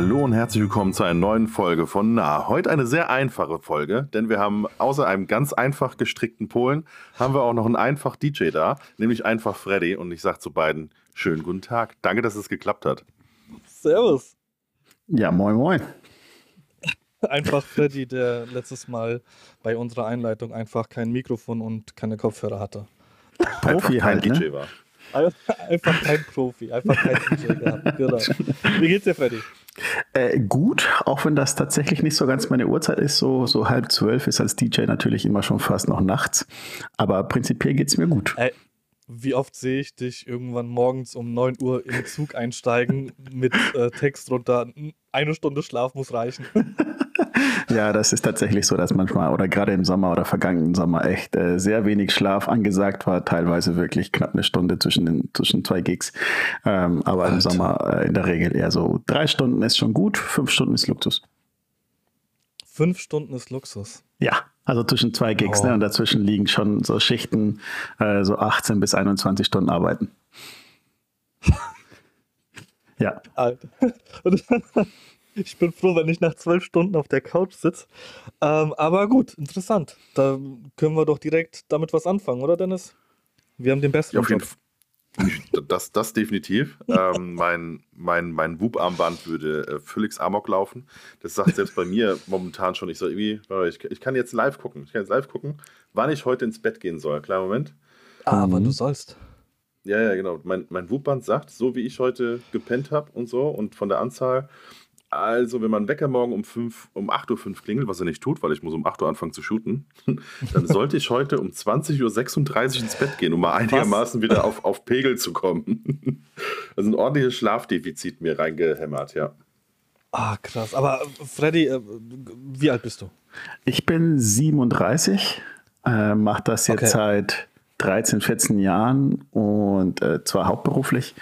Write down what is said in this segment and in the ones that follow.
Hallo und herzlich willkommen zu einer neuen Folge von Na. Heute eine sehr einfache Folge, denn wir haben außer einem ganz einfach gestrickten Polen, haben wir auch noch einen einfach DJ da, nämlich einfach Freddy. Und ich sage zu beiden, schönen guten Tag. Danke, dass es geklappt hat. Servus. Ja, moin, moin. Einfach Freddy, der letztes Mal bei unserer Einleitung einfach kein Mikrofon und keine Kopfhörer hatte. Profi halt, ne? war. Einfach kein Profi, einfach kein DJ gehabt. Genau. Wie geht's dir, Freddy? Äh, gut, auch wenn das tatsächlich nicht so ganz meine Uhrzeit ist, so, so halb zwölf ist als DJ natürlich immer schon fast noch nachts. Aber prinzipiell geht es mir gut. Äh, wie oft sehe ich dich irgendwann morgens um 9 Uhr in den Zug einsteigen mit äh, Text drunter, eine Stunde Schlaf muss reichen. ja, das ist tatsächlich so, dass manchmal oder gerade im Sommer oder vergangenen Sommer echt äh, sehr wenig Schlaf angesagt war, teilweise wirklich knapp eine Stunde zwischen, den, zwischen zwei Gigs. Ähm, aber Alter. im Sommer äh, in der Regel eher so drei Stunden ist schon gut, fünf Stunden ist Luxus. Fünf Stunden ist Luxus. Ja, also zwischen zwei Gigs, oh. ne? Und dazwischen liegen schon so Schichten, äh, so 18 bis 21 Stunden arbeiten. ja. Alter. Ich bin froh, wenn ich nach zwölf Stunden auf der Couch sitze. Ähm, aber gut, interessant. Da können wir doch direkt damit was anfangen, oder Dennis? Wir haben den besten. Ja, auf jeden. Das, das definitiv. ähm, mein mein, mein Whoop-Armband würde äh, völlig Amok laufen. Das sagt selbst bei mir momentan schon. Ich so irgendwie, ich, ich kann jetzt live gucken. Ich kann jetzt live gucken, wann ich heute ins Bett gehen soll. Klar, Moment. Ah, mhm. aber du sollst. Ja, ja, genau. Mein, mein Whoop-Band sagt, so wie ich heute gepennt habe und so und von der Anzahl, also, wenn mein Wecker morgen um, 5, um 8.05 Uhr klingelt, was er nicht tut, weil ich muss um 8 Uhr anfangen zu shooten, dann sollte ich heute um 20.36 Uhr ins Bett gehen, um mal einigermaßen was? wieder auf, auf Pegel zu kommen. also ein ordentliches Schlafdefizit mir reingehämmert, ja. Ah, krass. Aber Freddy, äh, wie alt bist du? Ich bin 37, äh, mache das jetzt okay. seit 13, 14 Jahren und äh, zwar hauptberuflich.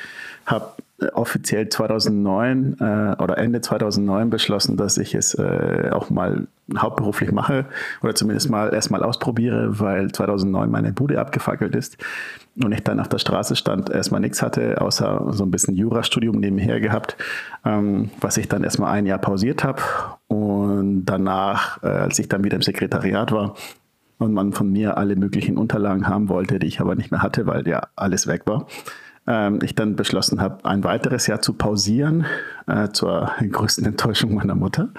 Habe offiziell 2009 äh, oder Ende 2009 beschlossen, dass ich es äh, auch mal hauptberuflich mache oder zumindest mal erstmal ausprobiere, weil 2009 meine Bude abgefackelt ist und ich dann auf der Straße stand, erstmal nichts hatte, außer so ein bisschen Jurastudium nebenher gehabt, ähm, was ich dann erstmal ein Jahr pausiert habe und danach, äh, als ich dann wieder im Sekretariat war, und man von mir alle möglichen Unterlagen haben wollte, die ich aber nicht mehr hatte, weil ja alles weg war, ähm, ich dann beschlossen habe, ein weiteres Jahr zu pausieren, äh, zur größten Enttäuschung meiner Mutter.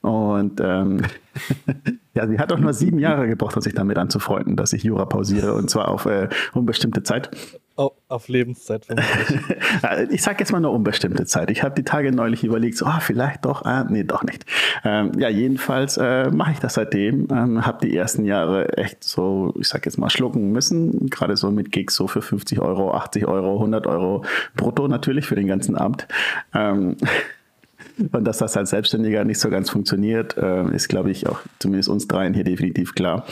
Und ähm, ja, sie hat auch nur sieben Jahre gebraucht, um sich damit anzufreunden, dass ich Jura pausiere und zwar auf äh, unbestimmte Zeit. Oh, auf Lebenszeit. ich sage jetzt mal nur unbestimmte Zeit. Ich habe die Tage neulich überlegt, so, oh, vielleicht doch, ah, nee, doch nicht. Ähm, ja, jedenfalls äh, mache ich das seitdem. Ähm, habe die ersten Jahre echt so, ich sage jetzt mal, schlucken müssen. Gerade so mit Gigs so für 50 Euro, 80 Euro, 100 Euro brutto natürlich für den ganzen Abend. Ähm, und dass das als Selbstständiger nicht so ganz funktioniert, äh, ist, glaube ich, auch zumindest uns dreien hier definitiv klar.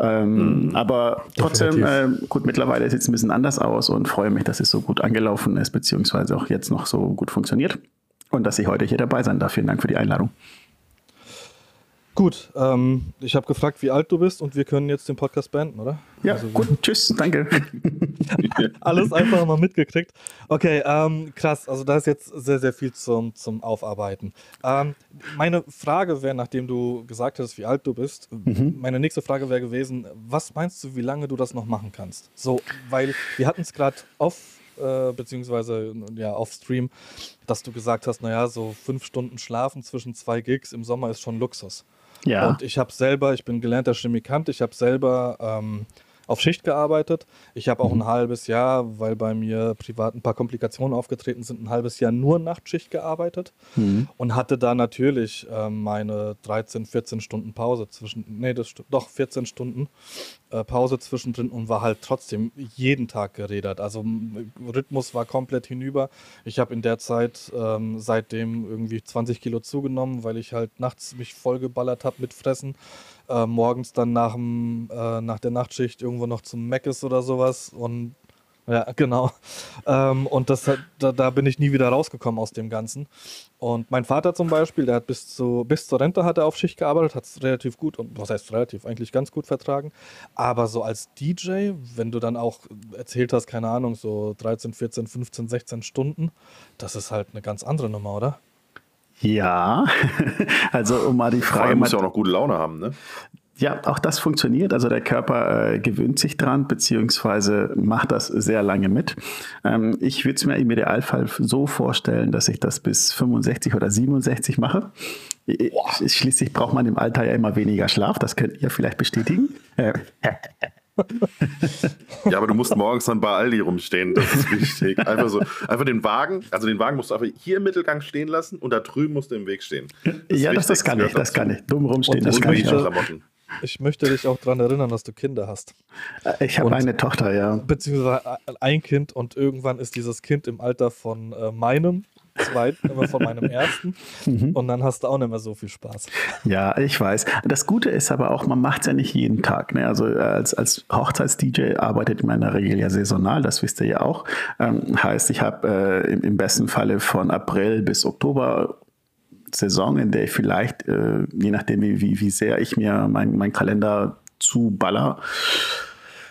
Ähm, mhm. Aber trotzdem, äh, gut, mittlerweile sieht es ein bisschen anders aus und freue mich, dass es so gut angelaufen ist, beziehungsweise auch jetzt noch so gut funktioniert und dass ich heute hier dabei sein darf. Vielen Dank für die Einladung. Gut, ähm, ich habe gefragt, wie alt du bist und wir können jetzt den Podcast beenden, oder? Ja, also, gut, tschüss, danke. Alles einfach mal mitgekriegt. Okay, ähm, krass, also da ist jetzt sehr, sehr viel zum, zum Aufarbeiten. Ähm, meine Frage wäre, nachdem du gesagt hast, wie alt du bist, mhm. meine nächste Frage wäre gewesen, was meinst du, wie lange du das noch machen kannst? So, weil wir hatten es gerade off äh, beziehungsweise ja, auf Stream, dass du gesagt hast, naja, so fünf Stunden schlafen zwischen zwei Gigs im Sommer ist schon Luxus. Ja. Und ich habe selber, ich bin gelernter Chemikant, ich habe selber ähm, auf Schicht gearbeitet. Ich habe auch mhm. ein halbes Jahr, weil bei mir privat ein paar Komplikationen aufgetreten sind, ein halbes Jahr nur Nachtschicht gearbeitet mhm. und hatte da natürlich äh, meine 13, 14 Stunden Pause zwischen, nee, das doch 14 Stunden äh, Pause zwischendrin und war halt trotzdem jeden Tag gerädert. Also Rhythmus war komplett hinüber. Ich habe in der Zeit ähm, seitdem irgendwie 20 Kilo zugenommen, weil ich halt nachts mich vollgeballert habe mit Fressen äh, morgens dann nach, dem, äh, nach der Nachtschicht irgendwo noch zum Meckes oder sowas und ja, genau. Ähm, und das hat, da, da, bin ich nie wieder rausgekommen aus dem Ganzen. Und mein Vater zum Beispiel, der hat bis, zu, bis zur Rente hat er auf Schicht gearbeitet, hat es relativ gut, und was heißt relativ, eigentlich ganz gut vertragen. Aber so als DJ, wenn du dann auch erzählt hast, keine Ahnung, so 13, 14, 15, 16 Stunden, das ist halt eine ganz andere Nummer, oder? Ja, also um mal die Frage. Vor muss ja auch noch gute Laune haben, ne? Ja, auch das funktioniert. Also der Körper äh, gewöhnt sich dran, beziehungsweise macht das sehr lange mit. Ähm, ich würde es mir im Idealfall so vorstellen, dass ich das bis 65 oder 67 mache. Boah. Schließlich braucht man im Alter ja immer weniger Schlaf. Das könnt ihr vielleicht bestätigen. ja, aber du musst morgens dann bei Aldi rumstehen. Das ist wichtig. Einfach so, einfach den Wagen, also den Wagen musst du einfach hier im Mittelgang stehen lassen und da drüben musst du im Weg stehen. Das ja, das, das kann ich, das kann ich. Dumm rumstehen, das kann ich. Klamotten. Ich möchte dich auch daran erinnern, dass du Kinder hast. Äh, ich habe eine Tochter, ja. Beziehungsweise ein Kind und irgendwann ist dieses Kind im Alter von äh, meinem zweiten, immer von meinem ersten. Mhm. Und dann hast du auch nicht mehr so viel Spaß. Ja, ich weiß. Das Gute ist aber auch, man macht es ja nicht jeden Tag. Ne? Also äh, als, als Hochzeits-DJ arbeitet man in der Regel ja saisonal, das wisst ihr ja auch. Ähm, heißt, ich habe äh, im, im besten Falle von April bis Oktober Saison, in der ich vielleicht, äh, je nachdem, wie, wie, wie sehr ich mir meinen mein Kalender zuballer,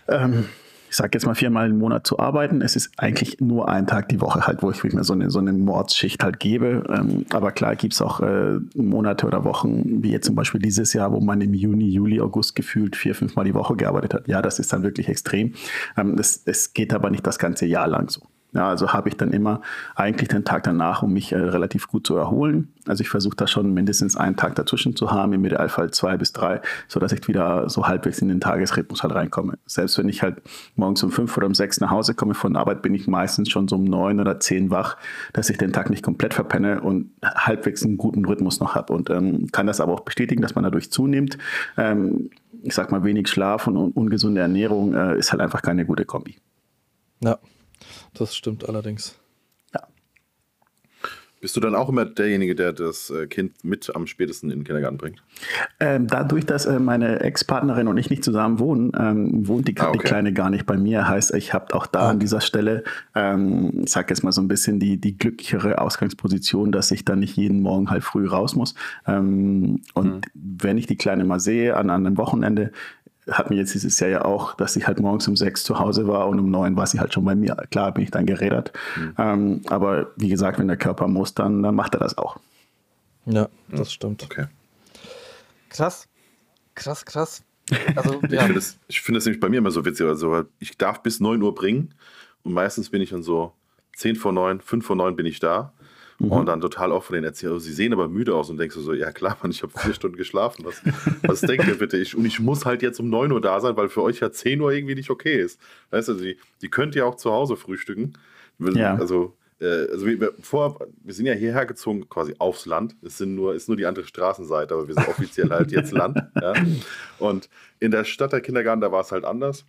ähm, ich sage jetzt mal viermal im Monat zu arbeiten. Es ist eigentlich nur ein Tag die Woche halt, wo ich mir so eine, so eine Mordsschicht halt gebe. Ähm, aber klar gibt es auch äh, Monate oder Wochen, wie jetzt zum Beispiel dieses Jahr, wo man im Juni, Juli, August gefühlt vier, fünfmal die Woche gearbeitet hat. Ja, das ist dann wirklich extrem. Ähm, es, es geht aber nicht das ganze Jahr lang so. Ja, also habe ich dann immer eigentlich den Tag danach, um mich äh, relativ gut zu erholen. Also ich versuche da schon mindestens einen Tag dazwischen zu haben, im Idealfall zwei bis drei, sodass ich wieder so halbwegs in den Tagesrhythmus halt reinkomme. Selbst wenn ich halt morgens um fünf oder um sechs nach Hause komme von Arbeit, bin ich meistens schon so um neun oder zehn wach, dass ich den Tag nicht komplett verpenne und halbwegs einen guten Rhythmus noch habe. Und ähm, kann das aber auch bestätigen, dass man dadurch zunimmt. Ähm, ich sag mal, wenig Schlaf und ungesunde Ernährung äh, ist halt einfach keine gute Kombi. Ja. Das stimmt allerdings. Ja. Bist du dann auch immer derjenige, der das äh, Kind mit am spätesten in den Kindergarten bringt? Ähm, dadurch, dass äh, meine Ex-Partnerin und ich nicht zusammen wohnen, ähm, wohnt die, ah, okay. die, Kleine gar nicht bei mir. Heißt, ich habe auch da ah. an dieser Stelle, ähm, ich sage jetzt mal so ein bisschen die, die glücklichere Ausgangsposition, dass ich dann nicht jeden Morgen halt früh raus muss. Ähm, und mhm. wenn ich die Kleine mal sehe an, an einem Wochenende, hat mir jetzt dieses Jahr ja auch, dass ich halt morgens um sechs zu Hause war und um neun war sie halt schon bei mir. Klar bin ich dann gerädert. Mhm. Ähm, aber wie gesagt, wenn der Körper muss, dann, dann macht er das auch. Ja, das stimmt. Okay. Krass. Krass, krass. Also, ja. Ich finde das, find das nämlich bei mir immer so witzig. Also, ich darf bis 9 Uhr bringen und meistens bin ich dann so 10 vor 9, 5 vor 9 bin ich da. Mhm. Und dann total oft von den Erzählern, oh, sie sehen aber müde aus und denkst du so, ja klar, Mann, ich habe vier Stunden geschlafen. Was, was denkt ihr bitte? Ich, und ich muss halt jetzt um 9 Uhr da sein, weil für euch ja 10 Uhr irgendwie nicht okay ist. Weißt du, die, die könnt ihr auch zu Hause frühstücken. Ja. Also, äh, also wir, vor, wir sind ja hierher gezogen, quasi aufs Land. Es sind nur, ist nur die andere Straßenseite, aber wir sind offiziell halt jetzt Land. Ja. Und in der Stadt der Kindergarten, da war es halt anders.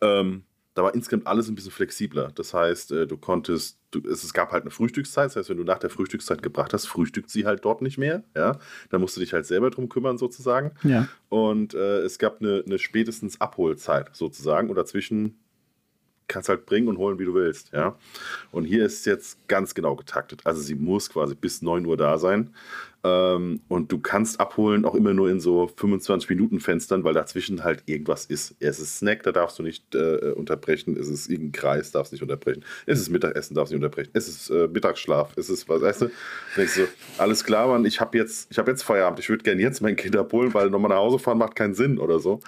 Ähm, da war insgesamt alles ein bisschen flexibler. Das heißt, äh, du konntest, du, es, gab halt eine Frühstückszeit. Das heißt, wenn du nach der Frühstückszeit gebracht hast, frühstückt sie halt dort nicht mehr. Ja, dann musst du dich halt selber drum kümmern sozusagen. Ja. Und äh, es gab eine, eine spätestens Abholzeit sozusagen oder zwischen kannst halt bringen und holen, wie du willst. Ja? Und hier ist es jetzt ganz genau getaktet. Also sie muss quasi bis 9 Uhr da sein. Ähm, und du kannst abholen auch immer nur in so 25 Minuten Fenstern, weil dazwischen halt irgendwas ist. Es ist Snack, da darfst du nicht äh, unterbrechen. Es ist irgendein Kreis, darfst du nicht unterbrechen. Es ist Mittagessen, darfst du nicht unterbrechen. Es ist äh, Mittagsschlaf. Es ist, was weißt du? Denkst du, alles klar, Mann, ich habe jetzt, hab jetzt Feierabend. Ich würde gerne jetzt mein Kind abholen, weil nochmal nach Hause fahren macht keinen Sinn oder so.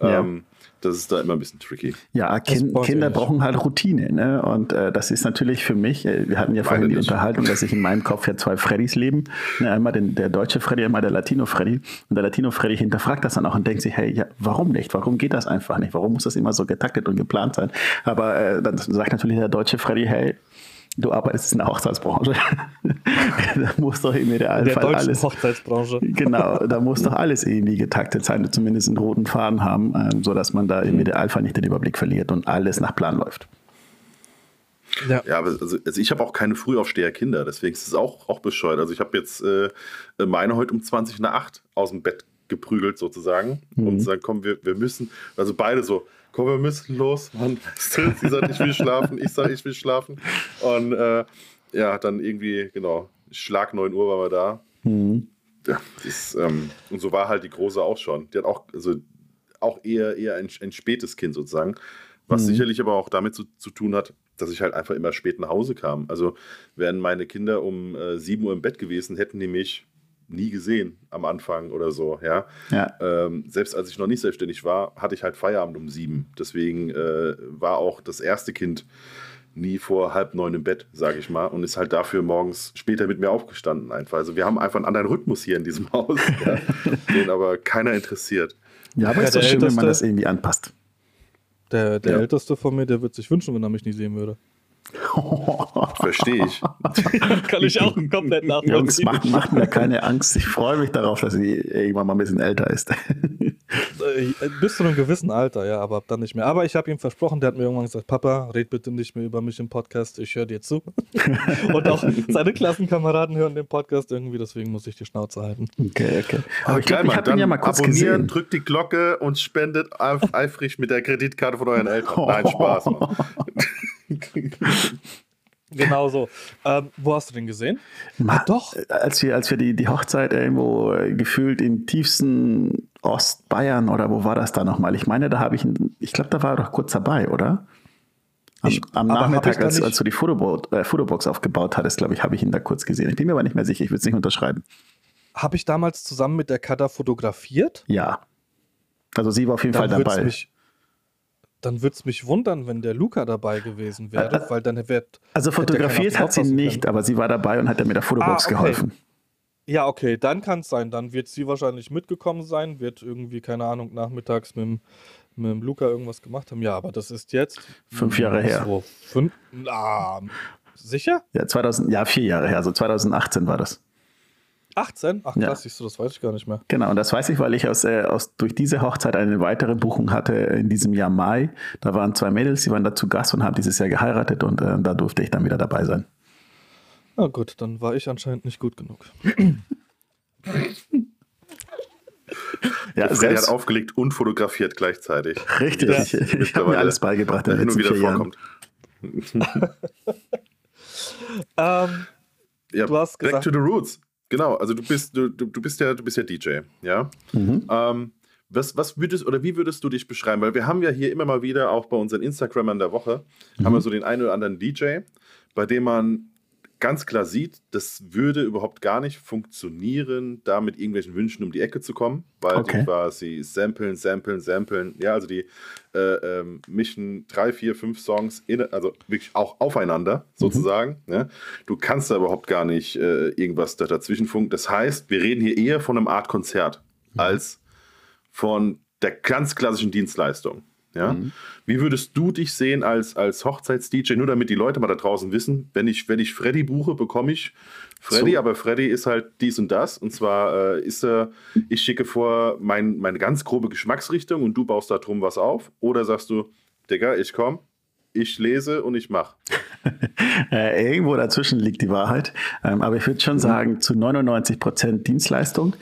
Ja. Ähm, das ist da immer ein bisschen tricky. Ja, kind, Kinder brauchen halt Routine. Ne? Und äh, das ist natürlich für mich, äh, wir hatten ja vorhin die Unterhaltung, dass sich in meinem Kopf ja zwei Freddys leben. Ne? Einmal den, der deutsche Freddy, einmal der Latino-Freddy. Und der Latino-Freddy hinterfragt das dann auch und denkt sich, hey, ja, warum nicht? Warum geht das einfach nicht? Warum muss das immer so getaktet und geplant sein? Aber äh, dann sagt natürlich der deutsche Freddy, hey, Du arbeitest in der Hochzeitsbranche. da muss doch im Idealfall der alles. Hochzeitsbranche. Genau, da muss doch alles irgendwie getaktet sein, zumindest einen roten Faden haben, ähm, sodass man da im mhm. Idealfall nicht den Überblick verliert und alles nach Plan läuft. Ja, ja aber also, also ich habe auch keine Frühaufsteher-Kinder, deswegen ist es auch, auch bescheuert. Also ich habe jetzt äh, meine heute um 20 nach 8 aus dem Bett geprügelt sozusagen mhm. und sagen, komm, wir, wir müssen, also beide so, komm, wir müssen los, Mann. Sie sagt, ich will schlafen, ich sage, ich will schlafen. Und äh, ja, dann irgendwie, genau, Schlag 9 Uhr waren wir da. Mhm. Ja, das, ähm, und so war halt die Große auch schon. Die hat auch, also auch eher, eher ein, ein spätes Kind sozusagen, Was mhm. sicherlich aber auch damit zu, zu tun hat, dass ich halt einfach immer spät nach Hause kam. Also wären meine Kinder um äh, 7 Uhr im Bett gewesen, hätten die mich nie gesehen am Anfang oder so. Ja. ja. Ähm, selbst als ich noch nicht selbstständig war, hatte ich halt Feierabend um sieben. Deswegen äh, war auch das erste Kind nie vor halb neun im Bett, sage ich mal, und ist halt dafür morgens später mit mir aufgestanden einfach. Also wir haben einfach einen anderen Rhythmus hier in diesem Haus, ja, den aber keiner interessiert. Ja, aber ja, ist doch schön, wenn man das irgendwie anpasst. Der, der ja. Älteste von mir, der wird sich wünschen, wenn er mich nie sehen würde. Verstehe ich. Kann ich auch komplett nachvollziehen. Jungs, macht, macht mir keine Angst. Ich freue mich darauf, dass sie irgendwann mal ein bisschen älter ist. Äh, bis zu einem gewissen Alter, ja, aber ab dann nicht mehr. Aber ich habe ihm versprochen, der hat mir irgendwann gesagt, Papa, red bitte nicht mehr über mich im Podcast, ich höre dir zu. Und auch seine Klassenkameraden hören den Podcast irgendwie, deswegen muss ich die Schnauze halten. Okay, okay. Aber ich glaube, ich habe ihn ja mal kurz abonnieren, gesehen. drückt die Glocke und spendet eifrig mit der Kreditkarte von euren Eltern. Nein, Spaß. Genau so. Ähm, wo hast du den gesehen? Ma, ah, doch. Als wir, als wir die, die Hochzeit irgendwo äh, gefühlt im tiefsten Ostbayern oder wo war das da nochmal? Ich meine, da habe ich, ich glaube, da war er doch kurz dabei, oder? Am, ich, am Nachmittag, als, als, du die Fotobo äh, Fotobox aufgebaut hattest, glaube ich, habe ich ihn da kurz gesehen. Ich bin mir aber nicht mehr sicher, ich würde es nicht unterschreiben. Habe ich damals zusammen mit der Kata fotografiert? Ja. Also sie war auf jeden Dann Fall dabei. Mich, dann würde es mich wundern, wenn der Luca dabei gewesen wäre, äh, weil dann wird. Also fotografiert hat sie nicht, aber sie war dabei und hat mir mit der Fotobox ah, okay. geholfen. Ja, okay, dann kann es sein. Dann wird sie wahrscheinlich mitgekommen sein, wird irgendwie, keine Ahnung, nachmittags mit dem, mit dem Luca irgendwas gemacht haben. Ja, aber das ist jetzt. Fünf Jahre her. So, fünf, ah, sicher? Ja, 2000, ja, vier Jahre her. Also 2018 war das. 18? Ach krass, ja. siehst du, das weiß ich gar nicht mehr. Genau, und das weiß ich, weil ich aus, äh, aus, durch diese Hochzeit eine weitere Buchung hatte in diesem Jahr Mai. Da waren zwei Mädels, die waren da zu Gast und haben dieses Jahr geheiratet und äh, da durfte ich dann wieder dabei sein. Na gut, dann war ich anscheinend nicht gut genug. ja, Freddy hat aufgelegt und fotografiert gleichzeitig. Richtig, ja. ich, ich habe mir alles beigebracht den letzten vier Jahren. ähm, ja, du hast gesagt, back to the roots. Genau, also du bist, du, du bist ja, du bist ja DJ, ja. Mhm. Ähm, was, was würdest oder wie würdest du dich beschreiben? Weil wir haben ja hier immer mal wieder, auch bei unseren Instagramern der Woche, mhm. haben wir so den einen oder anderen DJ, bei dem man ganz klar sieht, das würde überhaupt gar nicht funktionieren, da mit irgendwelchen Wünschen um die Ecke zu kommen, weil okay. die quasi samplen, samplen, samplen. Ja, also die äh, ähm, mischen drei, vier, fünf Songs, in, also wirklich auch aufeinander mhm. sozusagen. Mhm. Ja. Du kannst da überhaupt gar nicht äh, irgendwas da dazwischen funken. Das heißt, wir reden hier eher von einem Art Konzert mhm. als von der ganz klassischen Dienstleistung. Ja? Mhm. Wie würdest du dich sehen als, als Hochzeits-DJ, nur damit die Leute mal da draußen wissen, wenn ich, wenn ich Freddy buche, bekomme ich Freddy, so. aber Freddy ist halt dies und das. Und zwar äh, ist er, ich schicke vor mein, meine ganz grobe Geschmacksrichtung und du baust da drum was auf. Oder sagst du, Digga, ich komme, ich lese und ich mache. äh, irgendwo dazwischen liegt die Wahrheit. Ähm, aber ich würde schon mhm. sagen, zu 99 Prozent Dienstleistung.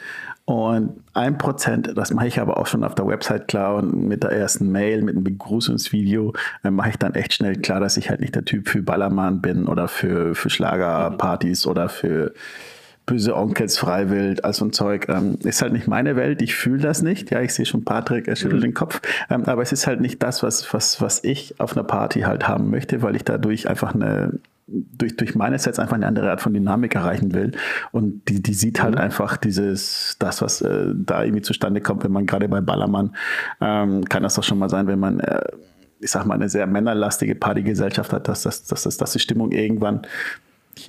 Und ein Prozent, das mache ich aber auch schon auf der Website klar und mit der ersten Mail, mit einem Begrüßungsvideo, äh, mache ich dann echt schnell klar, dass ich halt nicht der Typ für Ballermann bin oder für, für Schlagerpartys oder für böse Onkels freiwillig, all so ein Zeug. Ähm, ist halt nicht meine Welt, ich fühle das nicht. Ja, ich sehe schon Patrick, er schüttelt mhm. den Kopf. Ähm, aber es ist halt nicht das, was, was, was ich auf einer Party halt haben möchte, weil ich dadurch einfach eine durch, durch meine Sets einfach eine andere Art von Dynamik erreichen will. Und die, die sieht halt mhm. einfach dieses, das, was äh, da irgendwie zustande kommt, wenn man gerade bei Ballermann, ähm, kann das doch schon mal sein, wenn man, äh, ich sag mal, eine sehr männerlastige Partygesellschaft hat, dass, dass, dass, dass, dass die Stimmung irgendwann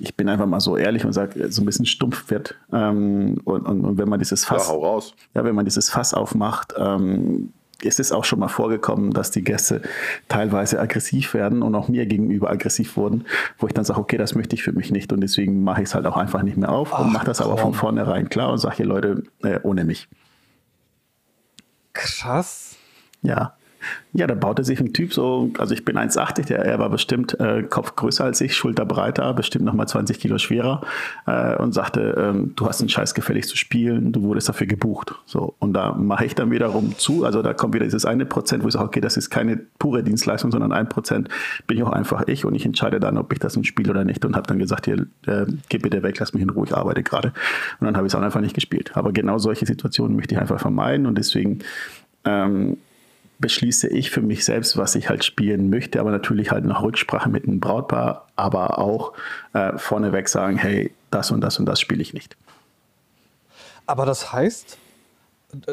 ich bin einfach mal so ehrlich und sage, so ein bisschen stumpf wird. Ähm, und, und, und, wenn man dieses Fass, ja, ja, wenn man dieses Fass aufmacht, ähm, ist es auch schon mal vorgekommen, dass die Gäste teilweise aggressiv werden und auch mir gegenüber aggressiv wurden, wo ich dann sage, okay, das möchte ich für mich nicht und deswegen mache ich es halt auch einfach nicht mehr auf Ach, und mache das aber von vornherein klar und sage hier Leute, äh, ohne mich. Krass. Ja. Ja, da baute sich ein Typ so, also ich bin 1,80, der er war bestimmt äh, Kopf größer als ich, Schulter breiter, bestimmt nochmal 20 Kilo schwerer äh, und sagte, ähm, du hast einen Scheiß gefällig zu spielen, du wurdest dafür gebucht. So, und da mache ich dann wiederum zu, also da kommt wieder dieses eine Prozent, wo ich sage, okay, das ist keine pure Dienstleistung, sondern ein Prozent bin ich auch einfach ich und ich entscheide dann, ob ich das spiele oder nicht und habe dann gesagt, hier, äh, geh bitte weg, lass mich in Ruhe, ich arbeite gerade. Und dann habe ich es auch einfach nicht gespielt. Aber genau solche Situationen möchte ich einfach vermeiden und deswegen ähm, beschließe ich für mich selbst, was ich halt spielen möchte, aber natürlich halt nach Rücksprache mit dem Brautpaar, aber auch äh, vorneweg sagen, hey, das und das und das spiele ich nicht. Aber das heißt,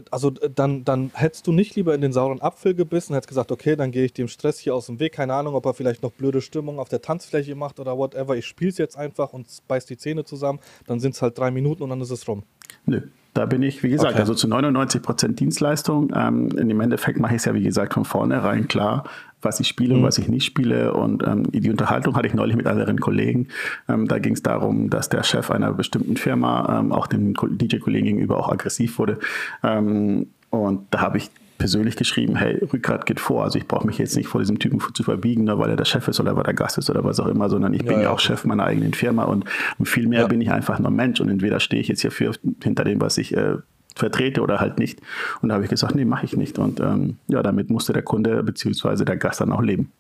also dann, dann hättest du nicht lieber in den sauren Apfel gebissen, hättest gesagt, okay, dann gehe ich dem Stress hier aus dem Weg. Keine Ahnung, ob er vielleicht noch blöde Stimmung auf der Tanzfläche macht oder whatever. Ich spiele es jetzt einfach und beiß die Zähne zusammen. Dann sind es halt drei Minuten und dann ist es rum. Nö, da bin ich, wie gesagt, okay. also zu 99 Prozent Dienstleistung. Ähm, in dem Endeffekt mache ich es ja, wie gesagt, von vornherein klar, was ich spiele mhm. und was ich nicht spiele. Und ähm, die Unterhaltung hatte ich neulich mit anderen Kollegen. Ähm, da ging es darum, dass der Chef einer bestimmten Firma ähm, auch dem DJ-Kollegen gegenüber auch aggressiv wurde. Ähm, und da habe ich persönlich geschrieben, hey, Rückgrat geht vor. Also ich brauche mich jetzt nicht vor diesem Typen zu verbiegen, nur weil er der Chef ist oder weil er Gast ist oder was auch immer, sondern ich ja, bin ja, ja auch Chef meiner eigenen Firma und, und viel mehr ja. bin ich einfach nur Mensch und entweder stehe ich jetzt hier für, hinter dem, was ich äh, vertrete oder halt nicht. Und da habe ich gesagt, nee, mache ich nicht. Und ähm, ja, damit musste der Kunde bzw. der Gast dann auch leben.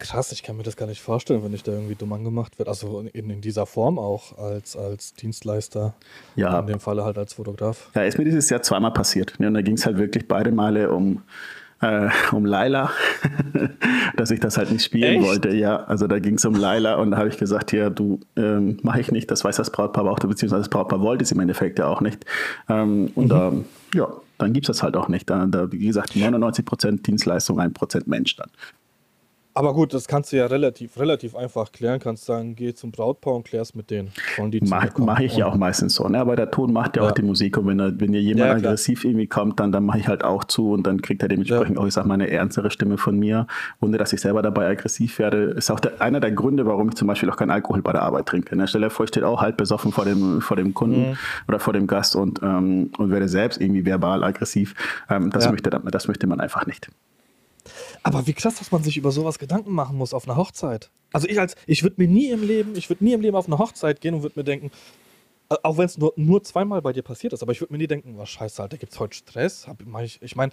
Krass, ich kann mir das gar nicht vorstellen, wenn ich da irgendwie dumm angemacht werde. Also in, in dieser Form auch als, als Dienstleister. Ja. In dem Falle halt als Fotograf. Ja, ist mir dieses Jahr zweimal passiert. Und da ging es halt wirklich beide Male um, äh, um Laila, dass ich das halt nicht spielen Echt? wollte. Ja, also da ging es um Laila und da habe ich gesagt, ja, du ähm, mache ich nicht, das weiß das Brautpaar auch, beziehungsweise das Brautpaar wollte es im Endeffekt ja auch nicht. Ähm, und mhm. ähm, ja, dann gibt es das halt auch nicht. Da, da, wie gesagt, 99% Dienstleistung, 1% Mensch dann. Aber gut, das kannst du ja relativ, relativ einfach klären. Kannst sagen, geh zum Brautpaar und klärst mit denen. Mache mach ich ja auch meistens so. Ne? Aber der Ton macht ja, ja. auch die Musik. Und wenn, er, wenn hier jemand ja, aggressiv irgendwie kommt, dann, dann mache ich halt auch zu und dann kriegt er dementsprechend ja. auch, ich sag mal, eine ernstere Stimme von mir, ohne dass ich selber dabei aggressiv werde. Ist auch der, einer der Gründe, warum ich zum Beispiel auch keinen Alkohol bei der Arbeit trinke. Ne? Stell dir vor, ich stehe auch halb besoffen vor dem, vor dem Kunden mhm. oder vor dem Gast und, ähm, und werde selbst irgendwie verbal aggressiv. Ähm, das, möchte, das möchte man einfach nicht. Aber wie krass, dass man sich über sowas Gedanken machen muss auf einer Hochzeit. Also ich als, ich würde mir nie im Leben, ich würde nie im Leben auf eine Hochzeit gehen und würde mir denken, auch wenn es nur, nur zweimal bei dir passiert ist, aber ich würde mir nie denken, was scheiße, Alter, gibt es heute Stress? Hab, ich ich meine,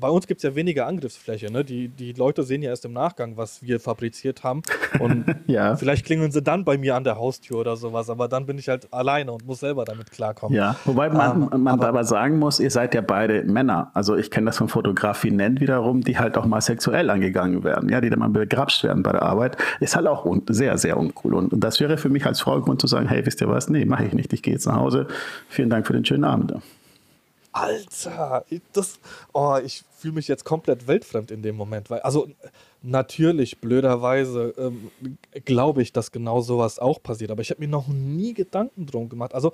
bei uns gibt es ja weniger Angriffsfläche, ne? Die, die Leute sehen ja erst im Nachgang, was wir fabriziert haben. Und ja. vielleicht klingeln sie dann bei mir an der Haustür oder sowas, aber dann bin ich halt alleine und muss selber damit klarkommen. Ja, wobei man, ähm, man aber, aber, sagen muss, ihr seid ja beide Männer. Also ich kenne das von Fotografie nennt wiederum, die halt auch mal sexuell angegangen werden, ja, die dann mal begrapscht werden bei der Arbeit. Ist halt auch sehr, sehr uncool. Und, und das wäre für mich als Frau Grund zu sagen, hey, wisst ihr was? Nee, mache ich nicht ich gehe jetzt nach Hause. Vielen Dank für den schönen Abend. Alter, das, oh, ich fühle mich jetzt komplett weltfremd in dem Moment, weil, also natürlich, blöderweise, ähm, glaube ich, dass genau sowas auch passiert, aber ich habe mir noch nie Gedanken drum gemacht. Also,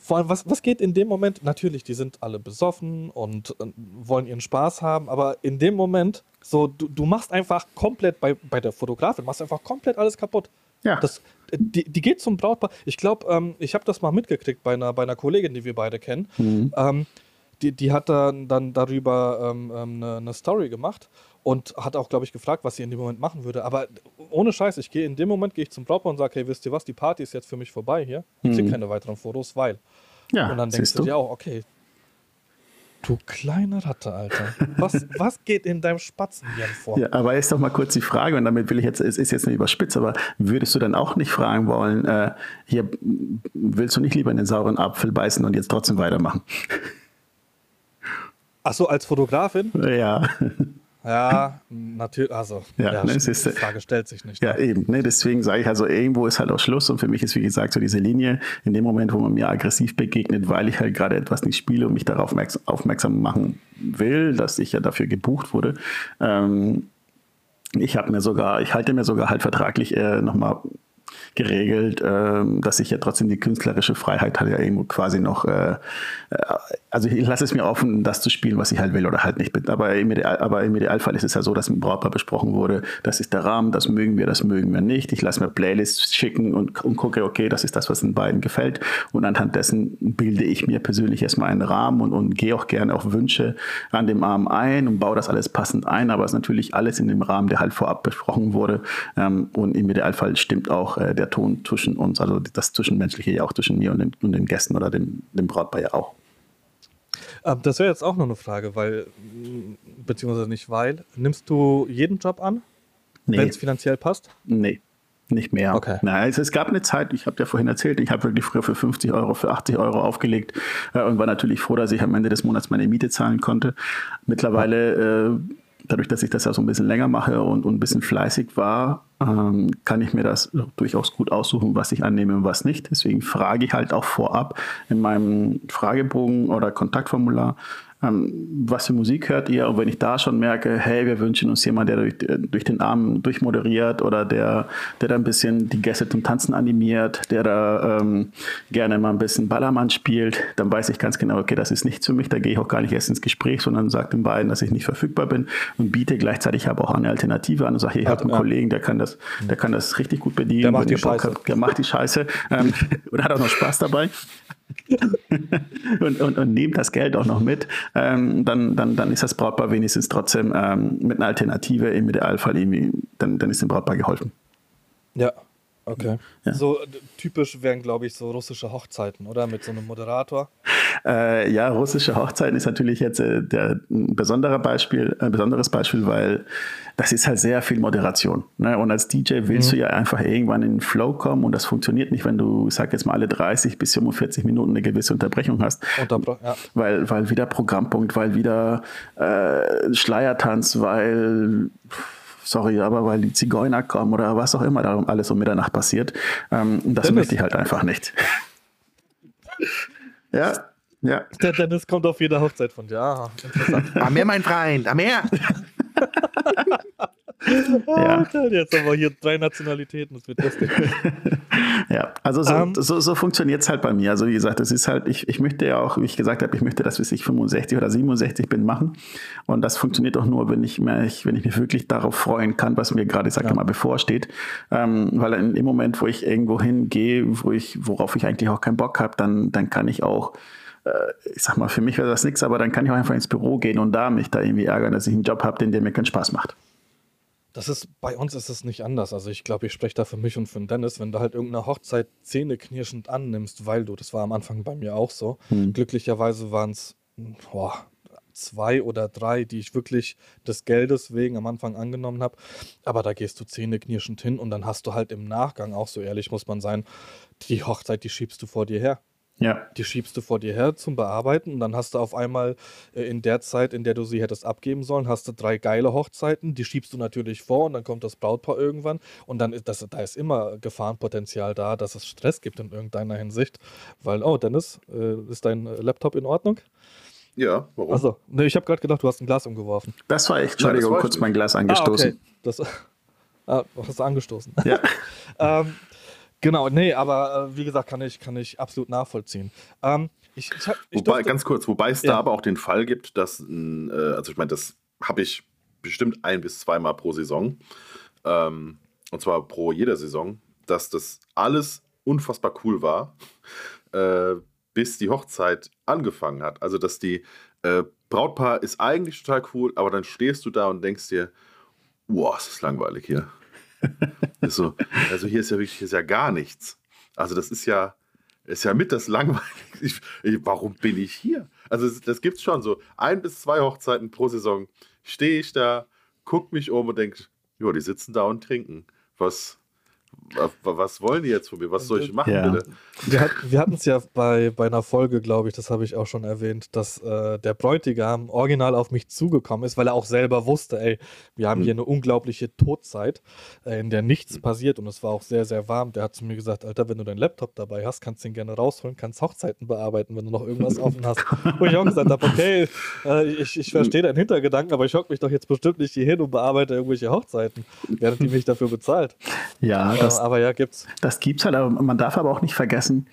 vor allem, was, was geht in dem Moment? Natürlich, die sind alle besoffen und äh, wollen ihren Spaß haben, aber in dem Moment, so, du, du machst einfach komplett bei, bei der Fotografin, machst einfach komplett alles kaputt. Ja. Das, die, die geht zum Brautpaar. Ich glaube, ähm, ich habe das mal mitgekriegt bei einer, bei einer Kollegin, die wir beide kennen. Mhm. Ähm, die, die hat dann, dann darüber ähm, ähm eine, eine, Story gemacht und hat auch, glaube ich, gefragt, was sie in dem Moment machen würde. Aber ohne Scheiß, ich gehe in dem Moment gehe ich zum Brautpaar und sage, hey, wisst ihr was, die Party ist jetzt für mich vorbei hier. Ich kriege mhm. keine weiteren Fotos, weil. Ja, und dann denkst du dir auch, okay, Du kleine Ratte, Alter. Was, was geht in deinem Spatzenhirn vor? Ja, aber ist doch mal kurz die Frage, und damit will ich jetzt, es ist jetzt nicht überspitzt, aber würdest du dann auch nicht fragen wollen, äh, hier willst du nicht lieber in den sauren Apfel beißen und jetzt trotzdem weitermachen? Ach so, als Fotografin? Ja. Ja, natürlich, also ja, ja ne, die Frage stellt sich nicht. Ja, eben. Ne, deswegen sage ich also, irgendwo ist halt auch Schluss und für mich ist, wie gesagt, so diese Linie, in dem Moment, wo man mir aggressiv begegnet, weil ich halt gerade etwas nicht spiele und mich darauf aufmerksam machen will, dass ich ja dafür gebucht wurde. Ähm, ich habe mir sogar, ich halte mir sogar halt vertraglich äh, nochmal geregelt, ähm, dass ich ja trotzdem die künstlerische Freiheit hat ja irgendwo quasi noch, äh, äh, also ich lasse es mir offen, das zu spielen, was ich halt will oder halt nicht bin. Aber im, Ideal, aber im Idealfall ist es ja so, dass im Brautpaar besprochen wurde, das ist der Rahmen, das mögen wir, das mögen wir nicht. Ich lasse mir Playlists schicken und, und gucke, okay, das ist das, was den beiden gefällt. Und anhand dessen bilde ich mir persönlich erstmal einen Rahmen und, und gehe auch gerne auf Wünsche an dem Arm ein und baue das alles passend ein. Aber es ist natürlich alles in dem Rahmen, der halt vorab besprochen wurde. Ähm, und im Idealfall stimmt auch äh, der Ton zwischen uns, also das Zwischenmenschliche ja auch zwischen mir und den, und den Gästen oder dem, dem Brautpaar ja auch. Ähm, das wäre jetzt auch noch eine Frage, weil, beziehungsweise nicht weil, nimmst du jeden Job an, nee. wenn es finanziell passt? Nee. Nicht mehr. Okay. Nein, es, es gab eine Zeit, ich habe ja vorhin erzählt, ich habe wirklich früher für 50 Euro, für 80 Euro aufgelegt äh, und war natürlich froh, dass ich am Ende des Monats meine Miete zahlen konnte. Mittlerweile, äh, dadurch, dass ich das ja so ein bisschen länger mache und, und ein bisschen fleißig war, ähm, kann ich mir das durchaus gut aussuchen, was ich annehme und was nicht. Deswegen frage ich halt auch vorab in meinem Fragebogen oder Kontaktformular, was für Musik hört ihr? Und wenn ich da schon merke, hey, wir wünschen uns jemanden, der durch, durch den Abend durchmoderiert oder der, der da ein bisschen die Gäste zum Tanzen animiert, der da ähm, gerne mal ein bisschen Ballermann spielt, dann weiß ich ganz genau, okay, das ist nicht für mich, da gehe ich auch gar nicht erst ins Gespräch, sondern sage den beiden, dass ich nicht verfügbar bin und biete gleichzeitig aber auch eine Alternative an und sage, hey, ich habe einen ja. Kollegen, der kann das, der kann das richtig gut bedienen. Der macht die Scheiße. Habt, der macht die Scheiße ähm, und hat auch noch Spaß dabei. und, und, und nehmt das Geld auch noch mit, ähm, dann, dann, dann ist das Brautpaar wenigstens trotzdem ähm, mit einer Alternative im Idealfall irgendwie, dann, dann ist dem Brautpaar geholfen. Ja, okay. Ja. So typisch wären, glaube ich, so russische Hochzeiten, oder? Mit so einem Moderator. Äh, ja, russische Hochzeiten ist natürlich jetzt äh, der, ein besonderer Beispiel, ein besonderes Beispiel, weil das ist halt sehr viel Moderation. Ne? Und als DJ willst mhm. du ja einfach irgendwann in den Flow kommen und das funktioniert nicht, wenn du, sag jetzt mal, alle 30 bis 45 Minuten eine gewisse Unterbrechung hast. Unterbr ja. weil, weil wieder Programmpunkt, weil wieder äh, Schleiertanz, weil sorry, aber weil die Zigeuner kommen oder was auch immer da alles um Mitternacht passiert. Ähm, das Dennis. möchte ich halt einfach nicht. ja, ja. Der Dennis kommt auf jede Hochzeit von dir. Ah, interessant. Am mein Freund, am Meer. ja. Oh, jetzt haben wir hier drei Nationalitäten, das wird lustig. ja, also so, um, ähm. so, so funktioniert es halt bei mir. Also wie gesagt, das ist halt, ich, ich möchte ja auch, wie ich gesagt habe, ich möchte das, bis ich 65 oder 67 bin, machen. Und das funktioniert auch nur, wenn ich, mich, wenn ich mich wirklich darauf freuen kann, was mir gerade, sag ja. mal, bevorsteht. Ähm, weil in dem Moment, wo ich irgendwo hingehe, wo ich, worauf ich eigentlich auch keinen Bock habe, dann, dann kann ich auch äh, ich sag mal, für mich wäre das nichts, aber dann kann ich auch einfach ins Büro gehen und da mich da irgendwie ärgern, dass ich einen Job habe, den der mir keinen Spaß macht. Das ist, bei uns ist es nicht anders. Also ich glaube, ich spreche da für mich und für den Dennis, wenn du halt irgendeine Hochzeit zähneknirschend annimmst, weil du, das war am Anfang bei mir auch so. Hm. Glücklicherweise waren es zwei oder drei, die ich wirklich des Geldes wegen am Anfang angenommen habe. Aber da gehst du zähneknirschend hin und dann hast du halt im Nachgang, auch so ehrlich muss man sein, die Hochzeit, die schiebst du vor dir her. Ja. Die schiebst du vor dir her zum Bearbeiten und dann hast du auf einmal äh, in der Zeit, in der du sie hättest abgeben sollen, hast du drei geile Hochzeiten, die schiebst du natürlich vor und dann kommt das Brautpaar irgendwann und dann ist das, da ist immer Gefahrenpotenzial da, dass es Stress gibt in irgendeiner Hinsicht, weil, oh Dennis, äh, ist dein Laptop in Ordnung? Ja, warum? Achso, ne, ich habe gerade gedacht, du hast ein Glas umgeworfen. Das war echt, Entschuldigung, Nein, kurz mein Glas angestoßen. Ah, okay. Das, ah, hast du angestoßen. Ja. ähm, Genau, nee, aber äh, wie gesagt, kann ich, kann ich absolut nachvollziehen. Ähm, ich, ich, ich wobei, durfte, ganz kurz, wobei es ja. da aber auch den Fall gibt, dass, äh, also ich meine, das habe ich bestimmt ein bis zweimal pro Saison, ähm, und zwar pro jeder Saison, dass das alles unfassbar cool war, äh, bis die Hochzeit angefangen hat. Also, dass die äh, Brautpaar ist eigentlich total cool, aber dann stehst du da und denkst dir, wow, es ist langweilig hier so, also hier ist ja wirklich ist ja gar nichts. Also das ist ja, ist ja mit das Langweiligste. Ich, ich, warum bin ich hier? Also das, das gibt es schon so. Ein bis zwei Hochzeiten pro Saison stehe ich da, gucke mich um und denke, ja, die sitzen da und trinken. Was, was wollen die jetzt von mir? Was soll ich machen, ja. bitte? Wir, hat, wir hatten es ja bei, bei einer Folge, glaube ich, das habe ich auch schon erwähnt, dass äh, der Bräutigam original auf mich zugekommen ist, weil er auch selber wusste, ey, wir haben hm. hier eine unglaubliche Todzeit, äh, in der nichts hm. passiert und es war auch sehr, sehr warm. Der hat zu mir gesagt, Alter, wenn du deinen Laptop dabei hast, kannst du ihn gerne rausholen, kannst Hochzeiten bearbeiten, wenn du noch irgendwas offen hast. Wo ich auch gesagt habe, okay, äh, ich, ich verstehe deinen Hintergedanken, aber ich hocke mich doch jetzt bestimmt nicht hier hin und bearbeite irgendwelche Hochzeiten, während die mich dafür bezahlt. Ja, das, aber ja, gibt's. Das gibt's halt, aber man darf aber auch nicht vergessen,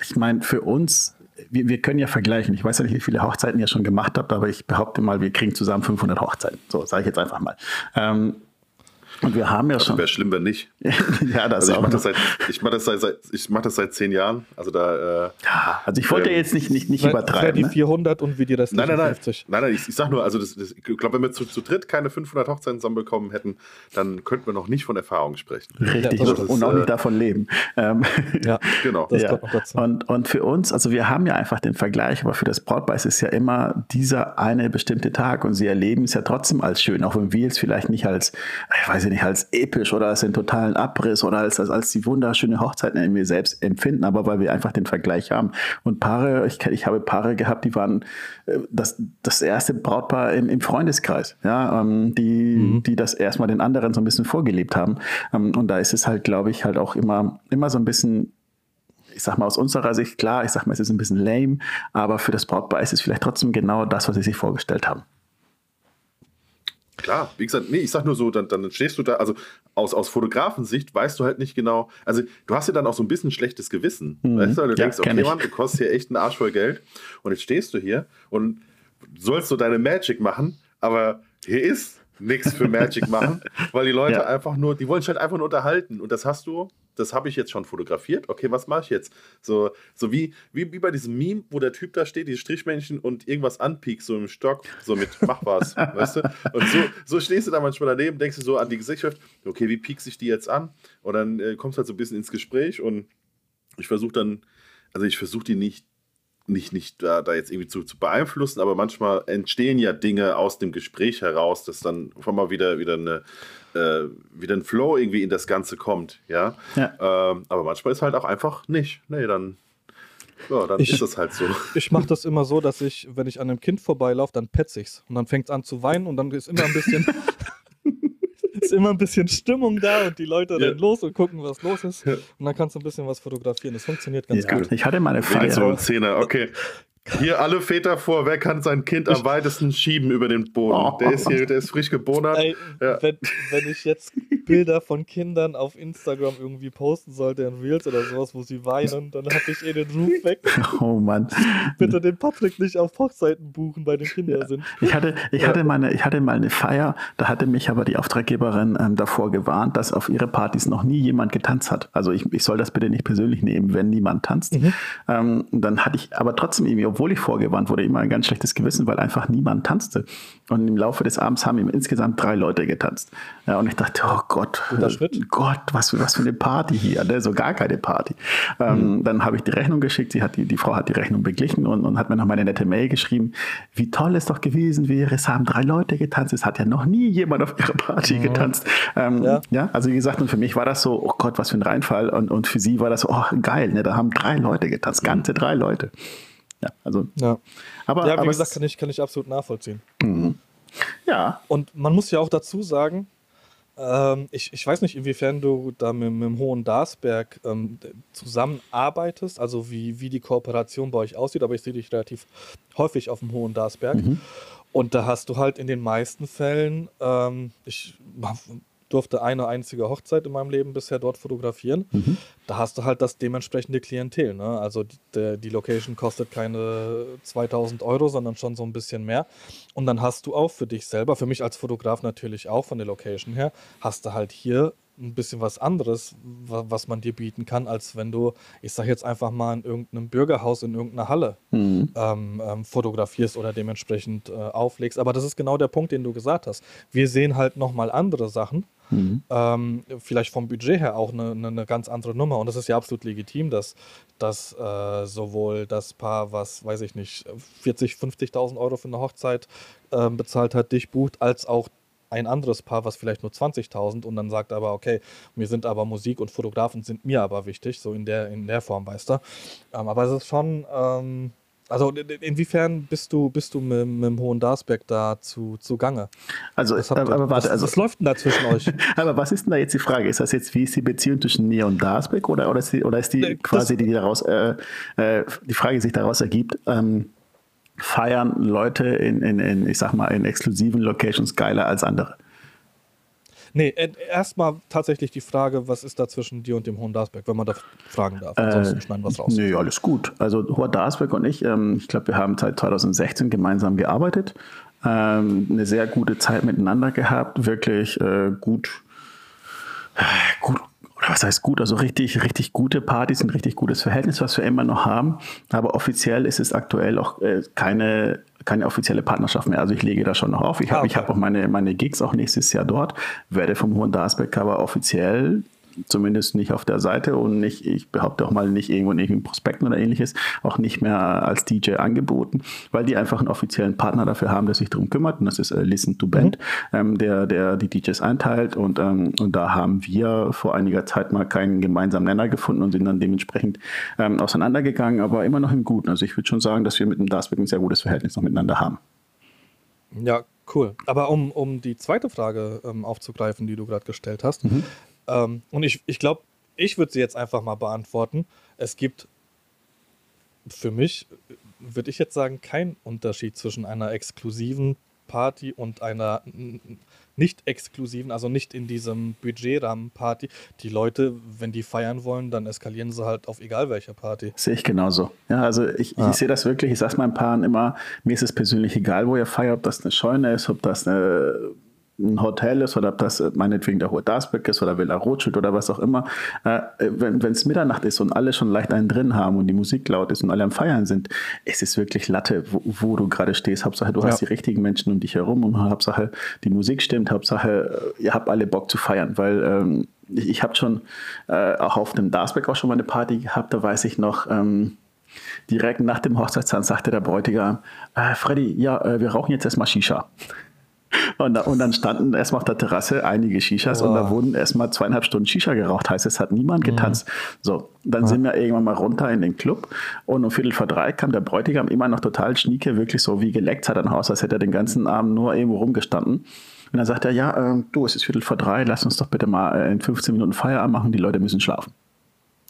ich meine, für uns, wir, wir, können ja vergleichen. Ich weiß ja nicht, wie viele Hochzeiten ihr schon gemacht habt, aber ich behaupte mal, wir kriegen zusammen 500 Hochzeiten. So, sage ich jetzt einfach mal. Ähm, und wir haben ja also schon. Wäre schlimm, wenn nicht. ja, das also ich mache das, seit, ich mach das, seit, ich mach das seit zehn Jahren. Also da. Äh, ja, also ich wollte ähm, jetzt nicht, nicht, nicht übertreiben. Die 400 ne? und wie die restlichen nein, nein, nein. 50. Nein, nein, ich, ich sag nur, also das, das, ich glaube, wenn wir zu, zu dritt keine 500 Hochzeiten zusammenbekommen hätten, dann könnten wir noch nicht von Erfahrung sprechen. Richtig, ja, und ist, auch nicht äh, davon leben. Ähm, ja, genau. Das ja. Und, und für uns, also wir haben ja einfach den Vergleich, aber für das Brautpaar ist es ja immer dieser eine bestimmte Tag und sie erleben es ja trotzdem als schön, auch wenn wir es vielleicht nicht als, ich weiß nicht, nicht, als episch oder als den totalen Abriss oder als, als, als die wunderschöne Hochzeit in mir selbst empfinden, aber weil wir einfach den Vergleich haben. Und Paare, ich, ich habe Paare gehabt, die waren äh, das, das erste Brautpaar im, im Freundeskreis, ja, ähm, die, mhm. die das erstmal den anderen so ein bisschen vorgelebt haben. Ähm, und da ist es halt, glaube ich, halt auch immer, immer so ein bisschen ich sag mal aus unserer Sicht klar, ich sag mal, es ist ein bisschen lame, aber für das Brautpaar ist es vielleicht trotzdem genau das, was sie sich vorgestellt haben. Klar, wie gesagt, nee, ich sag nur so, dann, dann stehst du da, also aus, aus Fotografensicht weißt du halt nicht genau, also du hast ja dann auch so ein bisschen schlechtes Gewissen. Mhm. Weißt du, du denkst, ja, okay, Mann, du kostest hier echt einen Arsch voll Geld und jetzt stehst du hier und sollst so deine Magic machen, aber hier ist nichts für Magic machen, weil die Leute ja. einfach nur, die wollen sich halt einfach nur unterhalten und das hast du das habe ich jetzt schon fotografiert. Okay, was mache ich jetzt? So, so wie, wie, wie bei diesem Meme, wo der Typ da steht, dieses Strichmännchen und irgendwas anpiekt, so im Stock, so mit mach was, weißt du? Und so, so stehst du da manchmal daneben, denkst du so an die Gesellschaft, okay, wie piekst ich die jetzt an? Und dann äh, kommst du halt so ein bisschen ins Gespräch und ich versuche dann, also ich versuche die nicht nicht, nicht da, da jetzt irgendwie zu, zu beeinflussen, aber manchmal entstehen ja Dinge aus dem Gespräch heraus, dass dann einfach mal wieder, wieder, eine, äh, wieder ein Flow irgendwie in das Ganze kommt, ja. ja. Ähm, aber manchmal ist halt auch einfach nicht. Nee, dann, ja, dann ich, ist das halt so. Ich mache das immer so, dass ich, wenn ich an einem Kind vorbeilaufe, dann petze ich's. Und dann fängt es an zu weinen und dann ist immer ein bisschen. ist immer ein bisschen Stimmung da und die Leute ja. rennen los und gucken, was los ist. Ja. Und dann kannst du ein bisschen was fotografieren. Das funktioniert ganz ja. gut. Ich hatte meine Feier. So eine Szene, okay. Hier alle Väter vor, wer kann sein Kind am weitesten schieben über den Boden? Oh. Der ist hier, der ist frisch geboren. Ja. wenn, wenn, ich jetzt Bilder von Kindern auf Instagram irgendwie posten sollte in Reels oder sowas, wo sie weinen, dann habe ich eh den Ruf weg. Oh Mann. Bitte den Patrick nicht auf Hochzeiten buchen, bei den Kindern ja. sind. Ich hatte, ich, ja. hatte meine, ich hatte mal eine Feier, da hatte mich aber die Auftraggeberin ähm, davor gewarnt, dass auf ihre Partys noch nie jemand getanzt hat. Also ich, ich soll das bitte nicht persönlich nehmen, wenn niemand tanzt. Mhm. Ähm, dann hatte ich aber trotzdem irgendwie obwohl ich vorgewarnt wurde, immer ein ganz schlechtes Gewissen, weil einfach niemand tanzte. Und im Laufe des Abends haben ihm insgesamt drei Leute getanzt. Ja, und ich dachte, oh Gott, Gott, was, was für eine Party hier, ne? so gar keine Party. Ähm, mhm. Dann habe ich die Rechnung geschickt, sie hat die, die Frau hat die Rechnung beglichen und, und hat mir noch mal eine nette Mail geschrieben, wie toll es doch gewesen wäre, es haben drei Leute getanzt, es hat ja noch nie jemand auf ihrer Party mhm. getanzt. Ähm, ja. ja. also wie gesagt, und für mich war das so, oh Gott, was für ein Reinfall und, und für sie war das oh geil, ne? da haben drei Leute getanzt, ganze drei Leute. Ja, also. Ja, aber, ja wie aber gesagt, kann ich, kann ich absolut nachvollziehen. Mhm. Ja. Und man muss ja auch dazu sagen, ähm, ich, ich weiß nicht, inwiefern du da mit, mit dem Hohen Darsberg ähm, zusammenarbeitest, also wie, wie die Kooperation bei euch aussieht, aber ich sehe dich relativ häufig auf dem Hohen Darsberg. Mhm. Und da hast du halt in den meisten Fällen, ähm, ich durfte eine einzige Hochzeit in meinem Leben bisher dort fotografieren. Mhm. Da hast du halt das dementsprechende Klientel. Ne? Also die, die, Location kostet keine 2000 Euro, sondern schon so ein bisschen mehr. Und dann hast du auch für dich selber, für mich als Fotograf natürlich auch von der Location her, hast du halt hier ein bisschen was anderes, was man dir bieten kann, als wenn du, ich sag jetzt einfach mal, in irgendeinem Bürgerhaus, in irgendeiner Halle mhm. ähm, ähm, fotografierst oder dementsprechend äh, auflegst. Aber das ist genau der Punkt, den du gesagt hast. Wir sehen halt nochmal andere Sachen. Mhm. Ähm, vielleicht vom Budget her auch eine, eine, ganz andere Nummer. Und das ist ja absolut legitim, dass, dass äh, sowohl das Paar, was, weiß ich nicht, 40, 50.000 Euro für eine Hochzeit äh, bezahlt hat, dich bucht, als auch ein anderes Paar, was vielleicht nur 20.000 und dann sagt aber, okay, mir sind aber Musik und Fotografen sind mir aber wichtig, so in der, in der Form, weißt du. Ähm, aber es ist schon, ähm, also inwiefern bist du, bist du mit, mit dem Hohen Darsberg da zu, zu Gange? Also, habt, aber warte, was, also, was läuft denn da zwischen euch? aber was ist denn da jetzt die Frage? Ist das jetzt, wie ist die Beziehung zwischen mir und Darsberg oder, oder ist die, oder ist die nee, quasi, die, daraus, äh, äh, die Frage sich daraus ergibt, ähm, feiern Leute in, in, in, ich sag mal, in exklusiven Locations geiler als andere? Nee, äh, erstmal tatsächlich die Frage, was ist da zwischen dir und dem Hohen Darsberg, wenn man da fragen darf. Ansonsten äh, schneiden wir es raus. Nee, alles gut. Also Hoher Darsberg und ich, ähm, ich glaube, wir haben seit 2016 gemeinsam gearbeitet, ähm, eine sehr gute Zeit miteinander gehabt, wirklich äh, gut, äh, gut, was heißt gut, also richtig, richtig gute Partys, ein richtig gutes Verhältnis, was wir immer noch haben. Aber offiziell ist es aktuell auch äh, keine, keine offizielle Partnerschaft mehr. Also ich lege da schon noch auf. Ich habe ah, okay. hab auch meine, meine Gigs auch nächstes Jahr dort, werde vom Hohen Darsberg aber offiziell zumindest nicht auf der Seite und nicht, ich behaupte auch mal nicht irgendwo in irgendwelchen Prospekten oder ähnliches, auch nicht mehr als DJ angeboten, weil die einfach einen offiziellen Partner dafür haben, der sich darum kümmert und das ist äh, Listen to Band, mhm. ähm, der, der die DJs einteilt und, ähm, und da haben wir vor einiger Zeit mal keinen gemeinsamen Nenner gefunden und sind dann dementsprechend ähm, auseinandergegangen, aber immer noch im Guten. Also ich würde schon sagen, dass wir mit dem Dasbeck ein sehr gutes Verhältnis noch miteinander haben. Ja, cool. Aber um, um die zweite Frage ähm, aufzugreifen, die du gerade gestellt hast, mhm. Ähm, und ich, ich glaube, ich würde sie jetzt einfach mal beantworten. Es gibt für mich, würde ich jetzt sagen, keinen Unterschied zwischen einer exklusiven Party und einer nicht exklusiven, also nicht in diesem Budgetrahmen Party. Die Leute, wenn die feiern wollen, dann eskalieren sie halt auf egal welcher Party. Sehe ich genauso. Ja, also ich, ja. ich sehe das wirklich, ich sage meinen Paaren immer, mir ist es persönlich egal, wo ihr feiert, ob das eine Scheune ist, ob das eine ein Hotel ist oder ob das äh, meinetwegen der Hohe Darsbeck ist oder Villa Rothschild oder was auch immer, äh, wenn es Mitternacht ist und alle schon leicht einen drin haben und die Musik laut ist und alle am Feiern sind, ist es wirklich Latte, wo, wo du gerade stehst. Hauptsache, du ja. hast die richtigen Menschen um dich herum und Hauptsache, die Musik stimmt, Hauptsache, ihr habt alle Bock zu feiern, weil ähm, ich, ich habe schon äh, auch auf dem Darsbeck auch schon mal eine Party gehabt, da weiß ich noch, ähm, direkt nach dem Hochzeitstanz sagte der Bräutigam, äh, Freddy, ja, äh, wir rauchen jetzt erstmal Shisha. Und, und, dann standen erstmal auf der Terrasse einige Shishas oh. und da wurden erstmal zweieinhalb Stunden Shisha geraucht. Heißt, es hat niemand getanzt. Mhm. So, dann ja. sind wir irgendwann mal runter in den Club und um Viertel vor drei kam der Bräutigam immer noch total schnieke, wirklich so wie geleckt, hat ein Haus, als hätte er den ganzen Abend nur irgendwo rumgestanden. Und dann sagt er, ja, äh, du, es ist Viertel vor drei, lass uns doch bitte mal äh, in 15 Minuten Feierabend machen, die Leute müssen schlafen.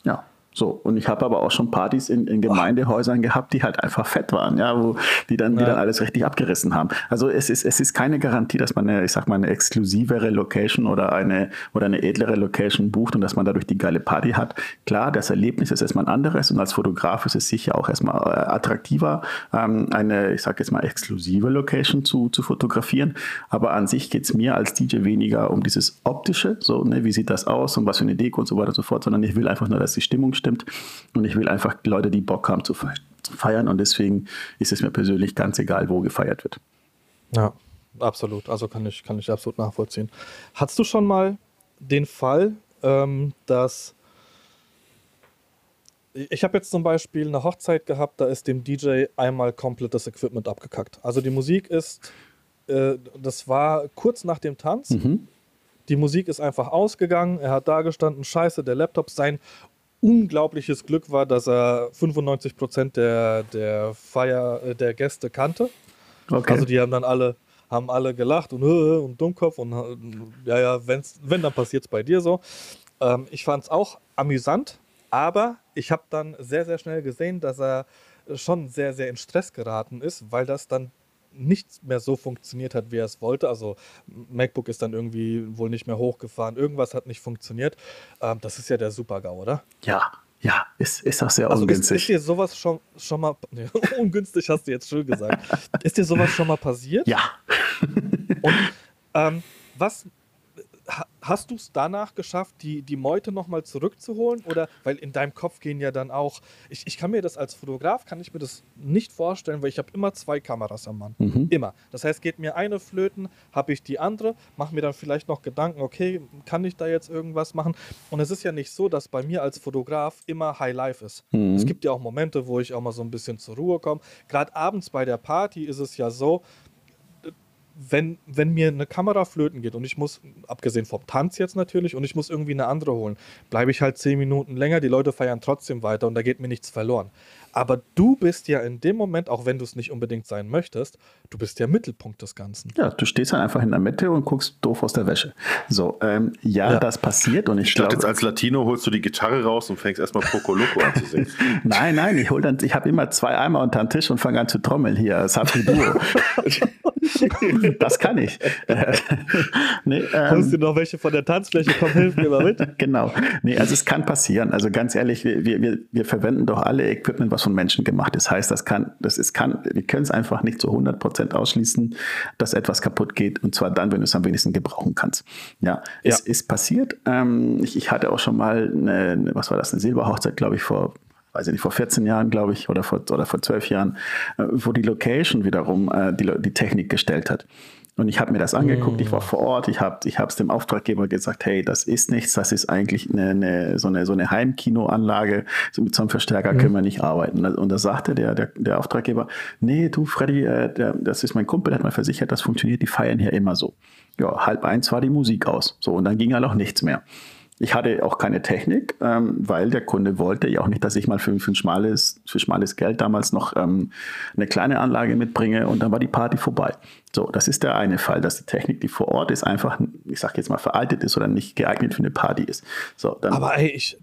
Ja, so, und ich habe aber auch schon Partys in, in Gemeindehäusern gehabt, die halt einfach fett waren, ja, wo die dann, die dann alles richtig abgerissen haben. Also es ist, es ist keine Garantie, dass man eine, ich sag mal, eine exklusivere Location oder eine oder eine edlere Location bucht und dass man dadurch die geile Party hat. Klar, das Erlebnis ist erstmal ein anderes und als Fotograf ist es sicher auch erstmal äh, attraktiver, ähm, eine, ich sag jetzt mal, exklusive Location zu, zu fotografieren. Aber an sich geht es mir als DJ weniger um dieses Optische, so, ne, wie sieht das aus und was für eine Deko und so weiter und so fort, sondern ich will einfach nur, dass die Stimmung stimmt. Und ich will einfach Leute, die Bock haben zu feiern. Und deswegen ist es mir persönlich ganz egal, wo gefeiert wird. Ja, absolut. Also kann ich, kann ich absolut nachvollziehen. Hattest du schon mal den Fall, ähm, dass ich habe jetzt zum Beispiel eine Hochzeit gehabt, da ist dem DJ einmal komplett das Equipment abgekackt. Also die Musik ist, äh, das war kurz nach dem Tanz. Mhm. Die Musik ist einfach ausgegangen. Er hat da gestanden, scheiße, der Laptop, sein unglaubliches Glück war, dass er 95 Prozent der, der Feier, äh, der Gäste kannte. Okay. Also die haben dann alle, haben alle gelacht und, und Dummkopf und ja, ja, wenn's, wenn, dann passiert es bei dir so. Ähm, ich fand es auch amüsant, aber ich habe dann sehr, sehr schnell gesehen, dass er schon sehr, sehr in Stress geraten ist, weil das dann nicht mehr so funktioniert hat, wie er es wollte. Also MacBook ist dann irgendwie wohl nicht mehr hochgefahren. Irgendwas hat nicht funktioniert. Ähm, das ist ja der Super-GAU, oder? Ja, ja, ist, ist auch sehr also ungünstig. Ist, ist dir sowas schon, schon mal, nee, ungünstig hast du jetzt schön gesagt. ist dir sowas schon mal passiert? Ja. Und ähm, was hast du es danach geschafft, die, die Meute nochmal zurückzuholen? Oder, weil in deinem Kopf gehen ja dann auch, ich, ich kann mir das als Fotograf, kann ich mir das nicht vorstellen, weil ich habe immer zwei Kameras am Mann. Mhm. Immer. Das heißt, geht mir eine flöten, habe ich die andere, mache mir dann vielleicht noch Gedanken, okay, kann ich da jetzt irgendwas machen? Und es ist ja nicht so, dass bei mir als Fotograf immer High Life ist. Mhm. Es gibt ja auch Momente, wo ich auch mal so ein bisschen zur Ruhe komme. Gerade abends bei der Party ist es ja so, wenn, wenn mir eine Kamera flöten geht und ich muss, abgesehen vom Tanz jetzt natürlich, und ich muss irgendwie eine andere holen, bleibe ich halt zehn Minuten länger, die Leute feiern trotzdem weiter und da geht mir nichts verloren. Aber du bist ja in dem Moment, auch wenn du es nicht unbedingt sein möchtest, du bist ja Mittelpunkt des Ganzen. Ja, du stehst dann einfach in der Mitte und guckst doof aus der Wäsche. So, ähm, ja, ja, das passiert und ich, ich glaube... jetzt als Latino holst du die Gitarre raus und fängst erstmal Poco Loco an zu singen. nein, nein, ich, ich habe immer zwei Eimer unter den Tisch und fange an zu trommeln hier, Sapri Duo. das kann ich. nee, ähm, Holst du noch welche von der Tanzfläche? Komm, hilf mir mal mit. genau. Nee, also es kann passieren. Also ganz ehrlich, wir, wir, wir verwenden doch alle Equipment, was von Menschen gemacht ist. Das heißt, das kann, das ist, kann, wir können es einfach nicht zu 100 Prozent ausschließen, dass etwas kaputt geht. Und zwar dann, wenn du es am wenigsten gebrauchen kannst. Ja, es ja. ist passiert. Ähm, ich, ich, hatte auch schon mal eine, was war das, eine Silberhochzeit, glaube ich, vor weiß ich nicht, vor 14 Jahren, glaube ich, oder vor, oder vor 12 Jahren, äh, wo die Location wiederum äh, die, die Technik gestellt hat. Und ich habe mir das angeguckt, ich war vor Ort, ich habe es dem Auftraggeber gesagt, hey, das ist nichts, das ist eigentlich eine, eine, so, eine, so eine Heimkinoanlage, so mit so einem Verstärker mhm. können wir nicht arbeiten. Und da sagte der, der, der Auftraggeber, nee, du Freddy, äh, der, das ist mein Kumpel, der hat mal versichert, das funktioniert, die feiern hier immer so. Ja, halb eins war die Musik aus. So, und dann ging halt auch nichts mehr. Ich hatte auch keine Technik, ähm, weil der Kunde wollte ja auch nicht, dass ich mal für, für, ein schmales, für schmales Geld damals noch ähm, eine kleine Anlage mitbringe und dann war die Party vorbei. So, das ist der eine Fall, dass die Technik, die vor Ort ist, einfach, ich sag jetzt mal, veraltet ist oder nicht geeignet für eine Party ist. So, dann Aber ey, ich,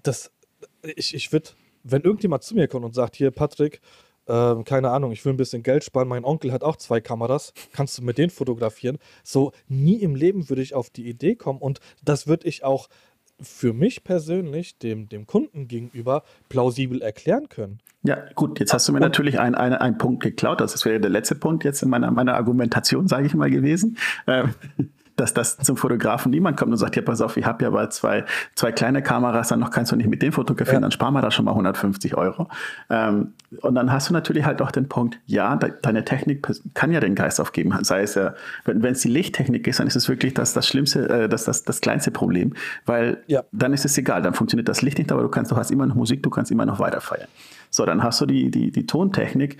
ich, ich würde, wenn irgendjemand zu mir kommt und sagt, hier, Patrick, äh, keine Ahnung, ich will ein bisschen Geld sparen, mein Onkel hat auch zwei Kameras, kannst du mit denen fotografieren? So, nie im Leben würde ich auf die Idee kommen und das würde ich auch für mich persönlich, dem, dem Kunden gegenüber, plausibel erklären können. Ja, gut, jetzt hast du mir natürlich einen ein Punkt geklaut. Das wäre der letzte Punkt jetzt in meiner, meiner Argumentation, sage ich mal, gewesen. Ähm, dass das zum Fotografen niemand kommt und sagt, ja, pass auf, ich habe ja bei zwei, zwei kleine Kameras, dann noch kannst du nicht mit dem fotografieren, ja. dann sparen wir da schon mal 150 Euro. Ähm, und dann hast du natürlich halt auch den Punkt, ja, de deine Technik kann ja den Geist aufgeben. Sei es ja, wenn es die Lichttechnik ist, dann ist es wirklich das, das schlimmste, äh, das, das, das kleinste Problem, weil ja. dann ist es egal, dann funktioniert das Licht nicht, aber du kannst, du hast immer noch Musik, du kannst immer noch weiter feiern. So, dann hast du die, die, die Tontechnik,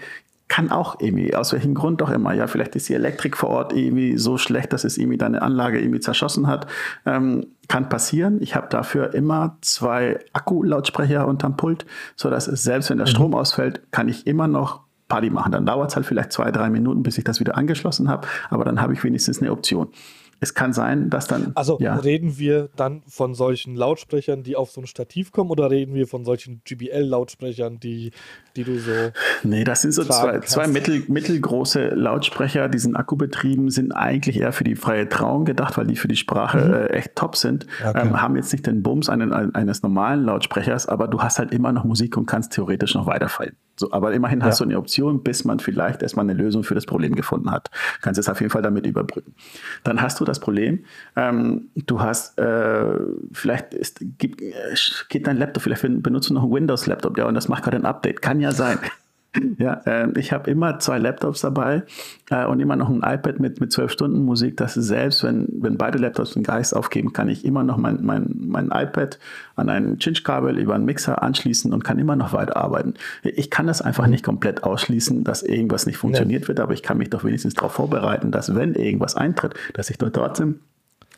kann auch irgendwie, aus welchem Grund auch immer, ja, vielleicht ist die Elektrik vor Ort irgendwie so schlecht, dass es irgendwie deine Anlage irgendwie zerschossen hat. Ähm, kann passieren. Ich habe dafür immer zwei Akku-Lautsprecher unterm Pult, sodass es selbst wenn der mhm. Strom ausfällt, kann ich immer noch Party machen. Dann dauert es halt vielleicht zwei, drei Minuten, bis ich das wieder angeschlossen habe, aber dann habe ich wenigstens eine Option es kann sein, dass dann. Also ja. reden wir dann von solchen Lautsprechern, die auf so ein Stativ kommen, oder reden wir von solchen GBL-Lautsprechern, die, die du so. Nee, das sind so zwei, zwei mittel, mittelgroße Lautsprecher, die sind akkubetrieben, sind eigentlich eher für die freie Trauung gedacht, weil die für die Sprache mhm. äh, echt top sind. Okay. Ähm, haben jetzt nicht den Bums einen, eines normalen Lautsprechers, aber du hast halt immer noch Musik und kannst theoretisch noch weiterfallen. So, aber immerhin ja. hast du eine Option, bis man vielleicht erstmal eine Lösung für das Problem gefunden hat. Kannst es auf jeden Fall damit überbrücken. Dann hast du das Problem, ähm, du hast, äh, vielleicht ist, gibt, äh, geht dein Laptop, vielleicht benutzt du noch einen Windows-Laptop, ja, und das macht gerade ein Update. Kann ja sein. Ja, äh, ich habe immer zwei Laptops dabei äh, und immer noch ein iPad mit, mit 12 Stunden Musik, dass selbst wenn, wenn beide Laptops den Geist aufgeben, kann ich immer noch mein, mein, mein iPad an ein Cinch-Kabel über einen Mixer anschließen und kann immer noch weiterarbeiten. Ich kann das einfach nicht komplett ausschließen, dass irgendwas nicht funktioniert nee. wird, aber ich kann mich doch wenigstens darauf vorbereiten, dass wenn irgendwas eintritt, dass ich dort trotzdem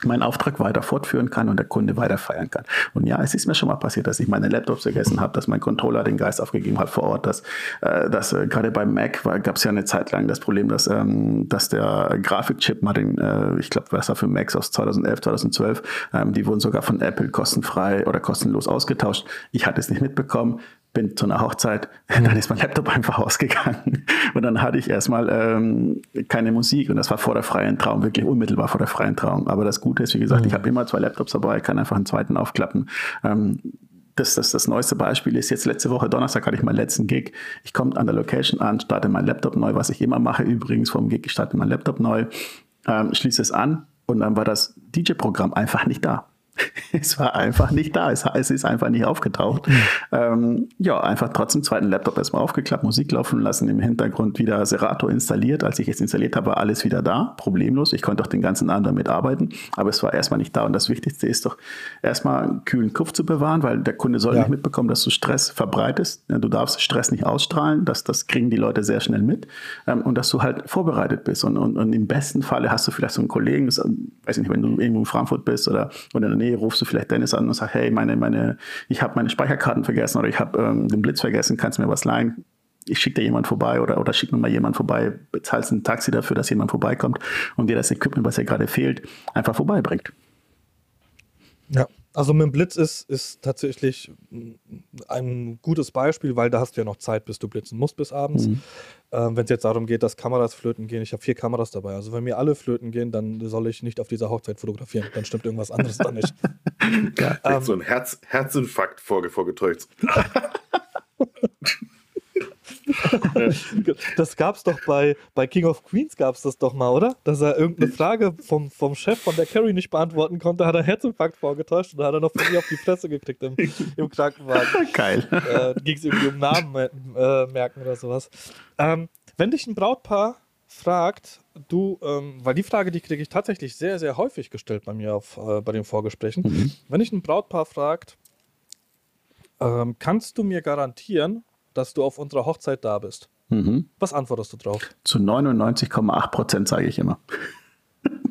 meinen Auftrag weiter fortführen kann und der Kunde weiter feiern kann. Und ja, es ist mir schon mal passiert, dass ich meine Laptops vergessen habe, dass mein Controller den Geist aufgegeben hat vor Ort, dass, äh, dass äh, gerade beim Mac gab es ja eine Zeit lang das Problem, dass, ähm, dass der Grafikchip mal den, äh, ich glaube, was war für Macs aus 2011, 2012, ähm, die wurden sogar von Apple kostenfrei oder kostenlos ausgetauscht. Ich hatte es nicht mitbekommen bin zu einer Hochzeit, dann ist mein Laptop einfach ausgegangen. Und dann hatte ich erstmal ähm, keine Musik und das war vor der freien Trauung, wirklich unmittelbar vor der freien Trauung. Aber das Gute ist, wie gesagt, mhm. ich habe immer zwei Laptops dabei, kann einfach einen zweiten aufklappen. Ähm, das, das, das neueste Beispiel ist jetzt letzte Woche Donnerstag hatte ich meinen letzten Gig. Ich komme an der Location an, starte meinen Laptop neu, was ich immer mache übrigens vom Gig, ich starte meinen Laptop neu, ähm, schließe es an und dann war das DJ-Programm einfach nicht da. es war einfach nicht da. Es, es ist einfach nicht aufgetaucht. Mhm. Ähm, ja, einfach trotzdem zweiten Laptop erstmal aufgeklappt, Musik laufen lassen, im Hintergrund wieder Serato installiert. Als ich es installiert habe, war alles wieder da, problemlos. Ich konnte auch den ganzen Abend damit arbeiten, aber es war erstmal nicht da. Und das Wichtigste ist doch, erstmal einen kühlen Kopf zu bewahren, weil der Kunde soll ja. nicht mitbekommen, dass du Stress verbreitest. Du darfst Stress nicht ausstrahlen, das, das kriegen die Leute sehr schnell mit. Ähm, und dass du halt vorbereitet bist. Und, und, und im besten Falle hast du vielleicht so einen Kollegen, das, weiß nicht, wenn du irgendwo in Frankfurt bist oder, oder in der Nähe, rufst du vielleicht Dennis an und sagst, hey, meine, meine, ich habe meine Speicherkarten vergessen oder ich habe ähm, den Blitz vergessen, kannst du mir was leihen? Ich schicke dir jemand vorbei oder, oder schick mir mal jemand vorbei, bezahlst ein Taxi dafür, dass jemand vorbeikommt und dir das Equipment, was dir gerade fehlt, einfach vorbeibringt. Ja, also mit dem Blitz ist, ist tatsächlich ein gutes Beispiel, weil da hast du ja noch Zeit, bis du blitzen musst bis abends. Mhm. Ähm, wenn es jetzt darum geht, dass Kameras flöten gehen, ich habe vier Kameras dabei. Also wenn mir alle flöten gehen, dann soll ich nicht auf dieser Hochzeit fotografieren. Dann stimmt irgendwas anderes da nicht. Ja, ähm, so ein Herz, Herzinfarkt vorge vorgetäuscht. das gab es doch bei, bei King of Queens gab es das doch mal, oder? Dass er irgendeine Frage vom, vom Chef von der Carrie nicht beantworten konnte, hat er Herzinfarkt vorgetäuscht und da hat er noch von ihr auf die Fresse gekriegt im, im Krankenwagen. Geil. Äh, Ging es irgendwie um Namen äh, merken oder sowas. Ähm, wenn dich ein Brautpaar fragt, du, ähm, weil die Frage, die kriege ich tatsächlich sehr, sehr häufig gestellt bei mir auf, äh, bei den Vorgesprächen. Mhm. Wenn ich ein Brautpaar fragt, ähm, kannst du mir garantieren, dass du auf unserer Hochzeit da bist? Mhm. Was antwortest du drauf? Zu 99,8 Prozent sage ich immer.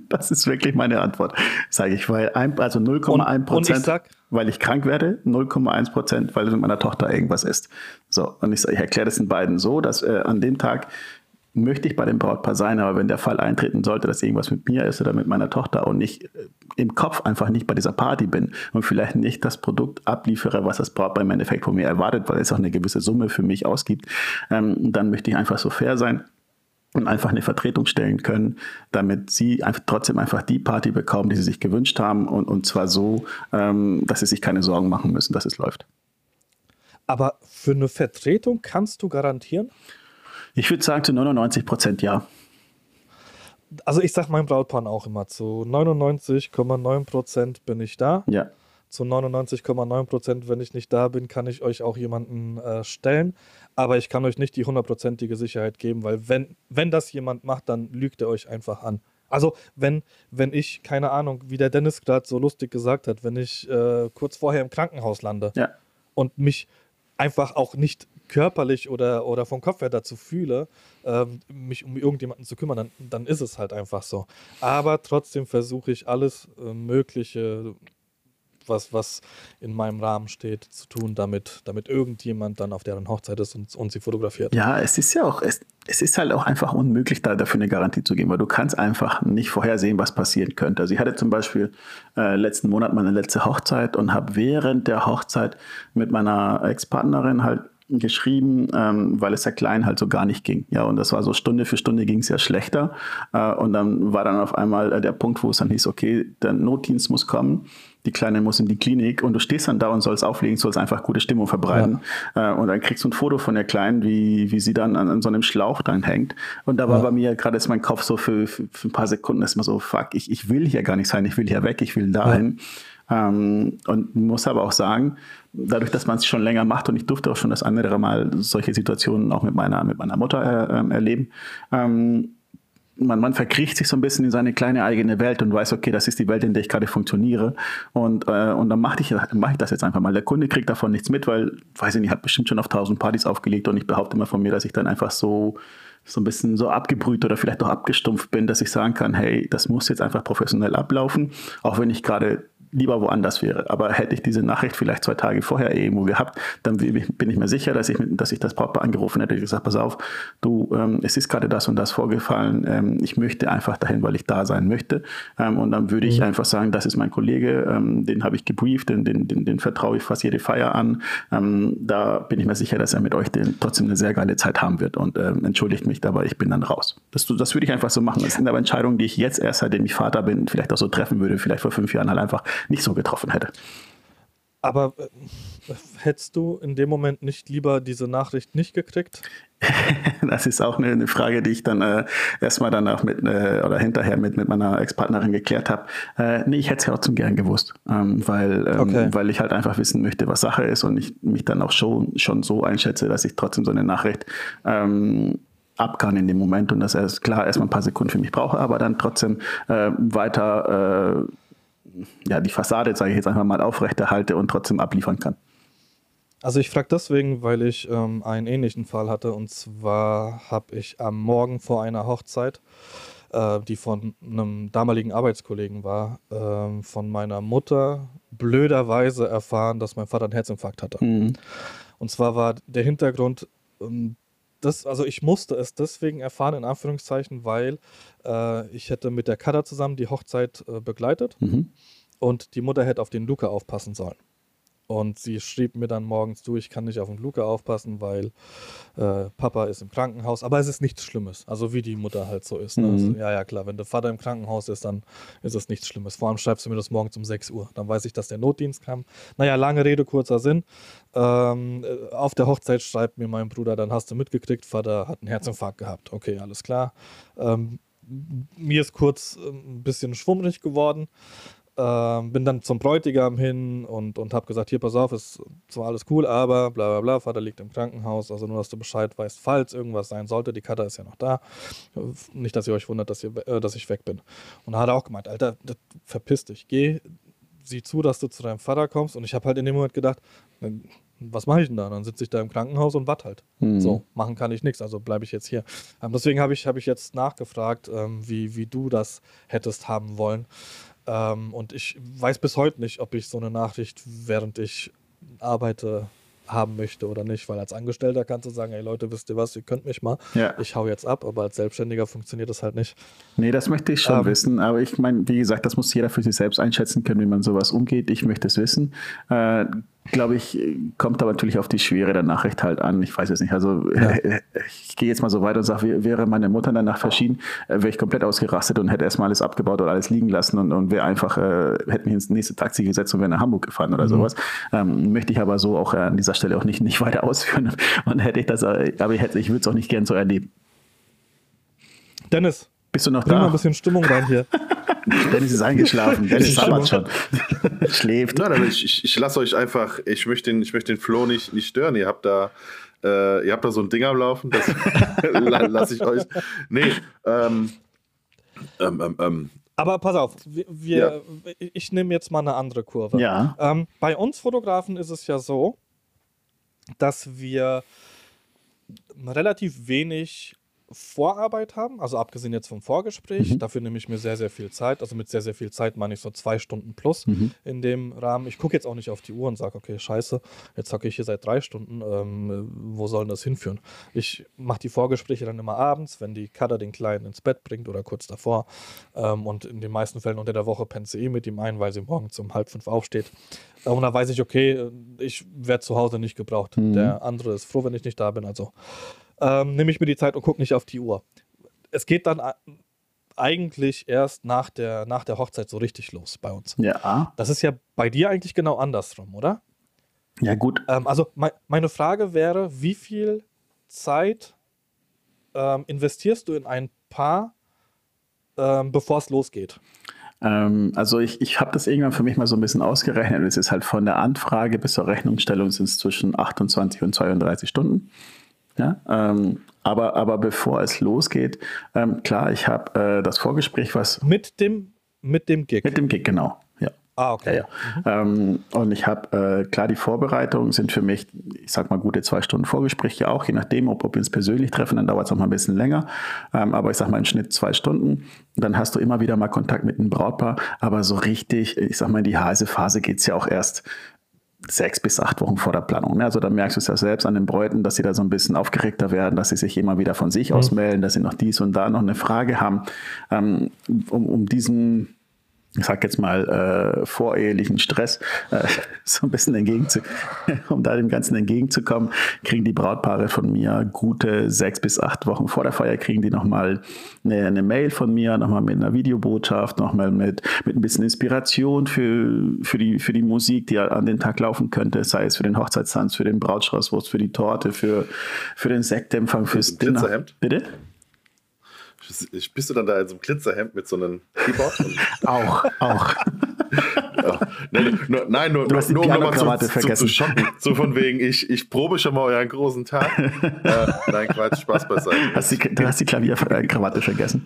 Das ist wirklich meine Antwort, sage ich, weil ein, also 0,1 Prozent, weil ich krank werde, 0,1 Prozent, weil mit meiner Tochter irgendwas ist. So, und ich, ich erkläre das den beiden so, dass äh, an dem Tag möchte ich bei dem Brautpaar sein, aber wenn der Fall eintreten sollte, dass irgendwas mit mir ist oder mit meiner Tochter und ich äh, im Kopf einfach nicht bei dieser Party bin und vielleicht nicht das Produkt abliefere, was das Brautpaar im Endeffekt von mir erwartet, weil es auch eine gewisse Summe für mich ausgibt, ähm, dann möchte ich einfach so fair sein und einfach eine Vertretung stellen können, damit sie einfach trotzdem einfach die Party bekommen, die sie sich gewünscht haben und, und zwar so, ähm, dass sie sich keine Sorgen machen müssen, dass es läuft. Aber für eine Vertretung kannst du garantieren? Ich würde sagen zu 99 Prozent ja. Also ich sage meinem Brautpaar auch immer, zu 99,9 Prozent bin ich da. Ja. Zu 99,9 Prozent, wenn ich nicht da bin, kann ich euch auch jemanden äh, stellen. Aber ich kann euch nicht die hundertprozentige Sicherheit geben, weil wenn, wenn das jemand macht, dann lügt er euch einfach an. Also wenn, wenn ich, keine Ahnung, wie der Dennis gerade so lustig gesagt hat, wenn ich äh, kurz vorher im Krankenhaus lande ja. und mich einfach auch nicht körperlich oder, oder vom Kopf her dazu fühle, ähm, mich um irgendjemanden zu kümmern, dann, dann ist es halt einfach so. Aber trotzdem versuche ich alles äh, Mögliche, was, was in meinem Rahmen steht, zu tun, damit, damit irgendjemand dann auf deren Hochzeit ist und, und sie fotografiert. Ja, es ist ja auch, es, es ist halt auch einfach unmöglich, da dafür eine Garantie zu geben, weil du kannst einfach nicht vorhersehen, was passieren könnte. Also ich hatte zum Beispiel äh, letzten Monat meine letzte Hochzeit und habe während der Hochzeit mit meiner Ex-Partnerin halt geschrieben, ähm, weil es ja klein halt so gar nicht ging. Ja, und das war so Stunde für Stunde ging es ja schlechter. Äh, und dann war dann auf einmal äh, der Punkt, wo es dann hieß, okay, der Notdienst muss kommen, die Kleine muss in die Klinik und du stehst dann da und sollst auflegen, sollst einfach gute Stimmung verbreiten. Ja. Äh, und dann kriegst du ein Foto von der Kleinen, wie, wie sie dann an, an so einem Schlauch dann hängt. Und da war ja. bei mir gerade ist mein Kopf so für, für, für, ein paar Sekunden ist mal so, fuck, ich, ich will hier gar nicht sein, ich will hier weg, ich will dahin. Ja. Ähm, und muss aber auch sagen, dadurch, dass man es schon länger macht und ich durfte auch schon das andere Mal solche Situationen auch mit meiner, mit meiner Mutter äh, ähm, erleben, ähm, man, man verkriecht sich so ein bisschen in seine kleine eigene Welt und weiß, okay, das ist die Welt, in der ich gerade funktioniere. Und, äh, und dann mache ich, mach ich das jetzt einfach mal. Der Kunde kriegt davon nichts mit, weil, weiß ich nicht, hat bestimmt schon auf tausend Partys aufgelegt und ich behaupte immer von mir, dass ich dann einfach so so ein bisschen so abgebrüht oder vielleicht auch abgestumpft bin, dass ich sagen kann, hey, das muss jetzt einfach professionell ablaufen, auch wenn ich gerade lieber woanders wäre. Aber hätte ich diese Nachricht vielleicht zwei Tage vorher irgendwo gehabt, dann bin ich mir sicher, dass ich, dass ich das Brautpaar angerufen hätte und gesagt, pass auf, du, ähm, es ist gerade das und das vorgefallen, ähm, ich möchte einfach dahin, weil ich da sein möchte. Ähm, und dann würde ich mhm. einfach sagen, das ist mein Kollege, ähm, den habe ich gebrieft, den, den, den, den, vertraue ich fast jede Feier an. Ähm, da bin ich mir sicher, dass er mit euch den, trotzdem eine sehr geile Zeit haben wird und ähm, entschuldigt mich dabei, ich bin dann raus. Das, das würde ich einfach so machen. Das sind aber Entscheidungen, die ich jetzt erst, seitdem ich Vater bin, vielleicht auch so treffen würde, vielleicht vor fünf Jahren halt einfach nicht so getroffen hätte. Aber äh, hättest du in dem Moment nicht lieber diese Nachricht nicht gekriegt? das ist auch eine, eine, Frage, die ich dann äh, erstmal danach mit äh, oder hinterher mit, mit meiner Ex-Partnerin geklärt habe. Äh, nee, ich hätte es ja auch zum gern gewusst, ähm, weil, ähm, okay. weil ich halt einfach wissen möchte, was Sache ist und ich mich dann auch schon, schon so einschätze, dass ich trotzdem so eine Nachricht ähm, ab kann in dem Moment und dass er klar erstmal ein paar Sekunden für mich brauche, aber dann trotzdem äh, weiter äh, ja, die Fassade, sage ich jetzt einfach mal, aufrechterhalte und trotzdem abliefern kann. Also ich frage deswegen, weil ich ähm, einen ähnlichen Fall hatte und zwar habe ich am Morgen vor einer Hochzeit, äh, die von einem damaligen Arbeitskollegen war, äh, von meiner Mutter blöderweise erfahren, dass mein Vater einen Herzinfarkt hatte. Mhm. Und zwar war der Hintergrund, ähm, das, also ich musste es deswegen erfahren, in Anführungszeichen, weil äh, ich hätte mit der Kada zusammen die Hochzeit äh, begleitet mhm. und die Mutter hätte auf den Luca aufpassen sollen. Und sie schrieb mir dann morgens, du, ich kann nicht auf den Luca aufpassen, weil äh, Papa ist im Krankenhaus. Aber es ist nichts Schlimmes. Also wie die Mutter halt so ist. Ne? Mhm. Also, ja, ja, klar. Wenn der Vater im Krankenhaus ist, dann ist es nichts Schlimmes. Vor allem schreibst du mir das morgens um 6 Uhr. Dann weiß ich, dass der Notdienst kam. Naja, lange Rede, kurzer Sinn. Ähm, äh, auf der Hochzeit schreibt mir mein Bruder, dann hast du mitgekriegt, Vater hat einen Herzinfarkt gehabt. Okay, alles klar. Ähm, mir ist kurz äh, ein bisschen schwummrig geworden. Ähm, bin dann zum Bräutigam hin und, und habe gesagt, hier, pass auf, ist zwar alles cool, aber bla bla bla, Vater liegt im Krankenhaus, also nur, dass du Bescheid weißt, falls irgendwas sein sollte, die Cutter ist ja noch da. Nicht, dass ihr euch wundert, dass, ihr, äh, dass ich weg bin. Und da hat er auch gemeint, Alter, verpiss dich, geh, sieh zu, dass du zu deinem Vater kommst. Und ich habe halt in dem Moment gedacht, was mache ich denn da? Dann sitze ich da im Krankenhaus und warte halt. Mhm. So, machen kann ich nichts, also bleibe ich jetzt hier. Ähm, deswegen habe ich, hab ich jetzt nachgefragt, ähm, wie, wie du das hättest haben wollen. Ähm, und ich weiß bis heute nicht, ob ich so eine Nachricht, während ich arbeite, haben möchte oder nicht, weil als Angestellter kannst du sagen, ey Leute, wisst ihr was, ihr könnt mich mal, ja. ich hau jetzt ab, aber als Selbstständiger funktioniert das halt nicht. Nee, das möchte ich schon ähm, wissen, aber ich meine, wie gesagt, das muss jeder für sich selbst einschätzen können, wie man sowas umgeht. Ich möchte es wissen. Äh, glaube ich, kommt aber natürlich auf die Schwere der Nachricht halt an. Ich weiß es nicht. Also ja. Äh, ich gehe jetzt mal so weiter und sage, wäre meine Mutter danach verschieden, äh, wäre ich komplett ausgerastet und hätte erstmal alles abgebaut oder alles liegen lassen und, und wäre einfach, äh, hätte mich ins nächste Taxi gesetzt und wäre nach Hamburg gefahren oder mhm. sowas. Ähm, möchte ich aber so auch an dieser Stelle auch nicht, nicht weiter ausführen. Und hätte ich das, aber ich, hätte, ich würde es auch nicht gern so erleben. Dennis, bist du noch Bring da? mal ein bisschen Stimmung rein hier. Dennis ist eingeschlafen. Dennis sabbert schon. Schläft. Nein, aber ich, ich, ich lasse euch einfach, ich möchte den, ich möchte den Flo nicht, nicht stören. Ihr habt da, äh, ihr habt da so ein Ding am Laufen, das lasse ich euch. Nee, ähm, ähm, ähm, ähm, aber pass auf, wir, wir ja. ich nehme jetzt mal eine andere Kurve. Ja. Ähm, bei uns Fotografen ist es ja so, dass wir relativ wenig Vorarbeit haben, also abgesehen jetzt vom Vorgespräch. Mhm. Dafür nehme ich mir sehr, sehr viel Zeit. Also mit sehr, sehr viel Zeit meine ich so zwei Stunden plus mhm. in dem Rahmen. Ich gucke jetzt auch nicht auf die Uhr und sage, okay, scheiße, jetzt hocke ich hier seit drei Stunden. Ähm, wo soll das hinführen? Ich mache die Vorgespräche dann immer abends, wenn die Cutter den Kleinen ins Bett bringt oder kurz davor. Ähm, und in den meisten Fällen unter der Woche pennt sie eh mit ihm ein, weil sie morgens um halb fünf aufsteht. Äh, und da weiß ich, okay, ich werde zu Hause nicht gebraucht. Mhm. Der andere ist froh, wenn ich nicht da bin. Also ähm, nehme ich mir die Zeit und gucke nicht auf die Uhr. Es geht dann eigentlich erst nach der, nach der Hochzeit so richtig los bei uns. Ja. Das ist ja bei dir eigentlich genau andersrum, oder? Ja, gut. Ähm, also me meine Frage wäre, wie viel Zeit ähm, investierst du in ein Paar, ähm, bevor es losgeht? Ähm, also ich, ich habe das irgendwann für mich mal so ein bisschen ausgerechnet. Es ist halt von der Anfrage bis zur Rechnungsstellung sind es zwischen 28 und 32 Stunden. Ja, ähm, aber, aber bevor es losgeht, ähm, klar, ich habe äh, das Vorgespräch, was. Mit dem, mit dem Gig. Mit dem Gig, genau. Ja. Ah, okay. Ja, ja. Mhm. Ähm, und ich habe, äh, klar, die Vorbereitungen sind für mich, ich sag mal, gute zwei Stunden Vorgespräche auch, je nachdem, ob, ob wir uns persönlich treffen, dann dauert es auch mal ein bisschen länger. Ähm, aber ich sag mal, im Schnitt zwei Stunden. Dann hast du immer wieder mal Kontakt mit einem Brautpaar. Aber so richtig, ich sag mal, in die heiße Phase geht es ja auch erst sechs bis acht Wochen vor der Planung. Ne? Also da merkst du es ja selbst an den Bräuten, dass sie da so ein bisschen aufgeregter werden, dass sie sich immer wieder von sich mhm. aus melden, dass sie noch dies und da noch eine Frage haben, ähm, um, um diesen ich sag jetzt mal, äh, vorehelichen Stress äh, so ein bisschen entgegenzu, um da dem Ganzen entgegenzukommen, kriegen die Brautpaare von mir gute sechs bis acht Wochen vor der Feier, kriegen die nochmal eine, eine Mail von mir, nochmal mit einer Videobotschaft, nochmal mit, mit ein bisschen Inspiration für, für, die, für die Musik, die an den Tag laufen könnte, sei es für den Hochzeitstanz, für den Brautstraußwurst, für die Torte, für, für den Sektempfang, fürs Dinner. Bitte? Bist du dann da in so einem Glitzerhemd mit so einem Keyboard? auch, auch. ja. nein, nur, nein, nur, nur, nur um mal zu, zu, zu, schocken. So von wegen, ich, ich probe schon mal euren großen Tag. äh, nein, Quatsch, Spaß beiseite. Hast die, du hast die Klavierkrawatte vergessen.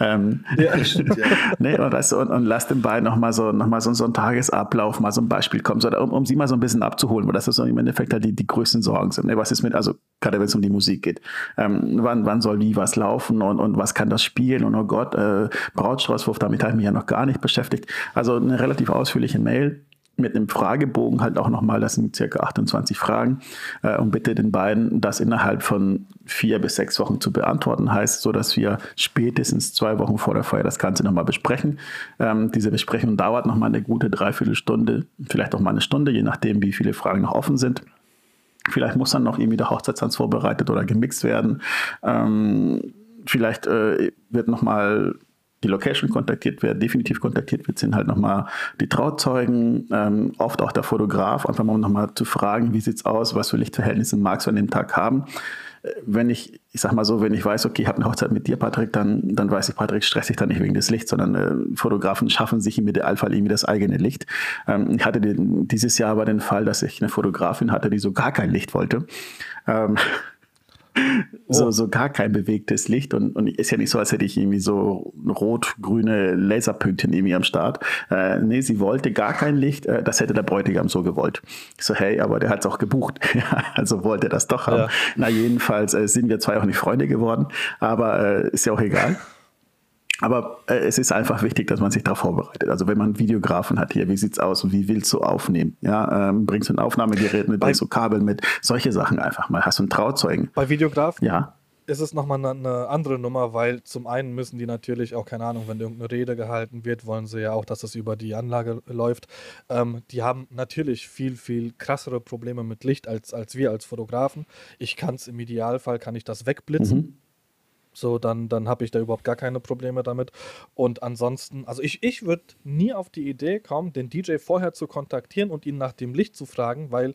Ähm, ja, stimmt, ja. nee, und, weißt du, und, und lass den beiden nochmal so, noch mal so, so einen Tagesablauf, mal so ein Beispiel kommen, so, um, um sie mal so ein bisschen abzuholen, weil das ist so im Endeffekt halt die, die größten Sorgen sind. Ne? Was ist mit, also gerade wenn es um die Musik geht, ähm, wann, wann soll wie was laufen und, und was kann das spielen und oh Gott, äh, Brautstraußwurf, damit habe ich mich ja noch gar nicht beschäftigt. Also eine relativ ausführliche Mail mit einem Fragebogen halt auch nochmal, das sind circa 28 Fragen, äh, und bitte den beiden das innerhalb von vier bis sechs Wochen zu beantworten, heißt so, dass wir spätestens zwei Wochen vor der Feier das Ganze nochmal besprechen. Ähm, diese Besprechung dauert nochmal eine gute Dreiviertelstunde, vielleicht auch mal eine Stunde, je nachdem, wie viele Fragen noch offen sind. Vielleicht muss dann noch irgendwie der Hochzeitstanz vorbereitet oder gemixt werden. Ähm, vielleicht äh, wird nochmal die Location kontaktiert wird, definitiv kontaktiert wird, sind halt nochmal die Trauzeugen, ähm, oft auch der Fotograf, einfach mal nochmal zu fragen, wie sieht's aus, was für Lichtverhältnisse magst du an dem Tag haben. wenn ich, ich sag mal so, wenn ich weiß, okay, ich habe eine Hochzeit mit dir, Patrick, dann, dann weiß ich, Patrick stresst sich dann nicht wegen des Lichts, sondern äh, Fotografen schaffen sich im Idealfall irgendwie das eigene Licht. Ähm, ich hatte den, dieses Jahr aber den Fall, dass ich eine Fotografin hatte, die so gar kein Licht wollte. Ähm, oh. so gar kein bewegtes Licht und, und ist ja nicht so, als hätte ich irgendwie so rot-grüne Laserpünktchen irgendwie am Start. Äh, nee, sie wollte gar kein Licht, äh, das hätte der Bräutigam so gewollt. Ich so, hey, aber der hat es auch gebucht. also wollte er das doch haben. Ja. Na, jedenfalls äh, sind wir zwar auch nicht Freunde geworden, aber äh, ist ja auch egal. Aber äh, es ist einfach wichtig, dass man sich darauf vorbereitet. Also wenn man Videografen hat hier, wie sieht's aus und wie willst du aufnehmen? Ja, ähm, bringst du ein Aufnahmegerät mit, bringst du Kabel mit, solche Sachen einfach mal. Hast du einen Trauzeugen? Bei Videografen? Ja. Ist es nochmal eine, eine andere Nummer, weil zum einen müssen die natürlich auch, keine Ahnung, wenn irgendeine Rede gehalten wird, wollen sie ja auch, dass es über die Anlage läuft. Ähm, die haben natürlich viel, viel krassere Probleme mit Licht als, als wir als Fotografen. Ich kann es im Idealfall, kann ich das wegblitzen. Mhm so, dann, dann habe ich da überhaupt gar keine Probleme damit. Und ansonsten, also ich, ich würde nie auf die Idee kommen, den DJ vorher zu kontaktieren und ihn nach dem Licht zu fragen, weil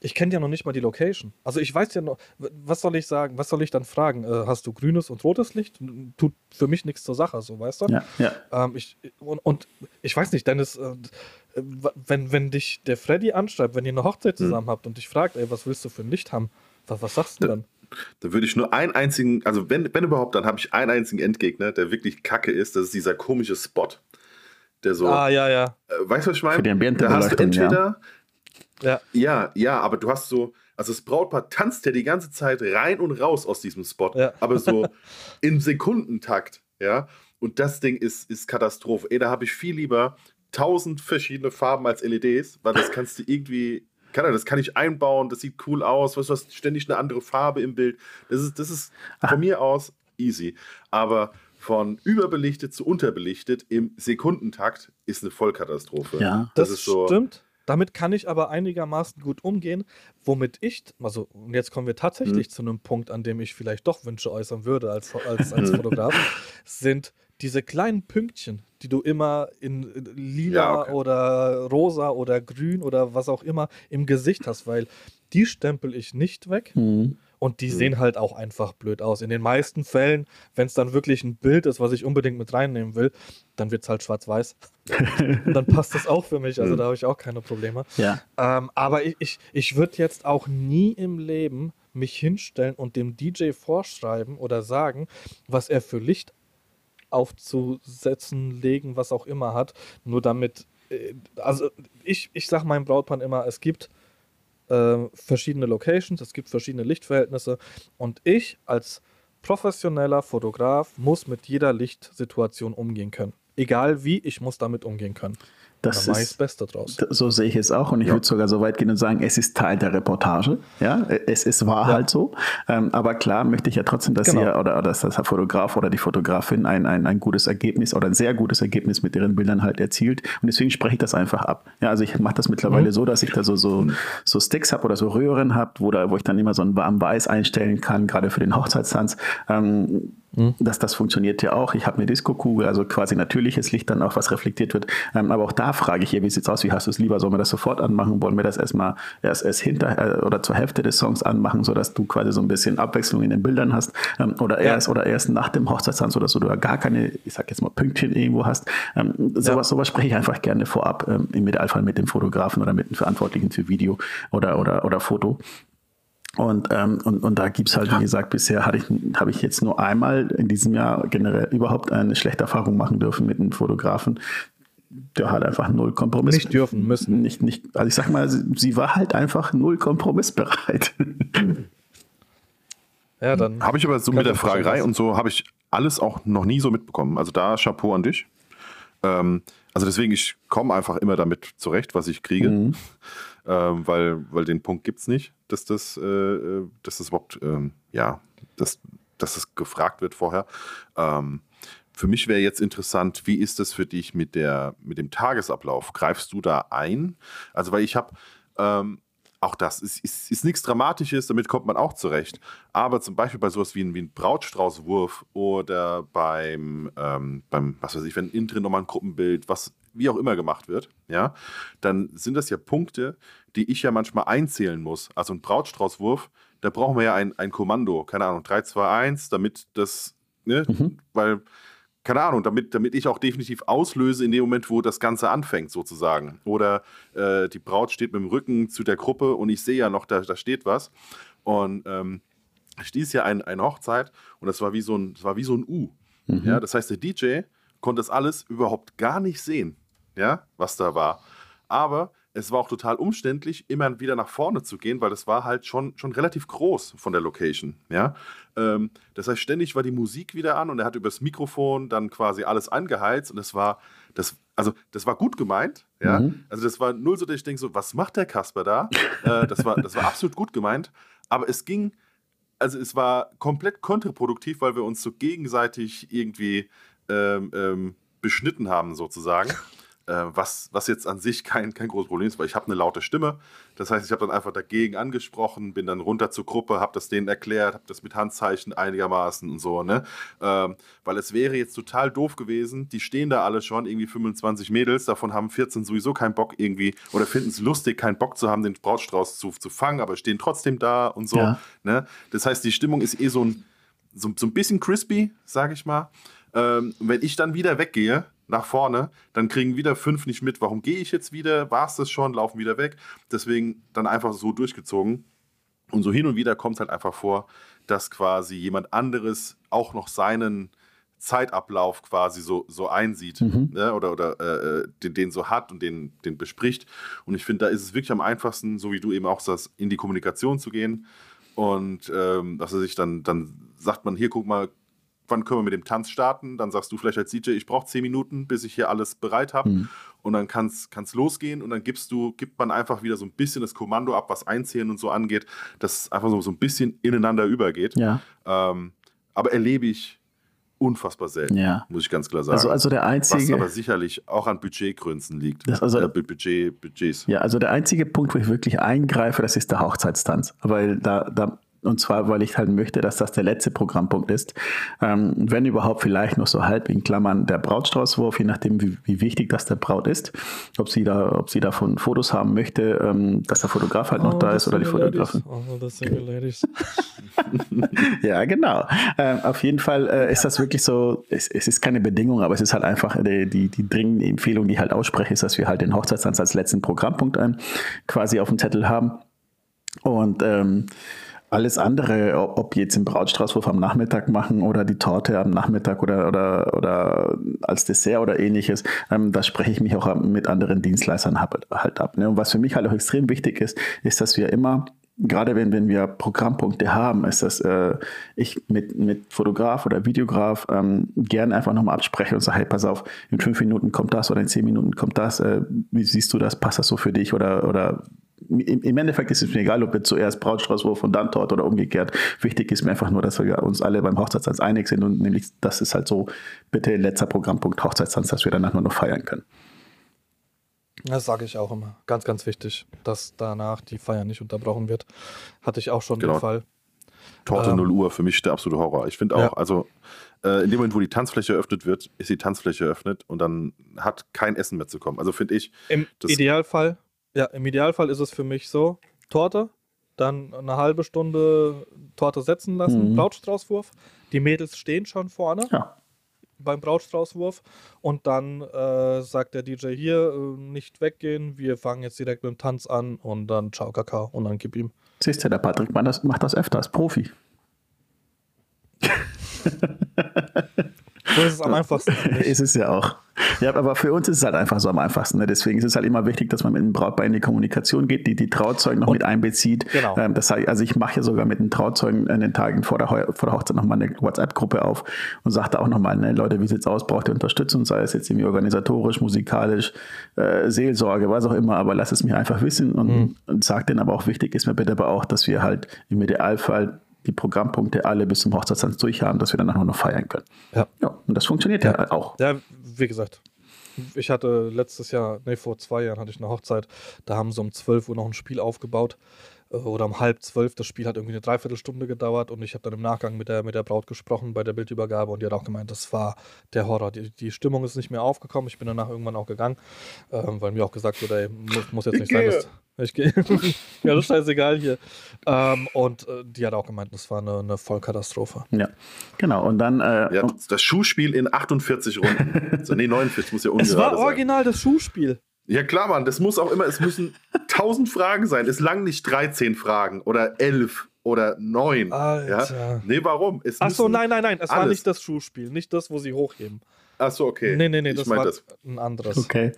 ich kenne ja noch nicht mal die Location. Also ich weiß ja noch, was soll ich sagen, was soll ich dann fragen? Äh, hast du grünes und rotes Licht? Tut für mich nichts zur Sache, so weißt du? Ja, ja. Ähm, ich, und, und, ich weiß nicht, Dennis, äh, wenn, wenn dich der Freddy anschreibt, wenn ihr eine Hochzeit hm. zusammen hm. habt und dich fragt, ey, was willst du für ein Licht haben? Was, was sagst du dann? Da würde ich nur einen einzigen, also wenn, wenn überhaupt, dann habe ich einen einzigen Endgegner, der wirklich kacke ist. Das ist dieser komische Spot. Der so. Ah, ja, ja. Äh, weißt du, was ich meine? Für die Da hast du entweder. Ja. ja, ja, aber du hast so. Also das Brautpaar tanzt ja die ganze Zeit rein und raus aus diesem Spot. Ja. Aber so im Sekundentakt. Ja. Und das Ding ist, ist Katastrophe. Ey, da habe ich viel lieber tausend verschiedene Farben als LEDs, weil das kannst du irgendwie kann er, das kann ich einbauen, das sieht cool aus, was, was ständig eine andere Farbe im Bild. Das ist, das ist von mir aus easy. Aber von überbelichtet zu unterbelichtet im Sekundentakt ist eine Vollkatastrophe. Ja, das, das ist so. Stimmt. Damit kann ich aber einigermaßen gut umgehen, womit ich, also und jetzt kommen wir tatsächlich hm. zu einem Punkt, an dem ich vielleicht doch Wünsche äußern würde als, als, als Fotograf, sind diese kleinen Pünktchen, die du immer in lila ja, okay. oder rosa oder grün oder was auch immer im Gesicht hast, weil die stempel ich nicht weg. Mhm. Und die mhm. sehen halt auch einfach blöd aus. In den meisten Fällen, wenn es dann wirklich ein Bild ist, was ich unbedingt mit reinnehmen will, dann wird es halt schwarz-weiß. Und dann passt das auch für mich. Also mhm. da habe ich auch keine Probleme. Ja. Ähm, aber ich, ich, ich würde jetzt auch nie im Leben mich hinstellen und dem DJ vorschreiben oder sagen, was er für Licht aufzusetzen, legen, was auch immer hat. Nur damit, äh, also ich, ich sage meinem Brautpaar immer, es gibt äh, verschiedene Locations, es gibt verschiedene Lichtverhältnisse und ich als professioneller Fotograf muss mit jeder Lichtsituation umgehen können. Egal wie, ich muss damit umgehen können. Das da ist das Beste draus. So sehe ich es auch und ich ja. würde sogar so weit gehen und sagen, es ist Teil der Reportage. Ja, es, es war ja. halt so. Ähm, aber klar möchte ich ja trotzdem, dass genau. ihr oder, dass der Fotograf oder die Fotografin ein, ein, ein gutes Ergebnis oder ein sehr gutes Ergebnis mit ihren Bildern halt erzielt. Und deswegen spreche ich das einfach ab. Ja, also ich mache das mittlerweile mhm. so, dass ich da so, so, so Sticks habe oder so Röhren habe, wo, wo ich dann immer so ein warm Weiß einstellen kann, gerade für den Hochzeitstanz. Ähm, Mhm. Das, das funktioniert ja auch. Ich habe eine Disco-Kugel, also quasi natürliches Licht dann auch, was reflektiert wird. Ähm, aber auch da frage ich hier, wie sieht es aus? Wie hast du es lieber? Sollen wir das sofort anmachen? Wollen wir das erstmal erst, erst hinter äh, oder zur Hälfte des Songs anmachen, sodass du quasi so ein bisschen Abwechslung in den Bildern hast? Ähm, oder erst ja. oder erst nach dem Hochzeitstanz, sodass du da gar keine, ich sag jetzt mal, Pünktchen irgendwo hast. Ähm, sowas, ja. sowas spreche ich einfach gerne vorab, ähm, im Idealfall mit dem Fotografen oder mit dem Verantwortlichen für Video oder, oder, oder Foto. Und, ähm, und, und da gibt es halt, wie gesagt, bisher ich, habe ich jetzt nur einmal in diesem Jahr generell überhaupt eine schlechte Erfahrung machen dürfen mit einem Fotografen. Der hat einfach null Kompromiss. Nicht dürfen müssen. Nicht, nicht, also ich sag mal, sie, sie war halt einfach null kompromissbereit. Ja, dann. Habe ich aber so mit der Fragerei und so habe ich alles auch noch nie so mitbekommen. Also da Chapeau an dich. Ähm, also deswegen, ich komme einfach immer damit zurecht, was ich kriege. Mhm ähm, weil, weil den Punkt gibt es nicht, dass das, äh, äh, dass das überhaupt, ähm, ja, dass, dass das gefragt wird vorher. Ähm, für mich wäre jetzt interessant, wie ist das für dich mit, der, mit dem Tagesablauf? Greifst du da ein? Also, weil ich habe, ähm, auch das ist, ist, ist nichts Dramatisches, damit kommt man auch zurecht. Aber zum Beispiel bei sowas wie ein, wie ein Brautstraußwurf oder beim, ähm, beim, was weiß ich, wenn innen drin nochmal ein Gruppenbild, was wie auch immer gemacht wird, ja, dann sind das ja Punkte, die ich ja manchmal einzählen muss. Also ein Brautstraußwurf, da brauchen wir ja ein, ein Kommando, keine Ahnung, 3, 2, 1, damit das, ne, mhm. weil, keine Ahnung, damit, damit ich auch definitiv auslöse in dem Moment, wo das Ganze anfängt, sozusagen. Oder äh, die Braut steht mit dem Rücken zu der Gruppe und ich sehe ja noch, da, da steht was. Und ähm, stieß ja ein, eine Hochzeit und das war wie so ein, das war wie so ein U. Mhm. Ja, das heißt, der DJ konnte das alles überhaupt gar nicht sehen, ja, was da war. Aber es war auch total umständlich, immer wieder nach vorne zu gehen, weil das war halt schon, schon relativ groß von der Location. Ja? Ähm, das heißt, ständig war die Musik wieder an und er hat übers Mikrofon dann quasi alles angeheizt und das war, das, also das war gut gemeint. Ja? Mhm. Also das war null so, dass ich denke, so, was macht der Kasper da? äh, das, war, das war absolut gut gemeint, aber es ging, also es war komplett kontraproduktiv, weil wir uns so gegenseitig irgendwie ähm, ähm, beschnitten haben, sozusagen. Äh, was, was jetzt an sich kein, kein großes Problem ist, weil ich habe eine laute Stimme. Das heißt, ich habe dann einfach dagegen angesprochen, bin dann runter zur Gruppe, habe das denen erklärt, habe das mit Handzeichen einigermaßen und so, ne? Ähm, weil es wäre jetzt total doof gewesen, die stehen da alle schon, irgendwie 25 Mädels, davon haben 14 sowieso keinen Bock irgendwie oder finden es lustig, keinen Bock zu haben, den Brautstrauß zu, zu fangen, aber stehen trotzdem da und so. Ja. Ne? Das heißt, die Stimmung ist eh so ein, so, so ein bisschen crispy, sage ich mal. Ähm, wenn ich dann wieder weggehe, nach vorne, dann kriegen wieder fünf nicht mit, warum gehe ich jetzt wieder, war es das schon, laufen wieder weg. Deswegen dann einfach so durchgezogen. Und so hin und wieder kommt es halt einfach vor, dass quasi jemand anderes auch noch seinen Zeitablauf quasi so, so einsieht mhm. ne? oder, oder äh, äh, den, den so hat und den, den bespricht. Und ich finde, da ist es wirklich am einfachsten, so wie du eben auch sagst, in die Kommunikation zu gehen. Und ähm, dass er sich dann, dann sagt man, hier guck mal, wann können wir mit dem Tanz starten? Dann sagst du vielleicht als DJ, ich brauche zehn Minuten, bis ich hier alles bereit habe. Mhm. Und dann kann es losgehen und dann gibst du, gibt man einfach wieder so ein bisschen das Kommando ab, was Einzählen und so angeht, dass es einfach so, so ein bisschen ineinander übergeht. Ja. Ähm, aber erlebe ich unfassbar selten, ja. muss ich ganz klar sagen. Also, also der einzige, was aber sicherlich auch an Budgetgrünzen liegt. Das also, äh, Budget, Budgets. Ja, also der einzige Punkt, wo ich wirklich eingreife, das ist der Hochzeitstanz. Weil da, da und zwar, weil ich halt möchte, dass das der letzte Programmpunkt ist. Ähm, wenn überhaupt vielleicht noch so halb in Klammern der Brautstraußwurf, je nachdem, wie, wie, wichtig das der Braut ist. Ob sie da, ob sie davon Fotos haben möchte, ähm, dass der Fotograf halt noch oh, da ist oder die Fotografin. Oh, das sind Ladies. ja, genau. Ähm, auf jeden Fall äh, ist das wirklich so, es, es, ist keine Bedingung, aber es ist halt einfach die, die, die dringende Empfehlung, die ich halt ausspreche, ist, dass wir halt den Hochzeitstanz als letzten Programmpunkt quasi auf dem Zettel haben. Und ähm, alles andere, ob jetzt im Brautstraußwurf am Nachmittag machen oder die Torte am Nachmittag oder, oder, oder als Dessert oder ähnliches, ähm, da spreche ich mich auch mit anderen Dienstleistern halt ab. Ne? Und was für mich halt auch extrem wichtig ist, ist, dass wir immer gerade wenn, wenn wir Programmpunkte haben, ist das, äh, ich mit, mit Fotograf oder Videograf ähm, gerne einfach nochmal abspreche und sage, hey, pass auf, in fünf Minuten kommt das oder in zehn Minuten kommt das, äh, wie siehst du das, passt das so für dich oder, oder im Endeffekt ist es mir egal, ob wir zuerst Brautstraußwurf und dann Tort oder umgekehrt. Wichtig ist mir einfach nur, dass wir uns alle beim Hochzeitstanz einig sind und nämlich, das ist halt so, bitte letzter Programmpunkt Hochzeitstanz, dass wir danach nur noch feiern können. Das sage ich auch immer. Ganz, ganz wichtig, dass danach die Feier nicht unterbrochen wird. Hatte ich auch schon genau. den Fall. Torte ähm, 0 Uhr, für mich der absolute Horror. Ich finde auch, ja. also äh, in dem Moment, wo die Tanzfläche eröffnet wird, ist die Tanzfläche eröffnet und dann hat kein Essen mehr zu kommen. Also finde ich. Im Idealfall ja, im Idealfall ist es für mich so: Torte, dann eine halbe Stunde Torte setzen lassen, mhm. Brautstraußwurf. Die Mädels stehen schon vorne ja. beim Brautstraußwurf und dann äh, sagt der DJ hier, äh, nicht weggehen, wir fangen jetzt direkt mit dem Tanz an und dann ciao Kakao und dann gib ihm. Siehst du, der Patrick macht das, macht das öfters, Profi. So ist es am einfachsten. ist es ja auch. Ja, aber für uns ist es halt einfach so am einfachsten. Ne? Deswegen ist es halt immer wichtig, dass man mit dem Brautpaar in die Kommunikation geht, die die Trauzeugen noch und, mit einbezieht. Genau. Ähm, das heißt, also ich mache ja sogar mit den Trauzeugen in den Tagen vor der, vor der Hochzeit nochmal eine WhatsApp-Gruppe auf und sage da auch nochmal, ne, Leute, wie sieht es aus? Braucht ihr Unterstützung? Sei es jetzt irgendwie organisatorisch, musikalisch, äh, Seelsorge, was auch immer, aber lass es mir einfach wissen und, mhm. und sag denen aber auch wichtig ist mir bitte aber auch, dass wir halt im Idealfall die Programmpunkte alle bis zum Hochzeitstanz durch haben, dass wir danach noch feiern können. Ja. ja und das funktioniert ja, ja auch. Ja, wie gesagt, ich hatte letztes Jahr, nee, vor zwei Jahren hatte ich eine Hochzeit, da haben sie um 12 Uhr noch ein Spiel aufgebaut. Äh, oder um halb zwölf. Das Spiel hat irgendwie eine Dreiviertelstunde gedauert und ich habe dann im Nachgang mit der, mit der Braut gesprochen bei der Bildübergabe und die hat auch gemeint, das war der Horror. Die, die Stimmung ist nicht mehr aufgekommen. Ich bin danach irgendwann auch gegangen, ähm, weil mir auch gesagt wurde, ey, muss, muss jetzt nicht sein, dass, ich gehe. ja, das ist scheißegal hier. Ähm, und äh, die hat auch gemeint, das war eine, eine Vollkatastrophe. Ja, genau. Und dann. Äh, ja, das Schuhspiel in 48 Runden. so, nee, 49 muss ja Es war original sein. das Schuhspiel. Ja, klar, Mann. Das muss auch immer, es müssen 1000 Fragen sein. Es lang nicht 13 Fragen oder 11 oder 9. Alter. Ja? Nee, warum? Es Ach nein, nein, nein. Es alles. war nicht das Schuhspiel. Nicht das, wo sie hochheben. Ach so, okay. Nee, nee, nee. Ich das war das. ein anderes. Okay.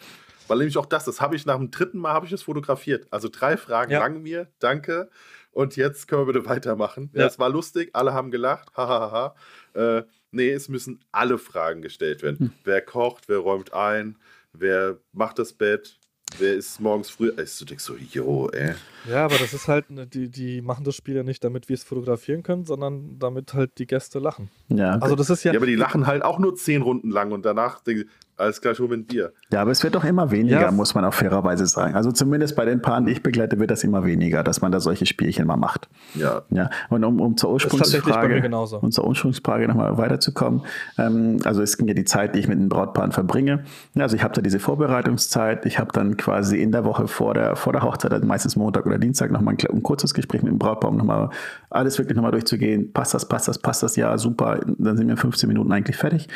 Weil nämlich auch das, das habe ich nach dem dritten Mal habe ich es fotografiert. Also drei Fragen ja. lang mir, danke. Und jetzt können wir bitte weitermachen. Ja, es war lustig, alle haben gelacht. Hahaha. äh, nee, es müssen alle Fragen gestellt werden. Hm. Wer kocht, wer räumt ein, wer macht das Bett, Wer ist morgens früh? Also, du denkst so, jo, ey. Ja, aber das ist halt, ne, die, die machen das Spiel ja nicht, damit wir es fotografieren können, sondern damit halt die Gäste lachen. Ja. Also das ist ja. Ja, aber die lachen halt auch nur zehn Runden lang und danach denken sie, alles klar, schon mit Bier. Ja, aber es wird doch immer weniger, ja. muss man auch fairerweise sagen. Also zumindest bei den Paaren, die ich begleite, wird das immer weniger, dass man da solche Spielchen mal macht. Ja. ja. Und um, um zur Ursprungsfrage, um zur Ursprungsfrage nochmal weiterzukommen, ähm, also es ging ja die Zeit, die ich mit den Brautpaaren verbringe. Also ich habe da diese Vorbereitungszeit, ich habe dann quasi in der Woche vor der, vor der Hochzeit, also meistens Montag oder Dienstag, nochmal ein, ein kurzes Gespräch mit dem Brautpaar, um nochmal alles wirklich nochmal durchzugehen. Passt das, passt das, passt das? Ja, super. Dann sind wir in 15 Minuten eigentlich fertig.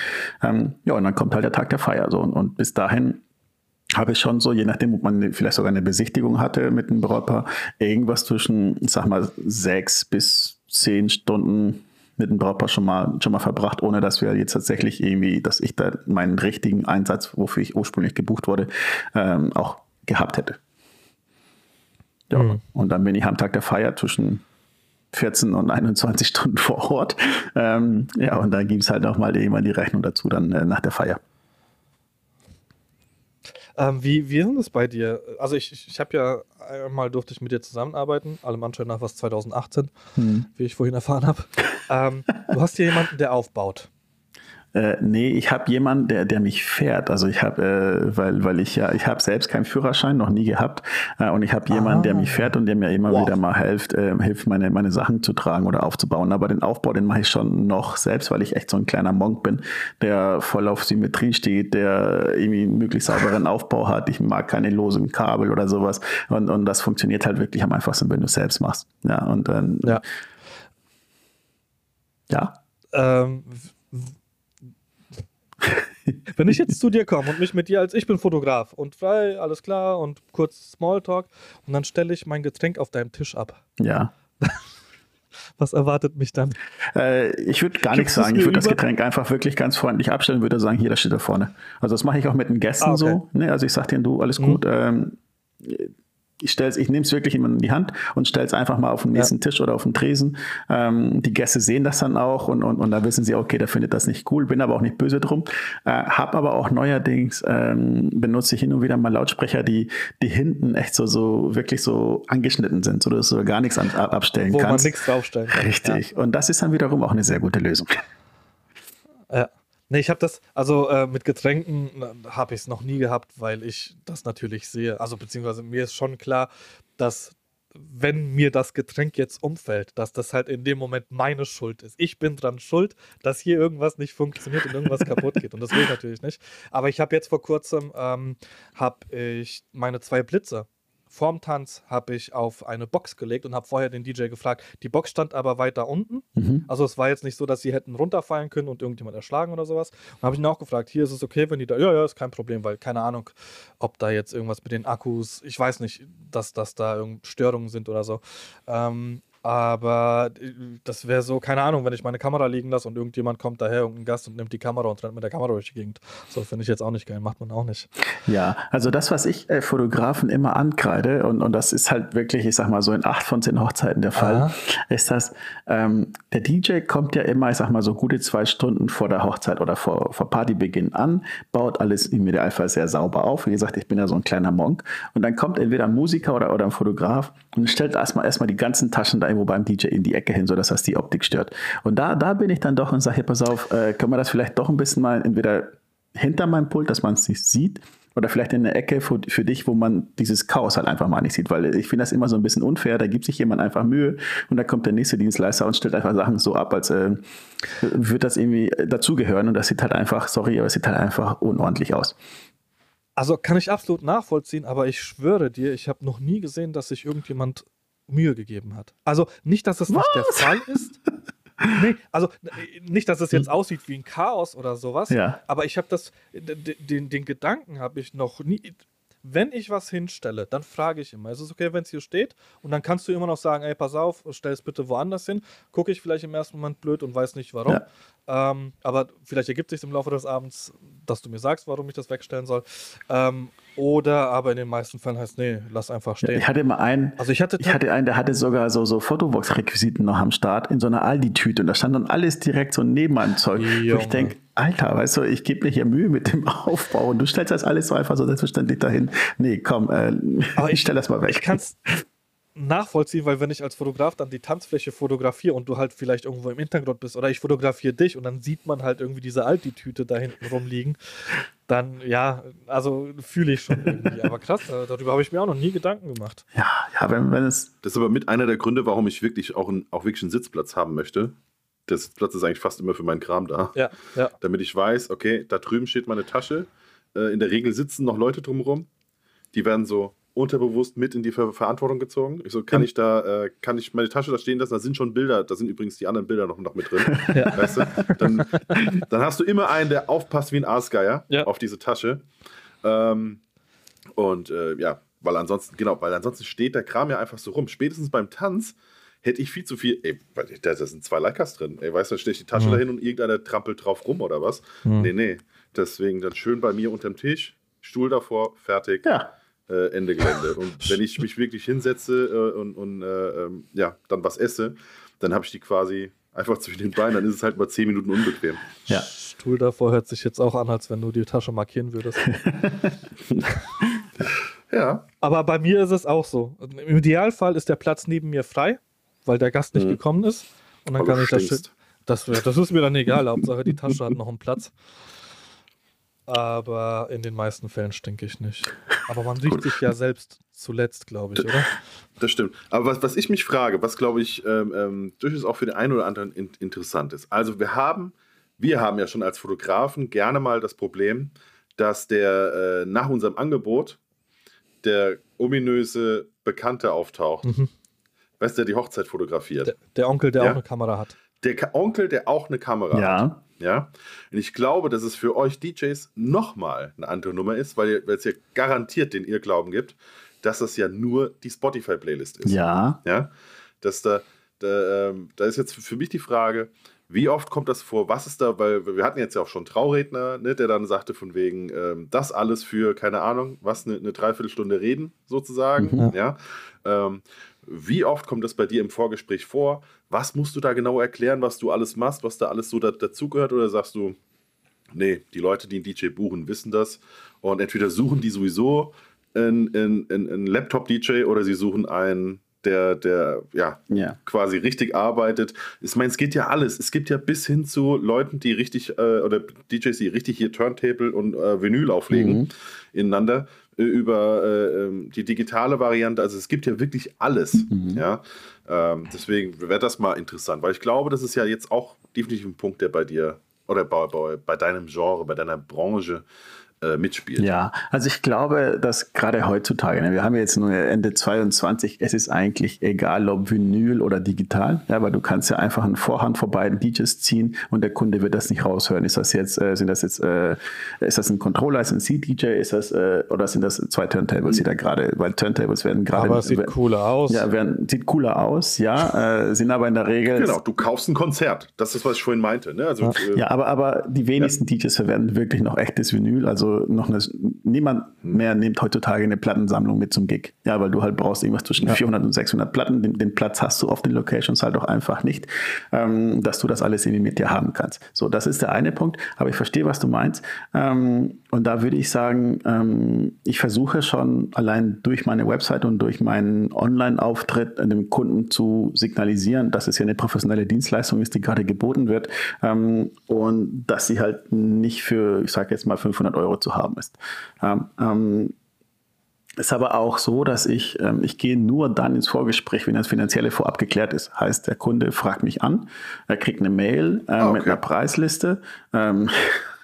Ähm, ja, und dann kommt halt der Tag der Feier. So. Und, und bis dahin habe ich schon so, je nachdem, ob man vielleicht sogar eine Besichtigung hatte mit einem Brautpaar, irgendwas zwischen, sag mal, sechs bis zehn Stunden mit dem Brautpaar schon mal, schon mal verbracht, ohne dass wir jetzt tatsächlich irgendwie, dass ich da meinen richtigen Einsatz, wofür ich ursprünglich gebucht wurde, ähm, auch gehabt hätte. Ja, mhm. Und dann bin ich am Tag der Feier zwischen 14 und 21 Stunden vor Ort. Ähm, ja, und dann gibt es halt auch mal irgendwann die Rechnung dazu dann äh, nach der Feier. Ähm, wie, wie ist denn das bei dir? Also ich, ich, ich habe ja einmal durfte ich mit dir zusammenarbeiten, allem Anschein nach was 2018, hm. wie ich vorhin erfahren habe. ähm, du hast hier jemanden, der aufbaut. Äh, nee, ich habe jemanden, der, der mich fährt. Also ich habe, äh, weil, weil ich ja, ich habe selbst keinen Führerschein, noch nie gehabt. Äh, und ich habe jemanden, der mich fährt und der mir immer wow. wieder mal hilft, äh, hilft, meine, meine Sachen zu tragen oder aufzubauen. Aber den Aufbau, den mache ich schon noch selbst, weil ich echt so ein kleiner Monk bin, der voll auf Symmetrie steht, der irgendwie einen möglichst sauberen Aufbau hat. Ich mag keine losen Kabel oder sowas. Und, und das funktioniert halt wirklich am einfachsten, wenn du es selbst machst. Ja, und dann. Ja. Ja. Ähm, Wenn ich jetzt zu dir komme und mich mit dir als ich bin Fotograf und frei, alles klar und kurz Smalltalk und dann stelle ich mein Getränk auf deinem Tisch ab. Ja. Was erwartet mich dann? Äh, ich würde gar nichts sagen. Ich würde das Getränk einfach wirklich ganz freundlich abstellen, würde sagen, hier, das steht da vorne. Also das mache ich auch mit den Gästen ah, okay. so. Ne? Also ich sage denen, du, alles mhm. gut. Ähm, ich, ich nehme es wirklich in die Hand und stelle es einfach mal auf den nächsten ja. Tisch oder auf den Tresen. Ähm, die Gäste sehen das dann auch und, und, und da wissen sie, okay, der findet das nicht cool, bin aber auch nicht böse drum. Äh, hab aber auch neuerdings, ähm, benutze ich hin und wieder mal Lautsprecher, die, die hinten echt so, so wirklich so angeschnitten sind, sodass du gar nichts an, abstellen Wo kannst. Wo man nichts draufstellen kann. Richtig. Ja. Und das ist dann wiederum auch eine sehr gute Lösung. Ja. Nee, ich habe das, also äh, mit Getränken äh, habe ich es noch nie gehabt, weil ich das natürlich sehe. Also beziehungsweise mir ist schon klar, dass wenn mir das Getränk jetzt umfällt, dass das halt in dem Moment meine Schuld ist. Ich bin dran schuld, dass hier irgendwas nicht funktioniert und irgendwas kaputt geht. Und das will ich natürlich nicht. Aber ich habe jetzt vor kurzem, ähm, habe ich meine zwei Blitze vorm Tanz habe ich auf eine Box gelegt und habe vorher den DJ gefragt. Die Box stand aber weiter unten. Mhm. Also es war jetzt nicht so, dass sie hätten runterfallen können und irgendjemand erschlagen oder sowas. Und habe ich ihn auch gefragt, hier ist es okay, wenn die da, ja, ja, ist kein Problem, weil keine Ahnung, ob da jetzt irgendwas mit den Akkus, ich weiß nicht, dass, dass da Störungen sind oder so. Ähm, aber äh, das wäre so, keine Ahnung, wenn ich meine Kamera liegen lasse und irgendjemand kommt daher, irgendein Gast und nimmt die Kamera und rennt mit der Kamera durch die Gegend. So finde ich jetzt auch nicht geil, macht man auch nicht. Ja, also das, was ich äh, Fotografen immer ankreide, und, und das ist halt wirklich, ich sag mal, so in acht von zehn Hochzeiten der Fall, Aha. ist das, ähm, der DJ kommt ja immer, ich sag mal, so gute zwei Stunden vor der Hochzeit oder vor, vor Partybeginn an, baut alles im Idealfall sehr sauber auf. Wie gesagt, ich bin ja so ein kleiner Monk. Und dann kommt entweder ein Musiker oder, oder ein Fotograf und stellt erstmal erstmal die ganzen Taschen da irgendwo beim DJ in die Ecke hin, sodass das die Optik stört. Und da, da bin ich dann doch und sage, pass auf, äh, können wir das vielleicht doch ein bisschen mal entweder hinter meinem Pult, dass man es nicht sieht. Oder vielleicht in der Ecke für, für dich, wo man dieses Chaos halt einfach mal nicht sieht. Weil ich finde das immer so ein bisschen unfair. Da gibt sich jemand einfach Mühe und dann kommt der nächste Dienstleister und stellt einfach Sachen so ab, als äh, würde das irgendwie dazugehören. Und das sieht halt einfach, sorry, aber es sieht halt einfach unordentlich aus. Also kann ich absolut nachvollziehen, aber ich schwöre dir, ich habe noch nie gesehen, dass sich irgendjemand Mühe gegeben hat. Also nicht, dass es Was? nicht der Fall ist. Nee, also nicht, dass es jetzt hm. aussieht wie ein Chaos oder sowas, ja. aber ich habe das, den, den Gedanken habe ich noch nie, wenn ich was hinstelle, dann frage ich immer, ist es okay, wenn es hier steht? Und dann kannst du immer noch sagen, ey, pass auf, stell es bitte woanders hin. Gucke ich vielleicht im ersten Moment blöd und weiß nicht warum. Ja. Ähm, aber vielleicht ergibt sich im Laufe des Abends, dass du mir sagst, warum ich das wegstellen soll. Ähm, oder aber in den meisten Fällen heißt, nee, lass einfach stehen. Ich hatte immer einen, also ich hatte, ich hatte einen, der hatte sogar so, so Fotobox-Requisiten noch am Start in so einer Aldi-Tüte und da stand dann alles direkt so neben einem Zeug. Wo ich denke, Alter, weißt du, ich gebe mir hier Mühe mit dem Aufbau und du stellst das alles so einfach so selbstverständlich dahin. Nee, komm, äh, aber ich, ich stell das mal weg. Ich kann's, nachvollziehen, weil wenn ich als Fotograf dann die Tanzfläche fotografiere und du halt vielleicht irgendwo im Hintergrund bist oder ich fotografiere dich und dann sieht man halt irgendwie diese Alti-Tüte da hinten rumliegen, dann ja, also fühle ich schon irgendwie. Aber krass, äh, darüber habe ich mir auch noch nie Gedanken gemacht. Ja, ja, wenn, wenn es. Das ist aber mit einer der Gründe, warum ich wirklich auch, ein, auch wirklich einen Sitzplatz haben möchte. Der Sitzplatz ist eigentlich fast immer für meinen Kram da. Ja, ja. Damit ich weiß, okay, da drüben steht meine Tasche. Äh, in der Regel sitzen noch Leute drumherum. Die werden so unterbewusst mit in die Ver Verantwortung gezogen. Ich so, kann ja. ich da, äh, kann ich meine Tasche da stehen lassen? Da sind schon Bilder, da sind übrigens die anderen Bilder noch, noch mit drin. Ja. Weißt du? Dann, dann, hast du immer einen, der aufpasst wie ein Aasgeier ja. auf diese Tasche. Ähm, und äh, ja, weil ansonsten, genau, weil ansonsten steht der Kram ja einfach so rum. Spätestens beim Tanz hätte ich viel zu viel, ey, da sind zwei Leikers drin. Ey, weißt du, dann stelle ich die Tasche mhm. dahin und irgendeiner trampelt drauf rum oder was. Mhm. Nee, nee. Deswegen dann schön bei mir unterm Tisch, Stuhl davor, fertig. Ja äh, Ende Gelände. Und wenn ich mich wirklich hinsetze äh, und, und äh, ähm, ja, dann was esse, dann habe ich die quasi einfach zwischen den Beinen, dann ist es halt mal zehn Minuten unbequem. Ja. Stuhl davor hört sich jetzt auch an, als wenn du die Tasche markieren würdest. ja. Aber bei mir ist es auch so. Im Idealfall ist der Platz neben mir frei, weil der Gast nicht mhm. gekommen ist. Und dann Aber kann ich das, das. Das ist mir dann egal. Hauptsache die Tasche hat noch einen Platz. Aber in den meisten Fällen stinke ich nicht. Aber man riecht sich ja selbst zuletzt, glaube ich, oder? Das stimmt. Aber was, was ich mich frage, was glaube ich ähm, ähm, durchaus auch für den einen oder anderen in, interessant ist. Also wir haben, wir haben ja schon als Fotografen gerne mal das Problem, dass der äh, nach unserem Angebot der ominöse Bekannte auftaucht. Mhm. Weißt du, der die Hochzeit fotografiert. Der, der Onkel, der ja? auch eine Kamera hat. Der Onkel, der auch eine Kamera ja. hat. Ja. Und ich glaube, dass es für euch DJs nochmal eine andere Nummer ist, weil, es ja garantiert den Irrglauben gibt, dass das ja nur die Spotify-Playlist ist. Ja. Ja. Dass da, da, ähm, da ist jetzt für mich die Frage, wie oft kommt das vor? Was ist da? Weil wir hatten jetzt ja auch schon Trauredner, ne, der dann sagte von wegen, ähm, das alles für, keine Ahnung, was, eine, eine Dreiviertelstunde reden sozusagen. Mhm. Ja. Ähm, wie oft kommt das bei dir im Vorgespräch vor? Was musst du da genau erklären, was du alles machst, was da alles so da, dazugehört? Oder sagst du, nee, die Leute, die einen DJ buchen, wissen das. Und entweder suchen die sowieso einen, einen, einen Laptop-DJ oder sie suchen einen, der, der ja, ja, quasi richtig arbeitet. Ich meine, es geht ja alles. Es gibt ja bis hin zu Leuten, die richtig, äh, oder DJs, die richtig hier Turntable und äh, Vinyl auflegen mhm. ineinander über äh, ähm, die digitale Variante. Also es gibt ja wirklich alles. Mhm. Ja? Ähm, deswegen wäre das mal interessant, weil ich glaube, das ist ja jetzt auch definitiv ein Punkt, der bei dir oder bei, bei, bei deinem Genre, bei deiner Branche äh, mitspielt. Ja, also ich glaube, dass gerade heutzutage, ne, wir haben jetzt nur Ende 22, es ist eigentlich egal, ob Vinyl oder digital, ja, weil du kannst ja einfach einen Vorhand vor beiden DJs ziehen und der Kunde wird das nicht raushören. Ist das jetzt, äh, sind das jetzt, äh, ist das ein Controller, ist ein C-DJ, ist das, äh, oder sind das zwei Turntables, die da gerade, weil Turntables werden gerade. Aber es sieht cooler aus. Ja, werden, sieht cooler aus, ja, äh, sind aber in der Regel. Genau, du kaufst ein Konzert. Das ist, was ich vorhin meinte. Ne? Also, ja, ja aber, aber die wenigsten ja. DJs verwenden wirklich noch echtes Vinyl, also noch eine niemand mehr nimmt heutzutage eine Plattensammlung mit zum Gig. Ja, weil du halt brauchst irgendwas zwischen ja. 400 und 600 Platten. Den, den, Platz hast du auf den Locations halt auch einfach nicht, ähm, dass du das alles irgendwie mit dir haben kannst. So, das ist der eine Punkt. Aber ich verstehe, was du meinst. Ähm, und da würde ich sagen, ähm, ich versuche schon allein durch meine Website und durch meinen Online-Auftritt dem Kunden zu signalisieren, dass es hier eine professionelle Dienstleistung ist, die gerade geboten wird ähm, und dass sie halt nicht für, ich sage jetzt mal, 500 Euro zu haben ist. Ähm, ist aber auch so, dass ich, ähm, ich gehe nur dann ins Vorgespräch, wenn das Finanzielle vorab geklärt ist. Heißt, der Kunde fragt mich an, er kriegt eine Mail äh, okay. mit einer Preisliste. Ähm,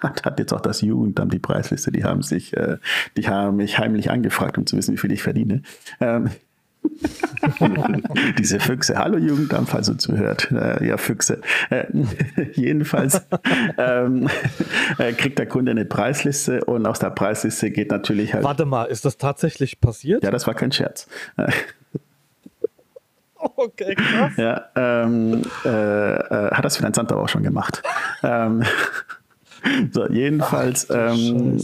hat jetzt auch das Jugendamt die Preisliste, die haben sich, äh, die haben mich heimlich angefragt, um zu wissen, wie viel ich verdiene. Ähm, Diese Füchse. Hallo Jugendamt, falls du zuhört. Äh, ja, Füchse. Äh, jedenfalls ähm, äh, kriegt der Kunde eine Preisliste und aus der Preisliste geht natürlich halt. Warte mal, ist das tatsächlich passiert? Ja, das war kein Scherz. Okay, krass. Ja, ähm, äh, äh, hat das Finanzamt aber auch schon gemacht. ähm, so, jedenfalls. Ach, ähm,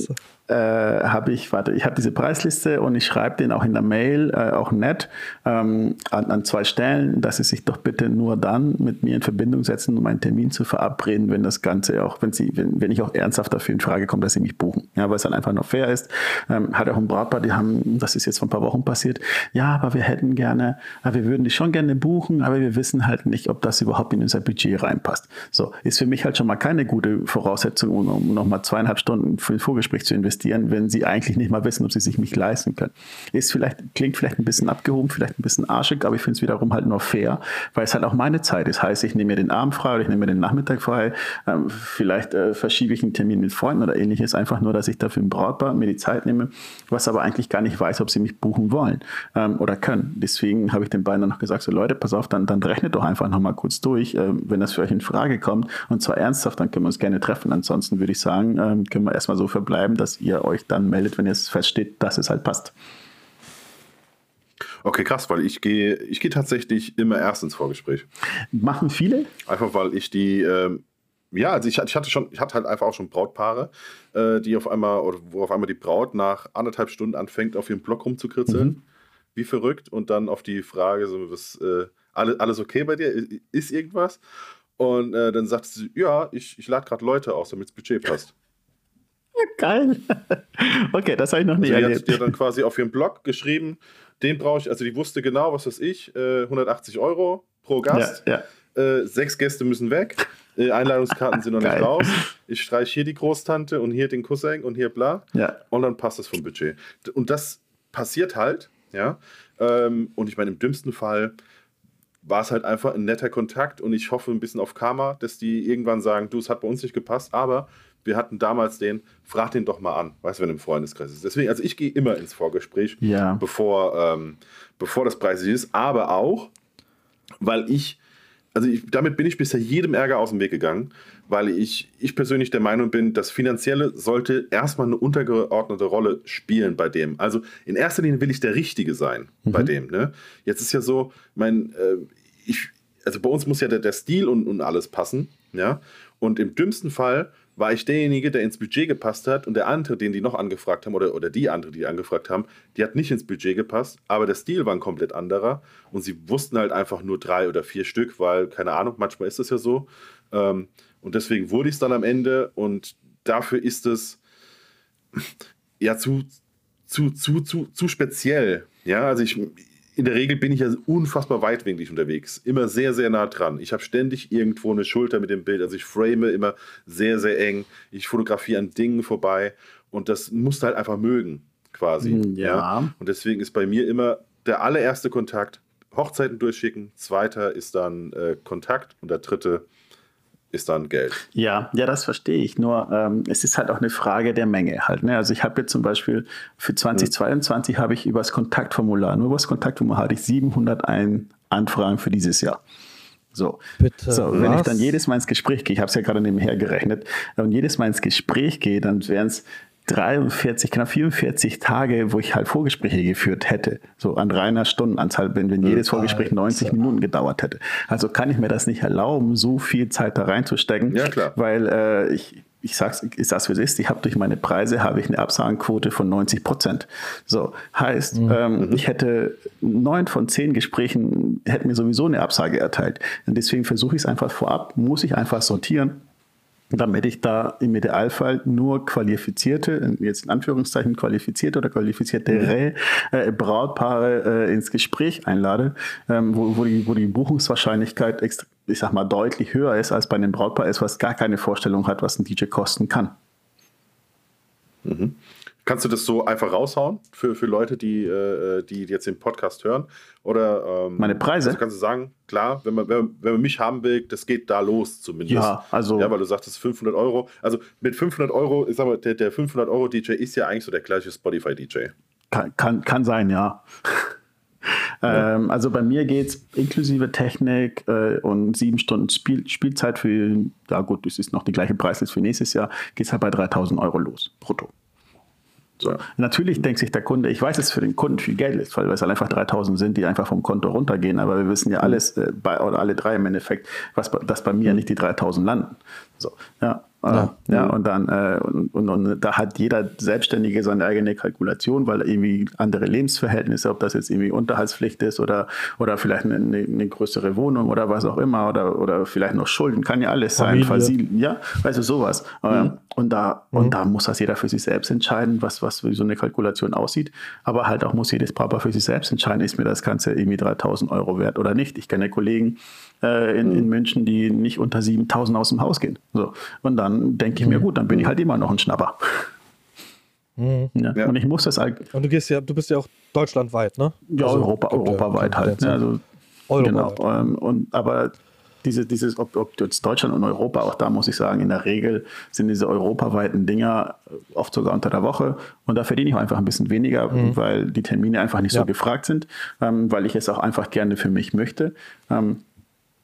äh, habe ich, warte, ich habe diese Preisliste und ich schreibe den auch in der Mail, äh, auch nett, ähm, an, an, zwei Stellen, dass sie sich doch bitte nur dann mit mir in Verbindung setzen, um einen Termin zu verabreden, wenn das Ganze auch, wenn sie, wenn, wenn ich auch ernsthaft dafür in Frage komme, dass sie mich buchen. Ja, weil es dann einfach noch fair ist. Ähm, hat auch ein Brautpaar, die haben, das ist jetzt vor ein paar Wochen passiert, ja, aber wir hätten gerne, wir würden dich schon gerne buchen, aber wir wissen halt nicht, ob das überhaupt in unser Budget reinpasst. So, ist für mich halt schon mal keine gute Voraussetzung, um, um nochmal zweieinhalb Stunden für ein Vorgespräch zu investieren investieren, wenn sie eigentlich nicht mal wissen, ob sie sich mich leisten können. Ist vielleicht, klingt vielleicht ein bisschen abgehoben, vielleicht ein bisschen arschig, aber ich finde es wiederum halt nur fair, weil es halt auch meine Zeit ist. Heißt, ich nehme mir den Abend frei oder ich nehme mir den Nachmittag frei. Ähm, vielleicht äh, verschiebe ich einen Termin mit Freunden oder ähnliches, einfach nur, dass ich dafür ein Brautpaar mir die Zeit nehme, was aber eigentlich gar nicht weiß, ob sie mich buchen wollen ähm, oder können. Deswegen habe ich den beiden dann noch gesagt, so Leute, pass auf, dann, dann rechnet doch einfach nochmal kurz durch, äh, wenn das für euch in Frage kommt und zwar ernsthaft, dann können wir uns gerne treffen. Ansonsten würde ich sagen, ähm, können wir erstmal so verbleiben, dass ihr euch dann meldet, wenn es feststeht, dass es halt passt. Okay, krass, weil ich gehe ich gehe tatsächlich immer erst ins Vorgespräch. Machen viele? Einfach weil ich die, ähm, ja, also ich, ich, hatte schon, ich hatte halt einfach auch schon Brautpaare, äh, die auf einmal, oder wo auf einmal die Braut nach anderthalb Stunden anfängt, auf ihrem Blog rumzukritzeln. Mhm. Wie verrückt. Und dann auf die Frage, so, was, äh, alles, alles okay bei dir? Ist irgendwas? Und äh, dann sagt sie, ja, ich, ich lade gerade Leute aus, damit das Budget passt. Geil. Okay, das habe ich noch nie also erlebt. Die hat dir dann quasi auf ihrem Blog geschrieben, den brauche ich, also die wusste genau, was weiß ich, 180 äh, Euro pro Gast. Ja, ja. Äh, sechs Gäste müssen weg. Äh, Einladungskarten sind noch nicht raus. Ich streiche hier die Großtante und hier den Cousin und hier bla. Ja. Und dann passt das vom Budget. Und das passiert halt, ja. Ähm, und ich meine, im dümmsten Fall war es halt einfach ein netter Kontakt und ich hoffe ein bisschen auf Karma, dass die irgendwann sagen, du, es hat bei uns nicht gepasst, aber wir hatten damals den, frag den doch mal an, weißt du, wenn du im Freundeskreis ist. Deswegen, also ich gehe immer ins Vorgespräch, ja. bevor, ähm, bevor das preisig ist, aber auch, weil ich, also ich, damit bin ich bisher jedem Ärger aus dem Weg gegangen, weil ich, ich persönlich der Meinung bin, das Finanzielle sollte erstmal eine untergeordnete Rolle spielen bei dem. Also in erster Linie will ich der Richtige sein mhm. bei dem. Ne? Jetzt ist ja so, mein, äh, ich, also bei uns muss ja der, der Stil und, und alles passen, ja. Und im dümmsten Fall war ich derjenige, der ins Budget gepasst hat und der andere, den die noch angefragt haben oder, oder die andere, die angefragt haben, die hat nicht ins Budget gepasst, aber der Stil war ein komplett anderer und sie wussten halt einfach nur drei oder vier Stück, weil, keine Ahnung, manchmal ist das ja so. Ähm, und deswegen wurde ich es dann am Ende und dafür ist es ja zu, zu, zu, zu, zu speziell. Ja, also ich, in der Regel bin ich ja unfassbar weitwinklig unterwegs. Immer sehr, sehr nah dran. Ich habe ständig irgendwo eine Schulter mit dem Bild. Also ich frame immer sehr, sehr eng. Ich fotografiere an Dingen vorbei. Und das musst du halt einfach mögen, quasi. Hm, ja. ja. Und deswegen ist bei mir immer der allererste Kontakt Hochzeiten durchschicken. Zweiter ist dann äh, Kontakt. Und der dritte ist dann Geld. Ja, ja, das verstehe ich. Nur ähm, es ist halt auch eine Frage der Menge halt. Ne? Also ich habe jetzt zum Beispiel für 2022 mhm. habe ich über das Kontaktformular, nur über das Kontaktformular hatte ich 701 Anfragen für dieses Jahr. So, Bitte, so wenn ich dann jedes Mal ins Gespräch gehe, ich habe es ja gerade nebenher gerechnet, und jedes Mal ins Gespräch gehe, dann wären es 43, knapp 44 Tage, wo ich halt Vorgespräche geführt hätte. So an reiner Stundenanzahl, wenn, wenn jedes Vorgespräch 90 Minuten gedauert hätte. Also kann ich mir das nicht erlauben, so viel Zeit da reinzustecken. Ja, klar. Weil äh, ich, ich sag's, ich sag's wie es ist, ich habe durch meine Preise habe ich eine Absagenquote von 90 Prozent. So, heißt, mhm. ähm, mhm. ich hätte neun von zehn Gesprächen, hätten mir sowieso eine Absage erteilt. Und deswegen versuche ich es einfach vorab, muss ich einfach sortieren damit ich da im Idealfall nur qualifizierte, jetzt in Anführungszeichen qualifizierte oder qualifizierte mhm. äh, Brautpaare äh, ins Gespräch einlade, ähm, wo, wo, die, wo die Buchungswahrscheinlichkeit ich sag mal, deutlich höher ist als bei einem Brautpaar ist, was gar keine Vorstellung hat, was ein DJ kosten kann. Mhm. Kannst du das so einfach raushauen für, für Leute, die, äh, die jetzt den Podcast hören? Oder ähm, meine Preise? Also kannst du sagen, klar, wenn man, wenn, man, wenn man mich haben will, das geht da los zumindest. Ja, also. Ja, weil du sagtest 500 Euro. Also mit 500 Euro, ich sag mal, der, der 500 Euro DJ ist ja eigentlich so der gleiche Spotify DJ. Kann, kann, kann sein, ja. Ähm, also bei mir geht es inklusive Technik äh, und sieben Stunden Spiel, Spielzeit für, ja gut, das ist noch die gleiche Preisliste für nächstes Jahr, geht es halt bei 3000 Euro los, brutto. So. Natürlich denkt sich der Kunde, ich weiß, dass es für den Kunden viel Geld ist, weil es halt einfach 3000 sind, die einfach vom Konto runtergehen, aber wir wissen ja alles, äh, bei, oder alle drei im Endeffekt, was, dass bei mir nicht die 3000 landen. So, ja. Ja, ja und dann äh, und, und, und, da hat jeder Selbstständige seine eigene Kalkulation, weil irgendwie andere Lebensverhältnisse, ob das jetzt irgendwie Unterhaltspflicht ist oder, oder vielleicht eine, eine größere Wohnung oder was auch immer oder, oder vielleicht noch Schulden, kann ja alles sein. Versiegeln, ja, du, sowas. Mhm. Und, da, mhm. und da muss das jeder für sich selbst entscheiden, was, was so eine Kalkulation aussieht. Aber halt auch muss jedes Papa für sich selbst entscheiden, ist mir das Ganze irgendwie 3000 Euro wert oder nicht. Ich kenne Kollegen, äh, in, in mhm. München, die nicht unter 7000 aus dem Haus gehen. So. Und dann denke ich mir, mhm. gut, dann bin ich halt immer noch ein Schnapper. Mhm. Ja. Ja. Und ich muss das halt. Und du gehst ja, du bist ja auch deutschlandweit, ne? Ja, also, Europa, europaweit halt. Ne? Also, Europaweit. Genau. Ähm, und, aber diese, dieses, ob, ob jetzt Deutschland und Europa, auch da muss ich sagen, in der Regel sind diese europaweiten Dinger oft sogar unter der Woche und da verdiene ich auch einfach ein bisschen weniger, mhm. weil die Termine einfach nicht ja. so gefragt sind, ähm, weil ich es auch einfach gerne für mich möchte. Ähm,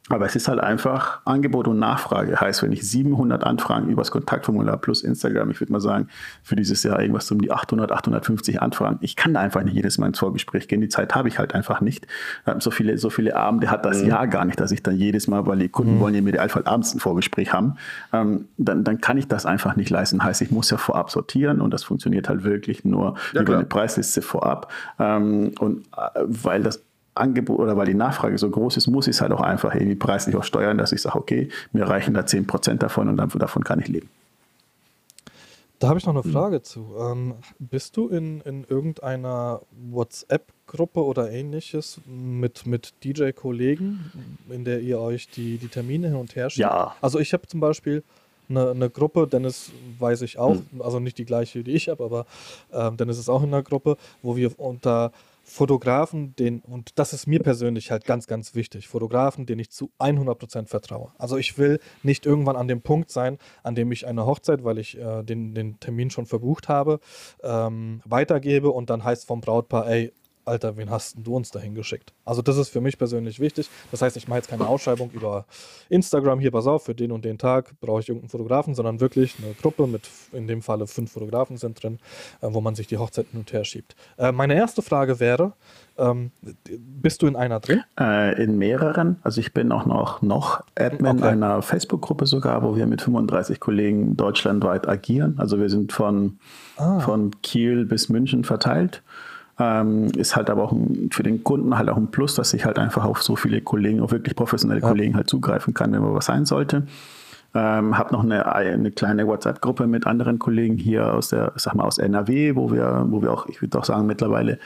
aber es ist halt einfach Angebot und Nachfrage. Heißt, wenn ich 700 Anfragen übers Kontaktformular plus Instagram, ich würde mal sagen, für dieses Jahr irgendwas um die 800, 850 Anfragen. Ich kann da einfach nicht jedes Mal ins Vorgespräch gehen. Die Zeit habe ich halt einfach nicht. Ähm, so viele, so viele Abende hat das mhm. Jahr gar nicht, dass ich dann jedes Mal, weil die Kunden mhm. wollen ja im Idealfall abends ein Vorgespräch haben, ähm, dann, dann kann ich das einfach nicht leisten. Heißt, ich muss ja vorab sortieren und das funktioniert halt wirklich nur ja, über klar. eine Preisliste vorab. Ähm, und äh, weil das Angebot oder weil die Nachfrage so groß ist, muss ich es halt auch einfach irgendwie preislich auch steuern, dass ich sage, okay, mir reichen da 10% davon und dann, davon kann ich leben. Da habe ich noch eine Frage mhm. zu. Ähm, bist du in, in irgendeiner WhatsApp-Gruppe oder ähnliches mit, mit DJ-Kollegen, in der ihr euch die, die Termine hin und her schickt? Ja. Also ich habe zum Beispiel eine, eine Gruppe, Dennis weiß ich auch, mhm. also nicht die gleiche, die ich habe, aber ähm, Dennis ist auch in einer Gruppe, wo wir unter Fotografen, den, und das ist mir persönlich halt ganz, ganz wichtig, Fotografen, denen ich zu 100% vertraue. Also ich will nicht irgendwann an dem Punkt sein, an dem ich eine Hochzeit, weil ich äh, den, den Termin schon verbucht habe, ähm, weitergebe und dann heißt vom Brautpaar, ey, Alter, wen hast du uns dahin geschickt? Also das ist für mich persönlich wichtig. Das heißt, ich mache jetzt keine Ausschreibung über Instagram, hier pass auf, für den und den Tag brauche ich irgendeinen Fotografen, sondern wirklich eine Gruppe mit, in dem Falle fünf Fotografen sind drin, äh, wo man sich die Hochzeit hin und her schiebt. Äh, meine erste Frage wäre, ähm, bist du in einer drin? Äh, in mehreren. Also ich bin auch noch, noch Admin okay. einer Facebook-Gruppe sogar, wo wir mit 35 Kollegen deutschlandweit agieren. Also wir sind von, ah. von Kiel bis München verteilt. Ähm, ist halt aber auch ein, für den Kunden halt auch ein Plus, dass ich halt einfach auf so viele Kollegen, auf wirklich professionelle ja. Kollegen halt zugreifen kann, wenn mal was sein sollte. Ähm, habe noch eine, eine kleine WhatsApp-Gruppe mit anderen Kollegen hier aus der, sag mal, aus NRW, wo wir, wo wir auch, ich würde auch sagen, mittlerweile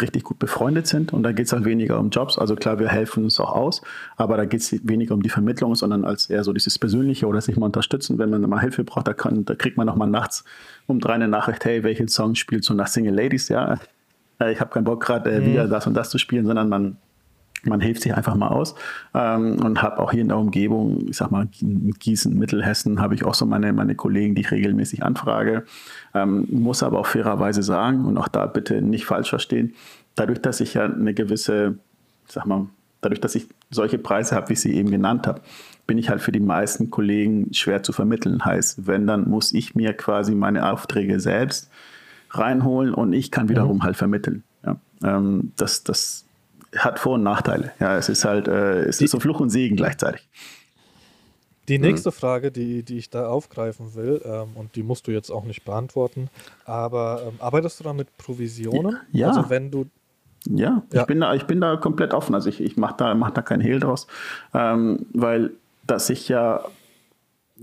richtig gut befreundet sind und da geht es halt weniger um Jobs. Also klar, wir helfen uns auch aus, aber da geht es weniger um die Vermittlung, sondern als eher so dieses Persönliche oder sich mal unterstützen, wenn man mal Hilfe braucht, da, kann, da kriegt man noch mal nachts um drei eine Nachricht, hey, welchen Song spielst du nach Single Ladies? Ja, äh, ich habe keinen Bock gerade äh, mhm. wieder das und das zu spielen, sondern man man hilft sich einfach mal aus ähm, und habe auch hier in der Umgebung, ich sag mal, Gießen, Mittelhessen, habe ich auch so meine, meine Kollegen, die ich regelmäßig anfrage. Ähm, muss aber auch fairerweise sagen und auch da bitte nicht falsch verstehen, dadurch, dass ich ja eine gewisse, ich sag mal, dadurch, dass ich solche Preise habe, wie ich sie eben genannt habe, bin ich halt für die meisten Kollegen schwer zu vermitteln. Heißt, wenn, dann muss ich mir quasi meine Aufträge selbst reinholen und ich kann wiederum mhm. halt vermitteln. Ja, ähm, das, das ist hat Vor- und Nachteile. Ja, es ist halt, äh, es ist so Fluch und Segen gleichzeitig. Die mhm. nächste mhm. Frage, die, die ich da aufgreifen will, ähm, und die musst du jetzt auch nicht beantworten, aber ähm, arbeitest du da mit Provisionen? Ja. Also wenn du ja, ja, Ich, bin da, ich bin da komplett offen. Also ich, ich mache da, mach da keinen Hehl draus, ähm, weil dass ich ja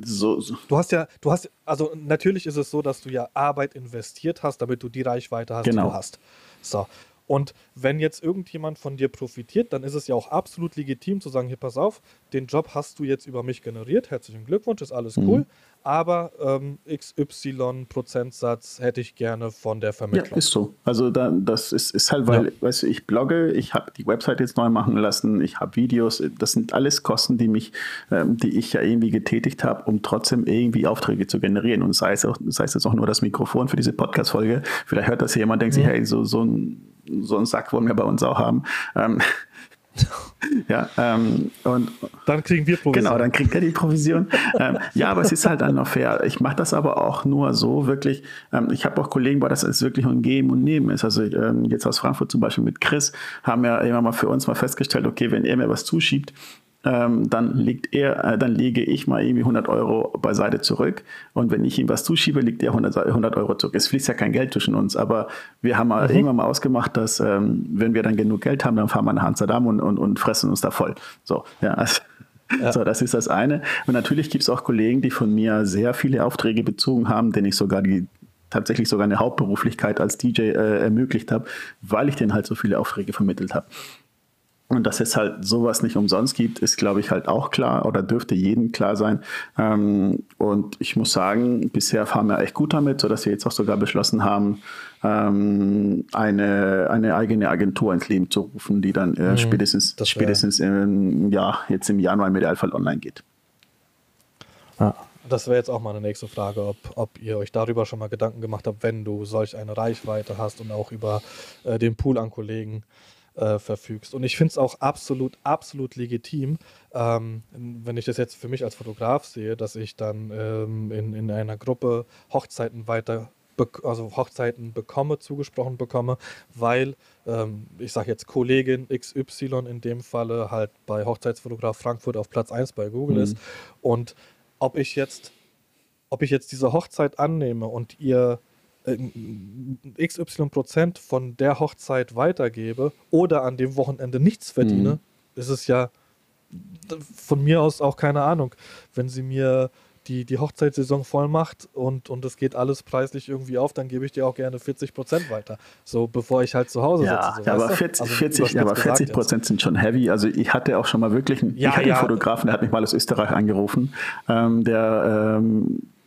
so, so, Du hast ja, du hast, also natürlich ist es so, dass du ja Arbeit investiert hast, damit du die Reichweite hast, genau. die du hast. So. Und wenn jetzt irgendjemand von dir profitiert, dann ist es ja auch absolut legitim zu sagen, hier pass auf, den Job hast du jetzt über mich generiert, herzlichen Glückwunsch, ist alles mhm. cool, aber ähm, XY Prozentsatz hätte ich gerne von der Vermittlung. Ja, ist so. Also da, das ist, ist halt, weil, ja. weißt du, ich blogge, ich habe die Website jetzt neu machen lassen, ich habe Videos, das sind alles Kosten, die mich, ähm, die ich ja irgendwie getätigt habe, um trotzdem irgendwie Aufträge zu generieren. Und sei es auch, sei es jetzt auch nur das Mikrofon für diese Podcast-Folge. Vielleicht hört das jemand, denkt mhm. sich, hey, so, so ein so einen Sack wollen wir bei uns auch haben. Ähm, ja, ähm, und dann kriegen wir Provision. Genau, dann kriegt er die Provision. ähm, ja, aber es ist halt dann noch fair. Ich mache das aber auch nur so wirklich. Ähm, ich habe auch Kollegen, wo das ist wirklich ein Geben und Nehmen ist. Also ähm, jetzt aus Frankfurt zum Beispiel mit Chris haben wir immer mal für uns mal festgestellt, okay, wenn er mir was zuschiebt, ähm, dann liegt er, äh, dann lege ich mal irgendwie 100 Euro beiseite zurück und wenn ich ihm was zuschiebe, liegt er 100, 100 Euro zurück. Es fließt ja kein Geld zwischen uns, aber wir haben mal mhm. irgendwann mal ausgemacht, dass ähm, wenn wir dann genug Geld haben, dann fahren wir nach Amsterdam und, und, und fressen uns da voll. So, ja, also, ja. So, das ist das eine. Und natürlich gibt es auch Kollegen, die von mir sehr viele Aufträge bezogen haben, denen ich sogar die tatsächlich sogar eine Hauptberuflichkeit als DJ äh, ermöglicht habe, weil ich denen halt so viele Aufträge vermittelt habe. Und dass es halt sowas nicht umsonst gibt, ist, glaube ich, halt auch klar oder dürfte jedem klar sein. Ähm, und ich muss sagen, bisher fahren wir echt gut damit, sodass wir jetzt auch sogar beschlossen haben, ähm, eine, eine eigene Agentur ins Leben zu rufen, die dann äh, mhm, spätestens, spätestens im, ja, jetzt im Januar im Idealfall online geht. Ja. Das wäre jetzt auch mal eine nächste Frage, ob, ob ihr euch darüber schon mal Gedanken gemacht habt, wenn du solch eine Reichweite hast und auch über äh, den Pool an Kollegen äh, verfügst. Und ich finde es auch absolut, absolut legitim, ähm, wenn ich das jetzt für mich als Fotograf sehe, dass ich dann ähm, in, in einer Gruppe Hochzeiten weiter also Hochzeiten bekomme, zugesprochen bekomme, weil ähm, ich sage jetzt Kollegin XY in dem Falle halt bei Hochzeitsfotograf Frankfurt auf Platz 1 bei Google mhm. ist. Und ob ich jetzt, ob ich jetzt diese Hochzeit annehme und ihr XY Prozent von der Hochzeit weitergebe oder an dem Wochenende nichts verdiene, mhm. ist es ja von mir aus auch keine Ahnung. Wenn sie mir die, die Hochzeitssaison voll macht und, und es geht alles preislich irgendwie auf, dann gebe ich dir auch gerne 40 Prozent weiter. So, bevor ich halt zu Hause ja, sitze. So, ja, aber 40, also 40, aber 40 Prozent sind schon heavy. Also ich hatte auch schon mal wirklich einen, ja, ich hatte ja. einen Fotografen, der hat mich mal aus Österreich angerufen, ähm, der ähm, äh,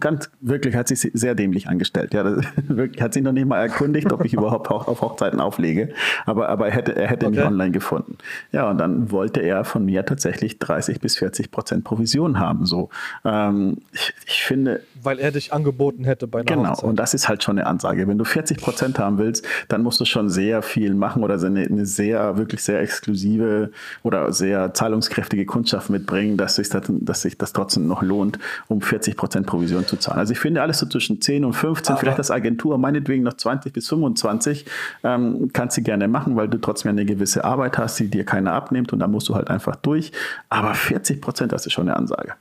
ganz wirklich hat sich sehr dämlich angestellt. Ja, wirklich, hat sich noch nicht mal erkundigt, ob ich überhaupt auf Hochzeiten auflege. Aber, aber er hätte, er hätte okay. mich online gefunden. Ja, und dann wollte er von mir tatsächlich 30 bis 40 Prozent Provision haben. So, ähm, ich, ich, finde. Weil er dich angeboten hätte bei einer Genau, Hochzeit. und das ist halt schon eine Ansage. Wenn du 40 Prozent haben willst, dann musst du schon sehr viel machen oder eine, eine sehr, wirklich sehr exklusive oder sehr zahlungskräftige Kundschaft mitbringen, dass sich das, dass sich das trotzdem noch lohnt, um 40 Prozent Provision zu zahlen. Also ich finde alles so zwischen 10 und 15, Aber vielleicht das Agentur, meinetwegen noch 20 bis 25, ähm, kannst du gerne machen, weil du trotzdem eine gewisse Arbeit hast, die dir keiner abnimmt und da musst du halt einfach durch. Aber 40 Prozent, das ist schon eine Ansage.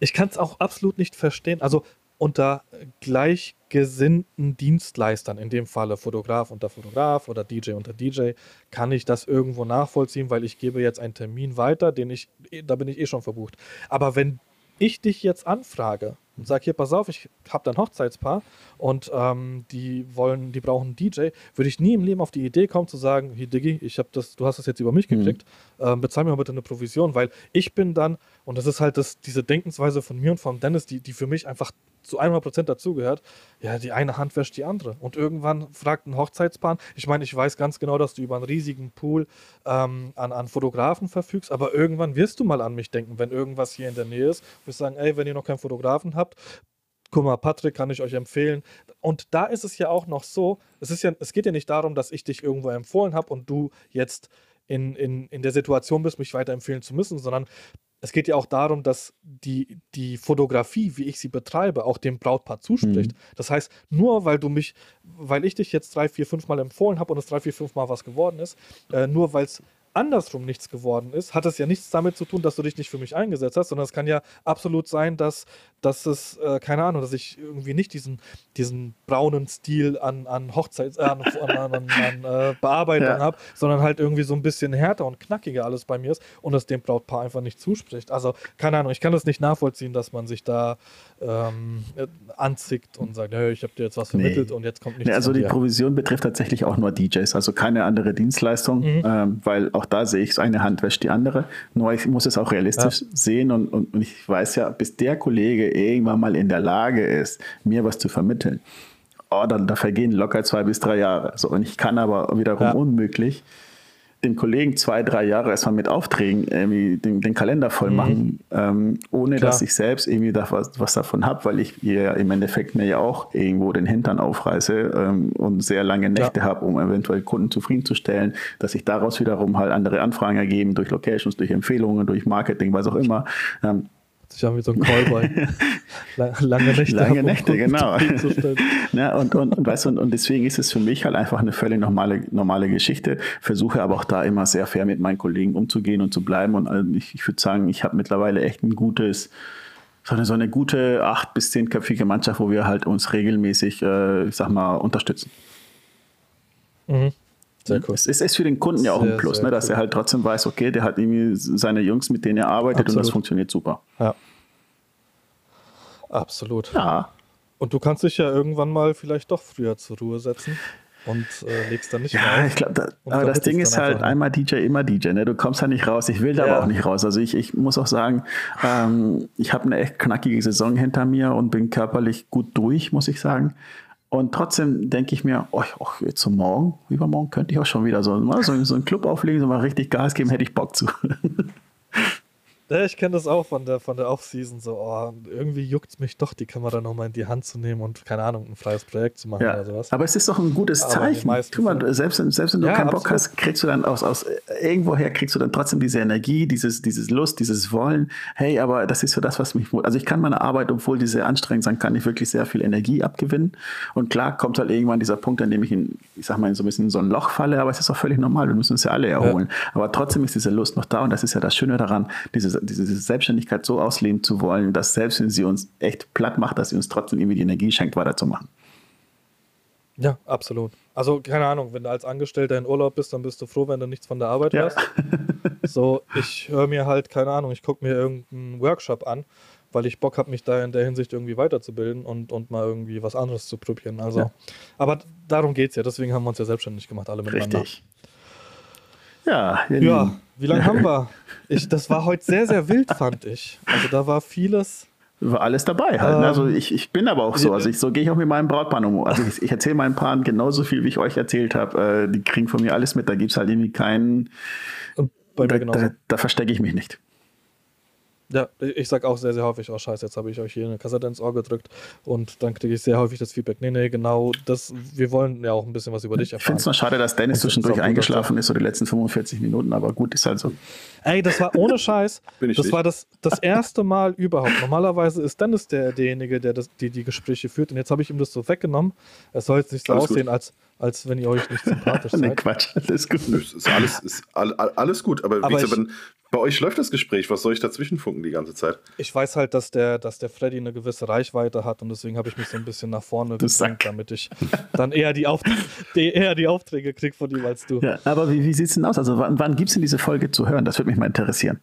Ich kann es auch absolut nicht verstehen. Also unter gleichgesinnten Dienstleistern, in dem Falle Fotograf unter Fotograf oder DJ unter DJ, kann ich das irgendwo nachvollziehen, weil ich gebe jetzt einen Termin weiter, den ich, da bin ich eh schon verbucht. Aber wenn ich dich jetzt anfrage und sage, hier, pass auf, ich habe ein Hochzeitspaar und ähm, die wollen, die brauchen einen DJ, würde ich nie im Leben auf die Idee kommen zu sagen, hier Diggi, ich habe das, du hast das jetzt über mich mhm. gekriegt, mhm. ähm, bezahl mir mal bitte eine Provision, weil ich bin dann, und das ist halt das, diese Denkensweise von mir und von Dennis, die, die für mich einfach zu 100% dazugehört, ja, die eine Hand wäscht die andere. Und irgendwann fragt ein Hochzeitspaar, ich meine, ich weiß ganz genau, dass du über einen riesigen Pool ähm, an, an Fotografen verfügst, aber irgendwann wirst du mal an mich denken, wenn irgendwas hier in der Nähe ist. Wirst sagen, ey, wenn ihr noch keinen Fotografen habt, guck mal, Patrick kann ich euch empfehlen. Und da ist es ja auch noch so, es, ist ja, es geht ja nicht darum, dass ich dich irgendwo empfohlen habe und du jetzt in, in, in der Situation bist, mich weiterempfehlen zu müssen, sondern es geht ja auch darum, dass die, die Fotografie, wie ich sie betreibe, auch dem Brautpaar zuspricht. Mhm. Das heißt, nur weil du mich, weil ich dich jetzt drei, vier, fünf Mal empfohlen habe und es drei, vier, fünf Mal was geworden ist, äh, nur weil es andersrum nichts geworden ist, hat es ja nichts damit zu tun, dass du dich nicht für mich eingesetzt hast, sondern es kann ja absolut sein, dass, dass es, äh, keine Ahnung, dass ich irgendwie nicht diesen, diesen braunen Stil an, an Hochzeits-, äh, an, an, an, äh, Bearbeitung ja. habe, sondern halt irgendwie so ein bisschen härter und knackiger alles bei mir ist und es dem Brautpaar einfach nicht zuspricht. Also, keine Ahnung, ich kann das nicht nachvollziehen, dass man sich da ähm, anzickt und sagt, hey, ich habe dir jetzt was vermittelt nee. und jetzt kommt nichts. Nee, also die Provision betrifft tatsächlich auch nur DJs, also keine andere Dienstleistung, mhm. ähm, weil auch da sehe ich, eine Hand wäscht die andere. Nur ich muss es auch realistisch ja. sehen und, und, und ich weiß ja, bis der Kollege irgendwann mal in der Lage ist, mir was zu vermitteln, oh, dann, da vergehen locker zwei bis drei Jahre. So, und ich kann aber wiederum ja. unmöglich den Kollegen zwei, drei Jahre erstmal mit Aufträgen irgendwie den, den Kalender voll mhm. machen, ähm, ohne Klar. dass ich selbst irgendwie da was, was davon habe, weil ich hier im Endeffekt mir ja auch irgendwo den Hintern aufreiße ähm, und sehr lange Nächte ja. habe, um eventuell Kunden zufriedenzustellen, dass sich daraus wiederum halt andere Anfragen ergeben durch Locations, durch Empfehlungen, durch Marketing, was auch immer. Ähm, sich an wie so ein Callboy. Lange Nächte. Lange Nächte, genau. ja, und, und, und, weißt und, und, deswegen ist es für mich halt einfach eine völlig normale, normale Geschichte. Versuche aber auch da immer sehr fair mit meinen Kollegen umzugehen und zu bleiben. Und also ich, ich würde sagen, ich habe mittlerweile echt ein gutes, so eine, so eine gute acht- bis zehnköpfige Mannschaft, wo wir halt uns regelmäßig, äh, ich sag mal, unterstützen. Mhm. Sehr cool. Es ist für den Kunden ja auch sehr, ein Plus, ne, dass cool. er halt trotzdem weiß, okay, der hat irgendwie seine Jungs, mit denen er arbeitet Absolut. und das funktioniert super. Ja. Absolut. Ja. Und du kannst dich ja irgendwann mal vielleicht doch früher zur Ruhe setzen und äh, legst dann nicht ja, ich glaube, da, aber das Ding ist halt einmal DJ, immer DJ. Ne? Du kommst da nicht raus. Ich will da ja. aber auch nicht raus. Also ich, ich muss auch sagen, ähm, ich habe eine echt knackige Saison hinter mir und bin körperlich gut durch, muss ich sagen. Und trotzdem denke ich mir, oh, oh, jetzt Morgen, übermorgen könnte ich auch schon wieder so, so, so einen Club auflegen, so mal richtig Gas geben, hätte ich Bock zu. Ja, ich kenne das auch von der, von der Off-Season. So, oh, irgendwie juckt es mich doch, die Kamera nochmal in die Hand zu nehmen und, keine Ahnung, ein freies Projekt zu machen ja, oder sowas. Aber es ist doch ein gutes Zeichen. Guck mal, selbst, selbst wenn du ja, keinen Bock hast, kriegst du dann aus, aus irgendwoher kriegst du dann trotzdem diese Energie, dieses, dieses Lust, dieses Wollen. Hey, aber das ist so das, was mich. Also ich kann meine Arbeit, obwohl die sehr anstrengend sein kann, ich wirklich sehr viel Energie abgewinnen. Und klar kommt halt irgendwann dieser Punkt, an dem ich in, ich sag mal, in so ein bisschen in so ein Loch falle, aber es ist auch völlig normal. Wir müssen uns ja alle erholen. Ja. Aber trotzdem ist diese Lust noch da und das ist ja das Schöne daran, diese, diese Selbstständigkeit so ausleben zu wollen, dass selbst wenn sie uns echt platt macht, dass sie uns trotzdem irgendwie die Energie schenkt, weiterzumachen. Ja, absolut. Also, keine Ahnung, wenn du als Angestellter in Urlaub bist, dann bist du froh, wenn du nichts von der Arbeit ja. hörst. so, ich höre mir halt, keine Ahnung, ich gucke mir irgendeinen Workshop an, weil ich Bock habe, mich da in der Hinsicht irgendwie weiterzubilden und, und mal irgendwie was anderes zu probieren. Also, ja. aber darum geht es ja, deswegen haben wir uns ja selbstständig gemacht, alle miteinander. Richtig. Ja, ja wie lange haben wir? Ich, das war heute sehr, sehr wild, fand ich. Also da war vieles. War alles dabei halt. Ähm, also ich, ich bin aber auch so. Also ich, so gehe ich auch mit meinem Brautpaar um. Also ich, ich erzähle meinen Paaren genauso viel, wie ich euch erzählt habe. Äh, die kriegen von mir alles mit. Da gibt es halt irgendwie keinen. Da, da, da verstecke ich mich nicht. Ja, ich sag auch sehr, sehr häufig, oh scheiße, jetzt habe ich euch hier eine Kassette ins Ohr gedrückt und dann kriege ich sehr häufig das Feedback, nee, nee, genau, das, wir wollen ja auch ein bisschen was über dich erfahren. Ich finde es nur schade, dass Dennis zwischendurch eingeschlafen ist, so die letzten 45 Minuten, aber gut, ist halt so. Ey, das war ohne Scheiß, das nicht. war das, das erste Mal überhaupt. Normalerweise ist Dennis der, derjenige, der das, die, die Gespräche führt und jetzt habe ich ihm das so weggenommen. Es soll jetzt nicht so alles aussehen, als, als wenn ihr euch nicht sympathisch seid. nee, Quatsch, alles gut. Ist alles, ist alles gut, aber, aber ich, gesagt, bei euch läuft das Gespräch. Was soll ich dazwischen funken die ganze Zeit? Ich weiß halt, dass der, dass der Freddy eine gewisse Reichweite hat und deswegen habe ich mich so ein bisschen nach vorne gedrängt, damit ich dann eher die, Auft die, eher die Aufträge kriege von ihm als du. Ja, aber wie, wie sieht es denn aus? Also wann, wann gibt es denn diese Folge zu hören? Das würde mich mal interessieren.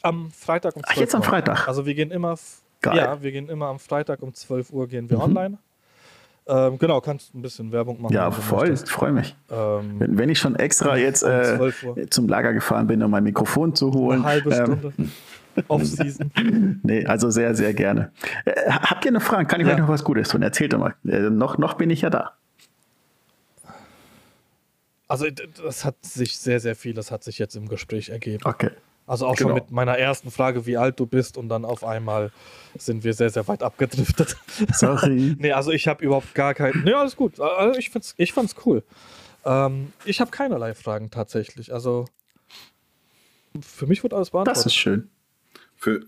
Am Freitag um 12 Uhr. Ach, jetzt am Freitag? Also wir gehen immer, Geil. ja, wir gehen immer am Freitag um 12 Uhr gehen wir mhm. online. Ähm, genau, kannst ein bisschen Werbung machen. Ja, voll, freue mich. Ähm, wenn, wenn, ich schon extra jetzt äh, zum Lager gefahren bin, um mein Mikrofon zu holen. Eine halbe ähm, Stunde. Ähm, Off-Season. nee, also sehr, sehr gerne. Äh, habt ihr eine Frage? Kann ich ja. euch noch was Gutes tun? Erzählt doch mal. Äh, noch, noch bin ich ja da. Also, das hat sich sehr, sehr viel, das hat sich jetzt im Gespräch ergeben. Okay. Also auch genau. schon mit meiner ersten Frage, wie alt du bist und dann auf einmal sind wir sehr, sehr weit abgedriftet. Sorry. nee, also ich habe überhaupt gar keinen. Nee, alles gut. Also ich, find's, ich fand's cool. Ähm, ich habe keinerlei Fragen tatsächlich. Also für mich wird alles beantwortet. Das ist schön. Für,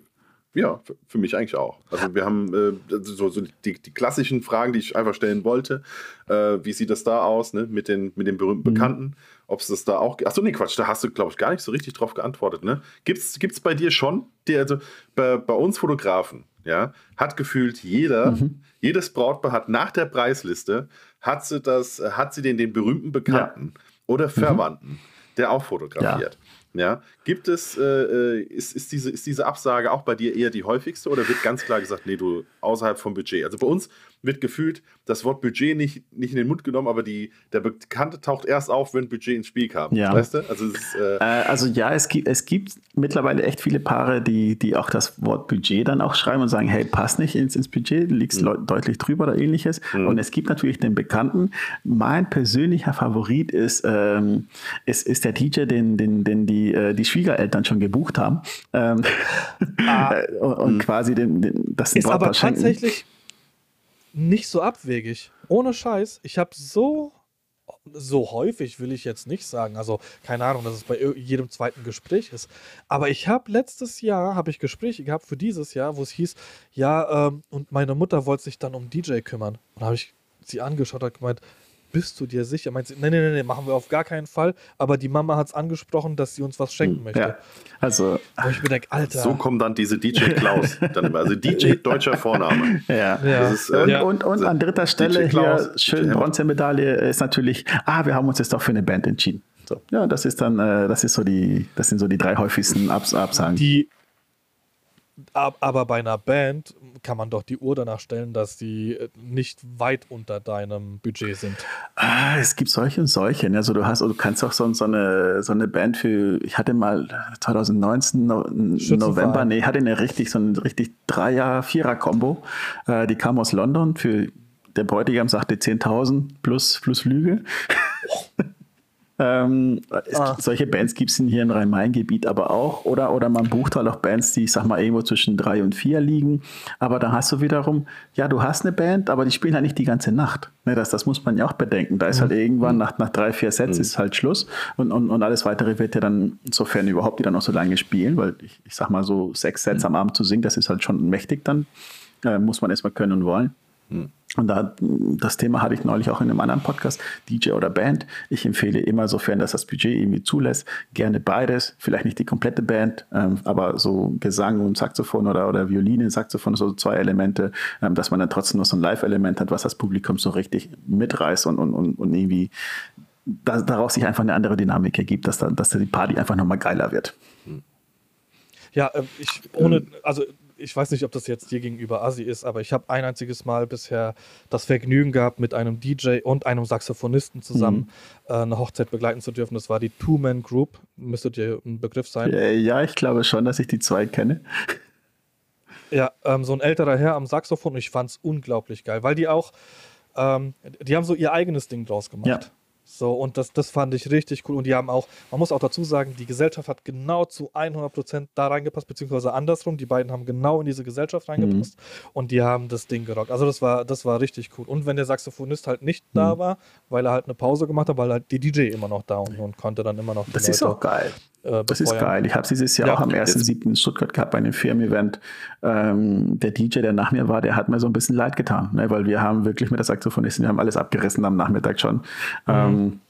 Ja, für, für mich eigentlich auch. Also wir haben äh, so, so die, die, klassischen Fragen, die ich einfach stellen wollte. Äh, wie sieht das da aus, ne? Mit den, mit den berühmten mhm. Bekannten? Ob es das da auch. Achso, nee, Quatsch, da hast du, glaube ich, gar nicht so richtig drauf geantwortet, ne? Gibt es bei dir schon, die, also bei, bei uns Fotografen, ja, hat gefühlt jeder, mhm. jedes Brautpaar hat nach der Preisliste, hat sie das, hat sie den, den berühmten Bekannten ja. oder mhm. Verwandten, mhm. der auch fotografiert. Ja. Ja, gibt es, äh, äh, ist, ist, diese, ist diese Absage auch bei dir eher die häufigste oder wird ganz klar gesagt, nee, du außerhalb vom Budget? Also bei uns wird gefühlt das Wort Budget nicht, nicht in den Mund genommen, aber die, der Bekannte taucht erst auf, wenn Budget ins Spiel kam. Ja. Weißt du? Also, ist, äh, äh also ja, es gibt, es gibt mittlerweile echt viele Paare, die, die auch das Wort Budget dann auch schreiben und sagen, hey, passt nicht ins, ins Budget, liegst mhm. deutlich drüber oder ähnliches. Mhm. Und es gibt natürlich den Bekannten. Mein persönlicher Favorit ist, ähm, ist, ist der DJ, den, den, den die, äh, die Schwiegereltern schon gebucht haben. Ähm, ah. und, und mhm. quasi den, den, das ist aber tatsächlich nicht so abwegig. Ohne Scheiß. Ich habe so, so häufig, will ich jetzt nicht sagen, also keine Ahnung, dass es bei jedem zweiten Gespräch ist. Aber ich habe letztes Jahr, habe ich Gespräche gehabt für dieses Jahr, wo es hieß, ja, ähm, und meine Mutter wollte sich dann um DJ kümmern. Und da habe ich sie angeschaut und gemeint, bist du dir sicher? Meint sie, nee, nee, nee, machen wir auf gar keinen Fall. Aber die Mama hat es angesprochen, dass sie uns was schenken hm, möchte. Ja. Also, Wo ich mir denke, Alter. So kommen dann diese DJ Klaus. dann immer. Also DJ deutscher Vorname. Ja. ja. Ist, äh, und, ja. und, und, an dritter Stelle hier schön Bronzemedaille ist natürlich, ah, wir haben uns jetzt doch für eine Band entschieden. So. Ja, das ist dann, äh, das ist so die, das sind so die drei häufigsten Abs Absagen. Die aber bei einer Band kann man doch die Uhr danach stellen, dass die äh, nicht weit unter deinem Budget sind. Ah, es gibt solche und solche. Also du hast, du kannst auch so, so, eine, so eine Band für, ich hatte mal 2019 no, November, nee, hatte eine richtig, so eine richtig Dreier, Vierer-Kombo. Äh, die kam aus London für der Bräutigam sagte 10.000 plus, plus Lüge. Ähm, ah. Solche Bands gibt es hier im Rhein-Main-Gebiet aber auch. Oder, oder man bucht halt auch Bands, die, ich sag mal, irgendwo zwischen drei und vier liegen. Aber da hast du wiederum, ja, du hast eine Band, aber die spielen halt nicht die ganze Nacht. Ne, das, das muss man ja auch bedenken. Da ist halt mhm. irgendwann nach, nach drei, vier Sets mhm. ist halt Schluss. Und, und, und alles weitere wird ja dann, sofern überhaupt, die dann noch so lange spielen, weil ich, ich sag mal so, sechs Sets mhm. am Abend zu singen, das ist halt schon mächtig dann. Äh, muss man erstmal können und wollen. Und da, das Thema hatte ich neulich auch in einem anderen Podcast, DJ oder Band. Ich empfehle immer, sofern das das Budget irgendwie zulässt, gerne beides. Vielleicht nicht die komplette Band, ähm, aber so Gesang und Saxophon oder, oder Violine, Saxophon, so zwei Elemente, ähm, dass man dann trotzdem noch so ein Live-Element hat, was das Publikum so richtig mitreißt und, und, und, und irgendwie da, daraus sich einfach eine andere Dynamik ergibt, dass, da, dass die Party einfach nochmal geiler wird. Ja, äh, ich ohne, also ich weiß nicht, ob das jetzt dir gegenüber Assi ist, aber ich habe ein einziges Mal bisher das Vergnügen gehabt, mit einem DJ und einem Saxophonisten zusammen mhm. äh, eine Hochzeit begleiten zu dürfen. Das war die Two-Man Group. Müsste dir ein Begriff sein. Ja, ich glaube schon, dass ich die zwei kenne. Ja, ähm, so ein älterer Herr am Saxophon. Und ich fand es unglaublich geil, weil die auch, ähm, die haben so ihr eigenes Ding draus gemacht. Ja. So, und das, das fand ich richtig cool. Und die haben auch, man muss auch dazu sagen, die Gesellschaft hat genau zu 100% da reingepasst, beziehungsweise andersrum. Die beiden haben genau in diese Gesellschaft reingepasst mhm. und die haben das Ding gerockt. Also, das war, das war richtig cool. Und wenn der Saxophonist halt nicht mhm. da war, weil er halt eine Pause gemacht hat, weil halt die DJ immer noch da und, und konnte dann immer noch. Das Leute, ist auch geil. Äh, das ist geil. Ich habe dieses Jahr ja, auch am 1.7. in Stuttgart gehabt bei einem Firmen-Event. Ähm, der DJ, der nach mir war, der hat mir so ein bisschen leid getan, ne? weil wir haben wirklich mit der Saxophonistin, wir haben alles abgerissen am Nachmittag schon. Mhm. Ähm,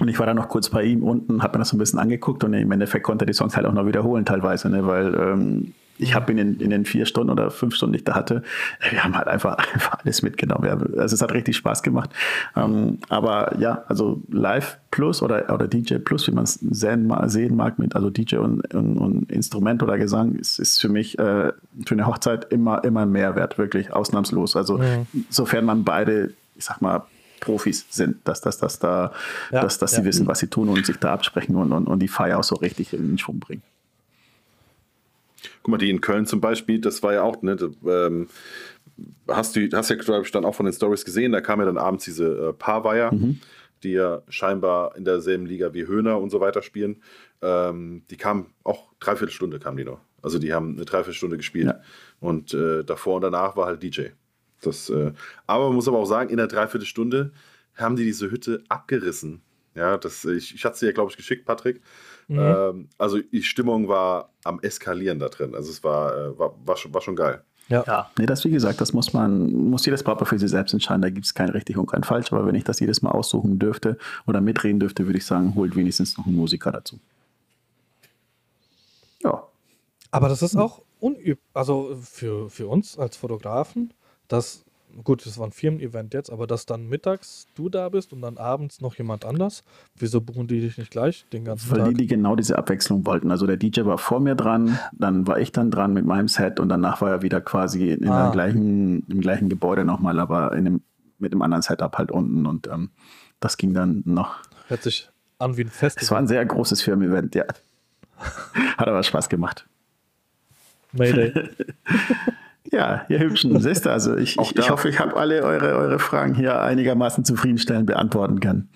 und ich war dann noch kurz bei ihm unten, habe mir das so ein bisschen angeguckt und im Endeffekt konnte er die Songs halt auch noch wiederholen teilweise, ne? weil ähm, ich habe in den, in den vier Stunden oder fünf Stunden, die ich da hatte, wir haben halt einfach, einfach alles mitgenommen. Also es hat richtig Spaß gemacht. Ähm, aber ja, also Live Plus oder, oder DJ Plus, wie man es sehen, sehen, mag, mit also DJ und, und, und, Instrument oder Gesang, ist, ist für mich äh, für eine Hochzeit immer, immer ein Mehrwert, wirklich ausnahmslos. Also mhm. sofern man beide, ich sag mal, Profis sind, dass, dass, dass, da, ja, dass, dass ja. sie wissen, was sie tun und sich da absprechen und, und, und die Feier auch so richtig in den Schwung bringen. Guck mal, die in Köln zum Beispiel, das war ja auch, ne, ähm, hast du hast ja, glaube ich, dann auch von den Stories gesehen, da kam ja dann abends diese äh, Paarweiher, mhm. die ja scheinbar in derselben Liga wie Höhner und so weiter spielen. Ähm, die kamen auch dreiviertel Stunde kamen die noch. Also die haben eine Dreiviertelstunde gespielt. Ja. Und äh, davor und danach war halt DJ. Das, äh, aber man muss aber auch sagen, in der Dreiviertelstunde haben die diese Hütte abgerissen. Ja, das, ich, ich hatte es dir, glaube ich, geschickt, Patrick. Mhm. Ähm, also die Stimmung war am Eskalieren da drin. Also es war, äh, war, war, schon, war schon geil. Ja. ja, nee, das wie gesagt, das muss man, muss jedes Papa für sich selbst entscheiden. Da gibt es kein richtig und kein falsch. Aber wenn ich das jedes Mal aussuchen dürfte oder mitreden dürfte, würde ich sagen, holt wenigstens noch einen Musiker dazu. Ja. Aber das ist auch unüb, also für, für uns als Fotografen, dass gut, das war ein Firmen-Event jetzt, aber dass dann mittags du da bist und dann abends noch jemand anders, wieso buchen die dich nicht gleich den ganzen Weil Tag? Weil die, die genau diese Abwechslung wollten. Also der DJ war vor mir dran, dann war ich dann dran mit meinem Set und danach war er wieder quasi in ah. gleichen, im gleichen Gebäude nochmal, aber in dem, mit einem anderen Setup halt unten und ähm, das ging dann noch. Hört sich an wie ein Festival. Es war ein sehr großes Firmen-Event, ja. Hat aber Spaß gemacht. Mayday. Ja, ihr Hübschen, siehst du, also ich, ich, ich hoffe, ich habe alle eure, eure Fragen hier einigermaßen zufriedenstellend beantworten können.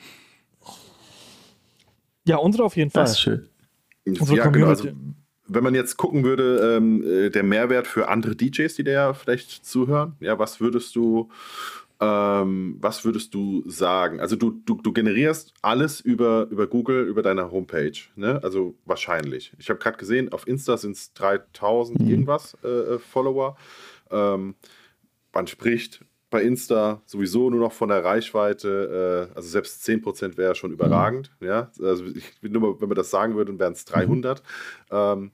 Ja, unsere auf jeden Fall. Das ist schön. Unsere ja, genau, also, wenn man jetzt gucken würde, ähm, äh, der Mehrwert für andere DJs, die da vielleicht zuhören, ja, was würdest du, ähm, was würdest du sagen? Also du, du, du generierst alles über, über Google, über deine Homepage, ne? Also wahrscheinlich. Ich habe gerade gesehen, auf Insta sind es 3000 mhm. irgendwas äh, äh, Follower. Ähm, man spricht bei Insta sowieso nur noch von der Reichweite, äh, also selbst 10% wäre schon überragend. Mhm. Ja? Also ich, nur, wenn man das sagen würde, wären es 300. Mhm. Ähm,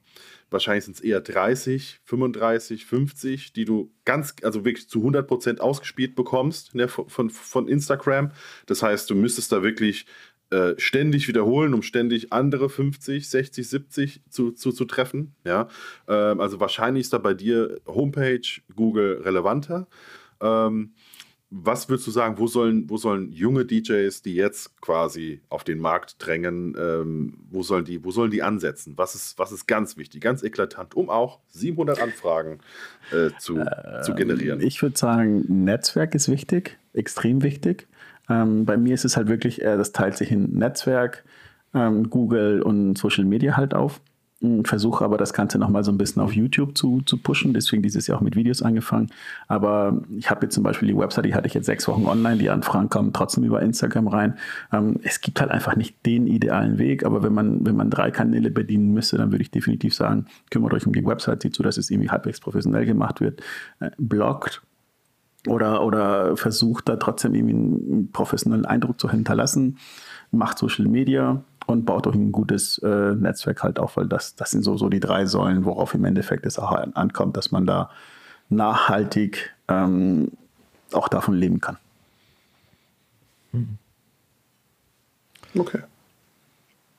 wahrscheinlich sind es eher 30, 35, 50, die du ganz, also wirklich zu 100% ausgespielt bekommst ne, von, von Instagram. Das heißt, du müsstest da wirklich äh, ständig wiederholen, um ständig andere 50, 60, 70 zu, zu, zu treffen. Ja? Ähm, also wahrscheinlich ist da bei dir Homepage, Google relevanter. Ähm, was würdest du sagen, wo sollen, wo sollen junge DJs, die jetzt quasi auf den Markt drängen, ähm, wo, sollen die, wo sollen die ansetzen? Was ist, was ist ganz wichtig, ganz eklatant, um auch 700 Anfragen äh, zu, ähm, zu generieren? Ich würde sagen, Netzwerk ist wichtig, extrem wichtig. Ähm, bei mir ist es halt wirklich, äh, das teilt sich in Netzwerk, ähm, Google und Social Media halt auf. Versuche aber das Ganze nochmal so ein bisschen auf YouTube zu, zu pushen, deswegen dieses Jahr auch mit Videos angefangen. Aber ich habe jetzt zum Beispiel die Website, die hatte ich jetzt sechs Wochen online, die Anfragen kommen trotzdem über Instagram rein. Ähm, es gibt halt einfach nicht den idealen Weg, aber wenn man, wenn man drei Kanäle bedienen müsste, dann würde ich definitiv sagen, kümmert euch um die Website, sieht zu, dass es irgendwie halbwegs professionell gemacht wird. Äh, bloggt, oder, oder versucht da trotzdem irgendwie einen professionellen Eindruck zu hinterlassen, macht Social Media und baut euch ein gutes äh, Netzwerk halt auf, weil das, das sind so, so die drei Säulen, worauf im Endeffekt es auch ankommt, dass man da nachhaltig ähm, auch davon leben kann. Okay.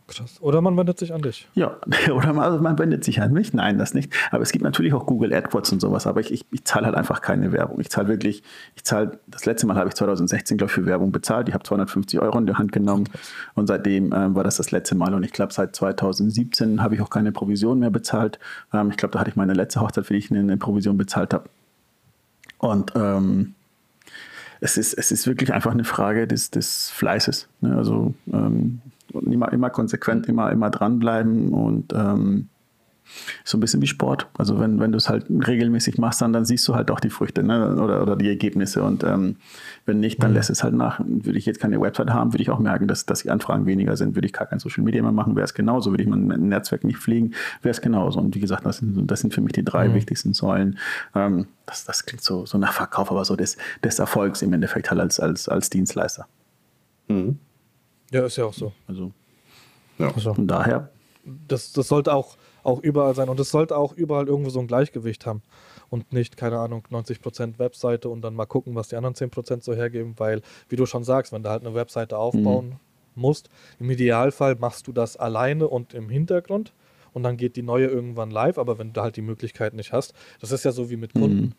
Krass. Oder man wendet sich an dich. Ja, oder man, also man wendet sich an mich. Nein, das nicht. Aber es gibt natürlich auch Google AdWords und sowas. Aber ich, ich, ich zahle halt einfach keine Werbung. Ich zahle wirklich, ich zahle, das letzte Mal habe ich 2016, glaube ich, für Werbung bezahlt. Ich habe 250 Euro in die Hand genommen. Und seitdem ähm, war das das letzte Mal. Und ich glaube, seit 2017 habe ich auch keine Provision mehr bezahlt. Ähm, ich glaube, da hatte ich meine letzte Hochzeit, für die ich eine, eine Provision bezahlt habe. Und ähm, es ist, es ist wirklich einfach eine Frage des, des Fleißes. Ne? Also ähm, immer, immer konsequent, immer, immer dranbleiben und ähm, so ein bisschen wie Sport. Also wenn, wenn du es halt regelmäßig machst, dann, dann siehst du halt auch die Früchte ne? oder, oder die Ergebnisse. Und ähm, wenn nicht, dann mhm. lässt es halt nach. Würde ich jetzt keine Website haben, würde ich auch merken, dass, dass die Anfragen weniger sind. Würde ich gar kein Social Media mehr machen, wäre es genauso. Würde ich mein Netzwerk nicht pflegen, wäre es genauso. Und wie gesagt, das sind, das sind für mich die drei mhm. wichtigsten Säulen. Ähm, das, das klingt so, so nach Verkauf, aber so des, des Erfolgs im Endeffekt halt als, als, als Dienstleister. Mhm. Ja, ist ja auch so. Also, ja. also von daher. Das, das sollte auch, auch überall sein und es sollte auch überall irgendwo so ein Gleichgewicht haben und nicht, keine Ahnung, 90% Webseite und dann mal gucken, was die anderen 10% so hergeben, weil, wie du schon sagst, wenn du halt eine Webseite aufbauen mhm. musst, im Idealfall machst du das alleine und im Hintergrund und dann geht die neue irgendwann live, aber wenn du halt die Möglichkeit nicht hast, das ist ja so wie mit Kunden. Mhm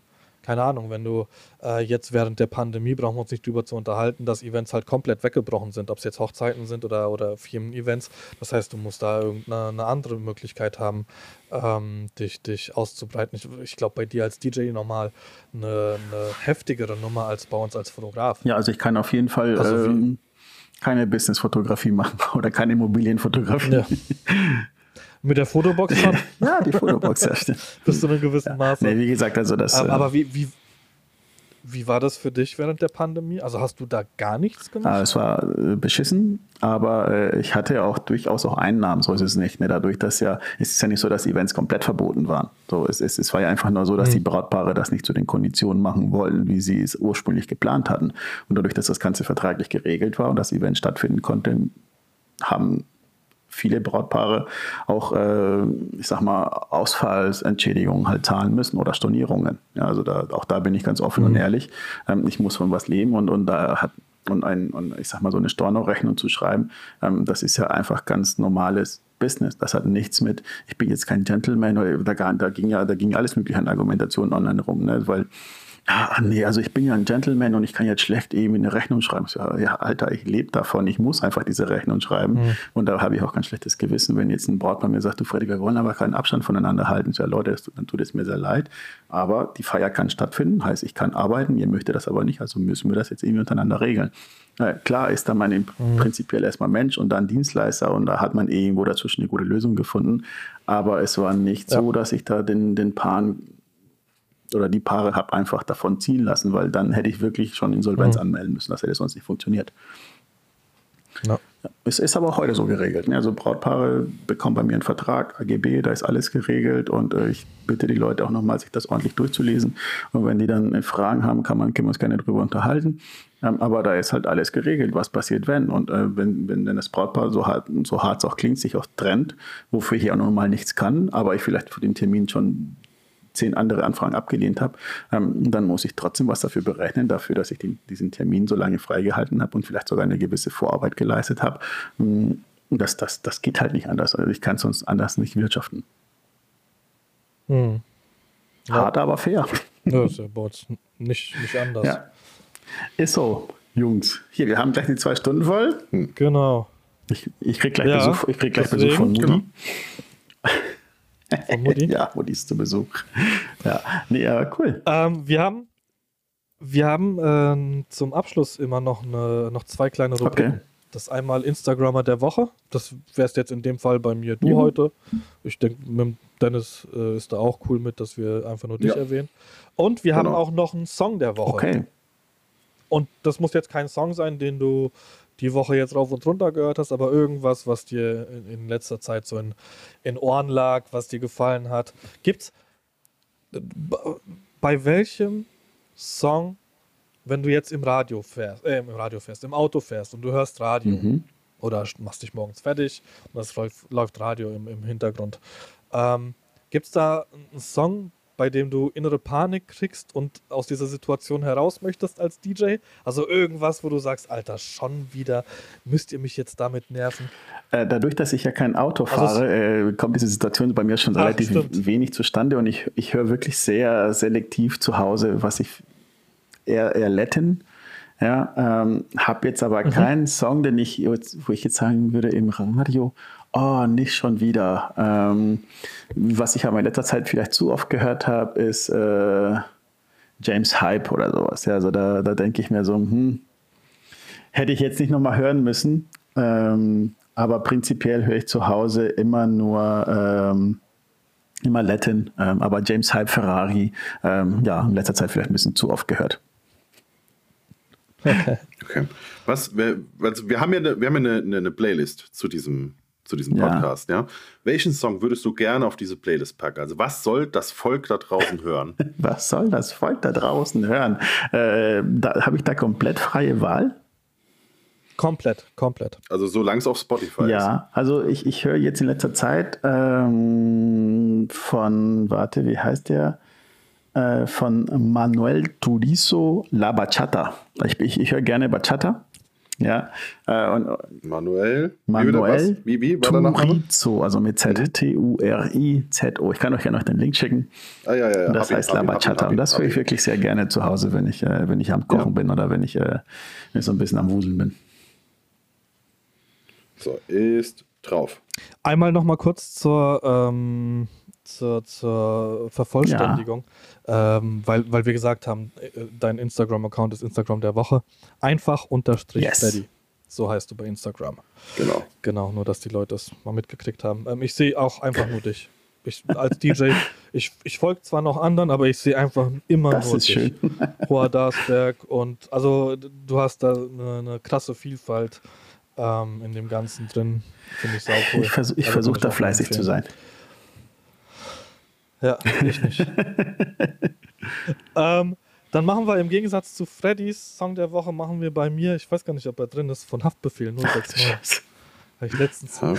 keine Ahnung, wenn du äh, jetzt während der Pandemie, brauchen wir uns nicht drüber zu unterhalten, dass Events halt komplett weggebrochen sind, ob es jetzt Hochzeiten sind oder, oder Firmen-Events. Das heißt, du musst da irgendeine andere Möglichkeit haben, ähm, dich, dich auszubreiten. Ich, ich glaube, bei dir als DJ nochmal eine, eine, heftigere Nummer als bei uns als Fotograf. Ja, also ich kann auf jeden Fall also ähm, keine Business-Fotografie machen oder keine Immobilienfotografie. Ja. Mit der Fotobox schon? ja, die Fotobox, ja, stimmt. Bis zu einem gewissen Maße. Nee, wie gesagt, also das. Aber, äh, aber wie, wie, Wie war das für dich während der Pandemie? Also hast du da gar nichts gemacht? Ah, es war äh, beschissen, aber äh, ich hatte auch durchaus auch Einnahmen, so ist es nicht. Ne? Dadurch, dass ja, es ist ja nicht so, dass Events komplett verboten waren. So, es, es, es war ja einfach nur so, dass die Brautpaare das nicht zu den Konditionen machen wollen, wie sie es ursprünglich geplant hatten. Und dadurch, dass das Ganze vertraglich geregelt war und das Event stattfinden konnte, haben viele Brautpaare auch, äh, ich sag mal, Ausfallsentschädigungen halt zahlen müssen oder Stornierungen. Ja, also da, auch da bin ich ganz offen mhm. und ehrlich. Ähm, ich muss von was leben und, und da hat und ein, und ich sag mal, so eine Stornorechnung zu schreiben, ähm, das ist ja einfach ganz normales Business. Das hat nichts mit, ich bin jetzt kein Gentleman, da, da ging ja, da ging alles mögliche an Argumentationen online rum, ne? weil ja, nee, also ich bin ja ein Gentleman und ich kann jetzt schlecht eben eine Rechnung schreiben. Ja, ja Alter, ich lebe davon, ich muss einfach diese Rechnung schreiben. Mhm. Und da habe ich auch kein schlechtes Gewissen, wenn jetzt ein Brautmann mir sagt, du Freddy, wir wollen aber keinen Abstand voneinander halten. Ja, Leute, dann tut es mir sehr leid. Aber die Feier kann stattfinden, heißt, ich kann arbeiten, ihr möchtet das aber nicht, also müssen wir das jetzt irgendwie untereinander regeln. Ja, klar ist da man mhm. prinzipiell erstmal Mensch und dann Dienstleister und da hat man irgendwo dazwischen eine gute Lösung gefunden. Aber es war nicht ja. so, dass ich da den, den Paaren oder die Paare habe einfach davon ziehen lassen, weil dann hätte ich wirklich schon Insolvenz mhm. anmelden müssen. Das hätte sonst nicht funktioniert. Ja. Es ist aber auch heute so geregelt. Ne? Also Brautpaare bekommen bei mir einen Vertrag, AGB, da ist alles geregelt und äh, ich bitte die Leute auch nochmal, sich das ordentlich durchzulesen. Und wenn die dann Fragen haben, kann man, können wir uns gerne darüber unterhalten. Ähm, aber da ist halt alles geregelt, was passiert, wenn. Und äh, wenn, wenn, das Brautpaar, so hart, so hart es auch klingt, sich auch trennt, wofür ich auch normal nichts kann, aber ich vielleicht für den Termin schon zehn andere Anfragen abgelehnt habe, ähm, dann muss ich trotzdem was dafür berechnen, dafür, dass ich den, diesen Termin so lange freigehalten habe und vielleicht sogar eine gewisse Vorarbeit geleistet habe. Ähm, das, das, das geht halt nicht anders. Also ich kann es sonst anders nicht wirtschaften. Hm. Ja. Hart, aber fair. Ja, ist ja uns nicht, nicht anders. Ja. Ist so, Jungs. Hier, wir haben gleich die zwei Stunden voll. Hm. Genau. Ich, ich krieg gleich, ja, Besuch, ich krieg gleich Besuch von Mutti. Genau. Von Mutti? ja, Mutti ist zu Besuch. Ja, nee, aber cool. Ähm, wir haben, wir haben ähm, zum Abschluss immer noch, eine, noch zwei kleine Rubriken. Okay. Das einmal Instagrammer der Woche. Das wärst jetzt in dem Fall bei mir du mhm. heute. Ich denke, Dennis äh, ist da auch cool mit, dass wir einfach nur dich ja. erwähnen. Und wir genau. haben auch noch einen Song der Woche. Okay. Und das muss jetzt kein Song sein, den du die Woche jetzt rauf und runter gehört hast, aber irgendwas, was dir in, in letzter Zeit so in, in Ohren lag, was dir gefallen hat. Gibt's bei welchem Song, wenn du jetzt im Radio fährst, äh, im Radio fährst, im Auto fährst und du hörst Radio mhm. oder machst dich morgens fertig und es läuft, läuft Radio im, im Hintergrund, ähm, gibt es da einen Song, bei dem du innere Panik kriegst und aus dieser Situation heraus möchtest als DJ? Also irgendwas, wo du sagst, Alter, schon wieder, müsst ihr mich jetzt damit nerven? Äh, dadurch, dass ich ja kein Auto also fahre, also äh, kommt diese Situation bei mir schon Ach, relativ stimmt. wenig zustande und ich, ich höre wirklich sehr selektiv zu Hause, was ich eher, eher Latin. Ja, ähm, habe jetzt aber mhm. keinen Song, den ich, wo ich jetzt sagen würde, im Radio, oh, nicht schon wieder. Ähm, was ich aber in letzter Zeit vielleicht zu oft gehört habe, ist äh, James Hype oder sowas. Ja, also da, da denke ich mir so, hm, hätte ich jetzt nicht nochmal hören müssen. Ähm, aber prinzipiell höre ich zu Hause immer nur ähm, immer Latin, ähm, aber James Hype Ferrari, ähm, ja, in letzter Zeit vielleicht ein bisschen zu oft gehört. Okay. okay. Was, wir, also wir haben ja, eine, wir haben ja eine, eine Playlist zu diesem zu diesem Podcast, ja. ja. Welchen Song würdest du gerne auf diese Playlist packen? Also was soll das Volk da draußen hören? was soll das Volk da draußen hören? Äh, da habe ich da komplett freie Wahl. Komplett, komplett. Also solange es auf Spotify ja, ist. Ja, also ich, ich höre jetzt in letzter Zeit ähm, von, warte, wie heißt der? Äh, von Manuel Turizo La Bachata. Ich, ich, ich höre gerne Bachata. Ja. Äh, und Manuel. Manuel. Wie, wie, war Turizo, also mit Z. Mhm. T-U-R-I-Z-O. Ich kann euch ja noch den Link schicken. Ah, ja, ja, ja. Das hab heißt La Bachata. Und das höre ich wirklich sehr gerne zu Hause, wenn ich, äh, wenn ich am Kochen ja. bin oder wenn ich, äh, wenn ich so ein bisschen am Wuseln bin. So, ist drauf. Einmal noch mal kurz zur, ähm, zur, zur Vervollständigung. Ja ähm, weil, weil wir gesagt haben, äh, dein Instagram-Account ist Instagram der Woche. Einfach unterstrich yes. Steady. So heißt du bei Instagram. Genau. Genau, nur dass die Leute das mal mitgekriegt haben. Ähm, ich sehe auch einfach nur dich. ich als DJ, ich, ich folge zwar noch anderen, aber ich sehe einfach immer das nur ist dich. schön. Hoher Darsberg und also du hast da eine, eine krasse Vielfalt ähm, in dem Ganzen drin. Finde ich saucool. Ich, vers ich versuche kann da fleißig zu empfehlen. sein. Ja, ich nicht. ähm, dann machen wir im Gegensatz zu Freddys Song der Woche, machen wir bei mir, ich weiß gar nicht, ob er drin ist, von Haftbefehl 069. Habe ich letztens, Ja.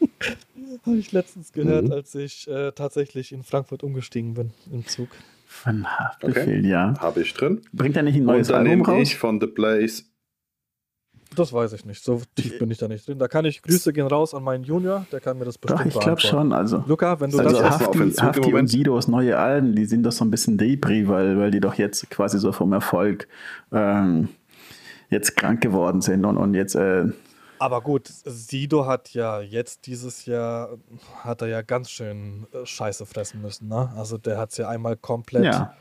hab ich letztens gehört, Mhm. als ich äh, tatsächlich in Frankfurt umgestiegen bin im Zug. Von Haftbefehl, ja. Habe ich drin. Bringt er nicht ein neues und dann Album nehme raus? ich von The Blaze. Das weiß ich nicht. So tief bin ich da nicht drin. Da kann ich Grüße gehen raus an meinen Junior, der kann mir das bestimmt Doch, ich glaube schon. Also, Luca, wenn du also das Hafti, im Hafti und. Sidos neue Alben, die sind doch so ein bisschen Debris, weil, weil die doch jetzt quasi so vom Erfolg ähm, jetzt krank geworden sind und, und jetzt äh, Aber gut, Sido hat ja jetzt dieses Jahr, hat er ja ganz schön äh, Scheiße fressen müssen. Ne? Also der hat es ja einmal komplett ja.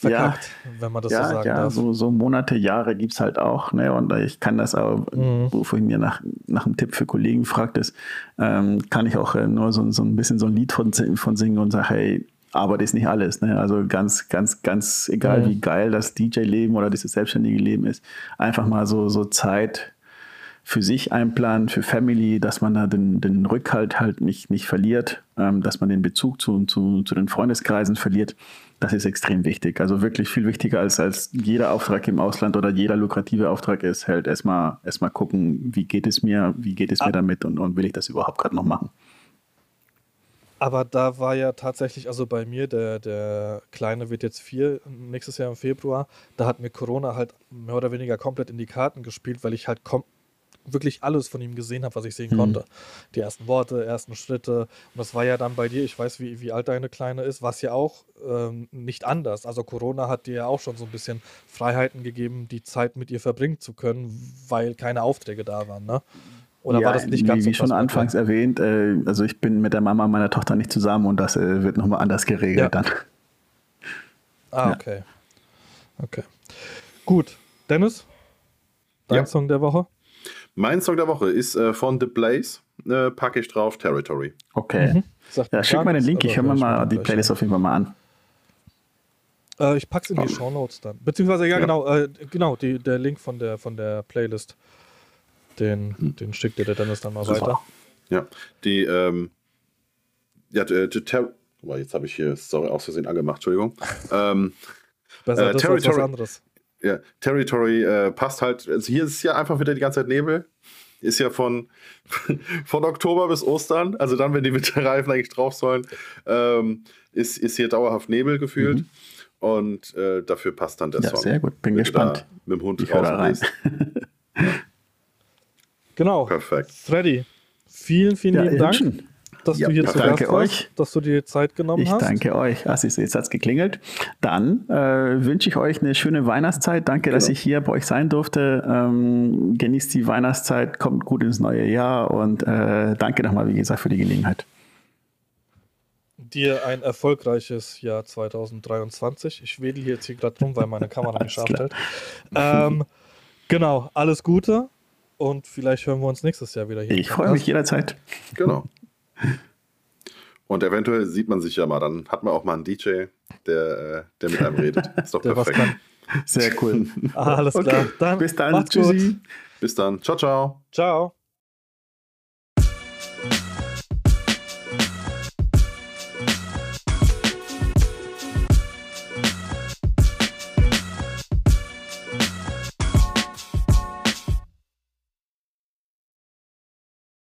Verkackt, wenn man das so ja, sagen ja, darf. so, so Monate, Jahre gibt es halt auch. Ne? Und ich kann das auch, Mhm. wo vorhin mir nach, nach einem Tipp für Kollegen fragtest, ähm, kann ich auch äh, nur so, so ein bisschen so ein Lied von, von singen und sagen, hey, Arbeit ist nicht alles. Ne? Also ganz, ganz, ganz egal, Mhm. wie geil das DJ-Leben oder dieses selbstständige Leben ist, einfach mal so, so Zeit für sich einplanen, für Family, dass man da den, den Rückhalt halt nicht, nicht verliert, ähm, dass man den Bezug zu, zu, zu den Freundeskreisen verliert. Das ist extrem wichtig. Also wirklich viel wichtiger als, als jeder Auftrag im Ausland oder jeder lukrative Auftrag ist, halt erstmal erstmal gucken, wie geht es mir, wie geht es mir damit und, und will ich das überhaupt gerade noch machen. Aber da war ja tatsächlich, also bei mir, der, der Kleine wird jetzt vier, nächstes Jahr im Februar, da hat mir Corona halt mehr oder weniger komplett in die Karten gespielt, weil ich halt kom wirklich alles von ihm gesehen habe, was ich sehen Mhm. konnte. Die ersten Worte, ersten Schritte. Und das war ja dann bei dir, ich weiß, wie, wie alt deine Kleine ist, war es ja auch ähm, nicht anders. Also Corona hat dir ja auch schon so ein bisschen Freiheiten gegeben, die Zeit mit ihr verbringen zu können, weil keine Aufträge da waren, ne? Oder war das nicht ganz wie, so wie schon anfangs erwähnt, äh, also ich bin mit der Mama meiner Tochter nicht zusammen und das äh, wird nochmal anders geregelt Ja. dann. Ah, Ja. okay. Okay. Gut. Dennis? Dein Ja. Song der Woche? Mein Song der Woche ist äh, von The Blaze. Äh, packe ich drauf, Territory. Okay. Mhm. Ja, mir schick mal den Link, ich höre mir hör mal die gleich Playlist auf jeden Fall mal an. Äh, ich pack's in die Oh. Shownotes dann. Beziehungsweise, ja, Ja. genau, äh, genau, die, der Link von der, von der Playlist. Den, Hm. den schickt dir der Dennis dann mal Super. weiter. Ja, die, ähm, ja, äh, die Ter jetzt habe ich hier, sorry, aus Versehen angemacht, Entschuldigung. ähm, Besser Äh, das als was Territory- anderes. Ja, Territory äh, passt halt, also hier ist ja einfach wieder die ganze Zeit Nebel. Ist ja von, von Oktober bis Ostern, also dann, wenn die Winterreifen eigentlich drauf sollen, ähm, ist, ist hier dauerhaft Nebel gefühlt. Und äh, dafür passt dann der Mhm. Ja, Song. sehr gut. Bin Wenn gespannt. Mit dem Hund Ich bist. Genau. Perfekt. Freddy, vielen, vielen Ja, lieben Dank, Hübschen. Dass Ja, du hier zu danke Gast warst, euch. dass du dir die Zeit genommen Ich hast. danke euch. Assis, jetzt hat es geklingelt. Dann äh, wünsche ich euch eine schöne Weihnachtszeit. Danke, dass Genau. ich hier bei euch sein durfte. Ähm, genießt die Weihnachtszeit, kommt gut ins neue Jahr und äh, danke nochmal, wie gesagt, für die Gelegenheit. Dir ein erfolgreiches Jahr 2023. Ich wedel hier jetzt hier gerade rum, weil meine Kamera nicht scharf stellt. Ähm, genau, alles Gute und vielleicht hören wir uns nächstes Jahr wieder hier. Ich freue mich jederzeit. Genau. Und eventuell sieht man sich ja mal, dann hat man auch mal einen DJ, der, äh, der mit einem redet. Ist doch Der was perfekt. kann. Sehr cool. Alles klar. Dann Bis dann. Tschüssi. gut. Bis dann. Ciao, ciao. Ciao.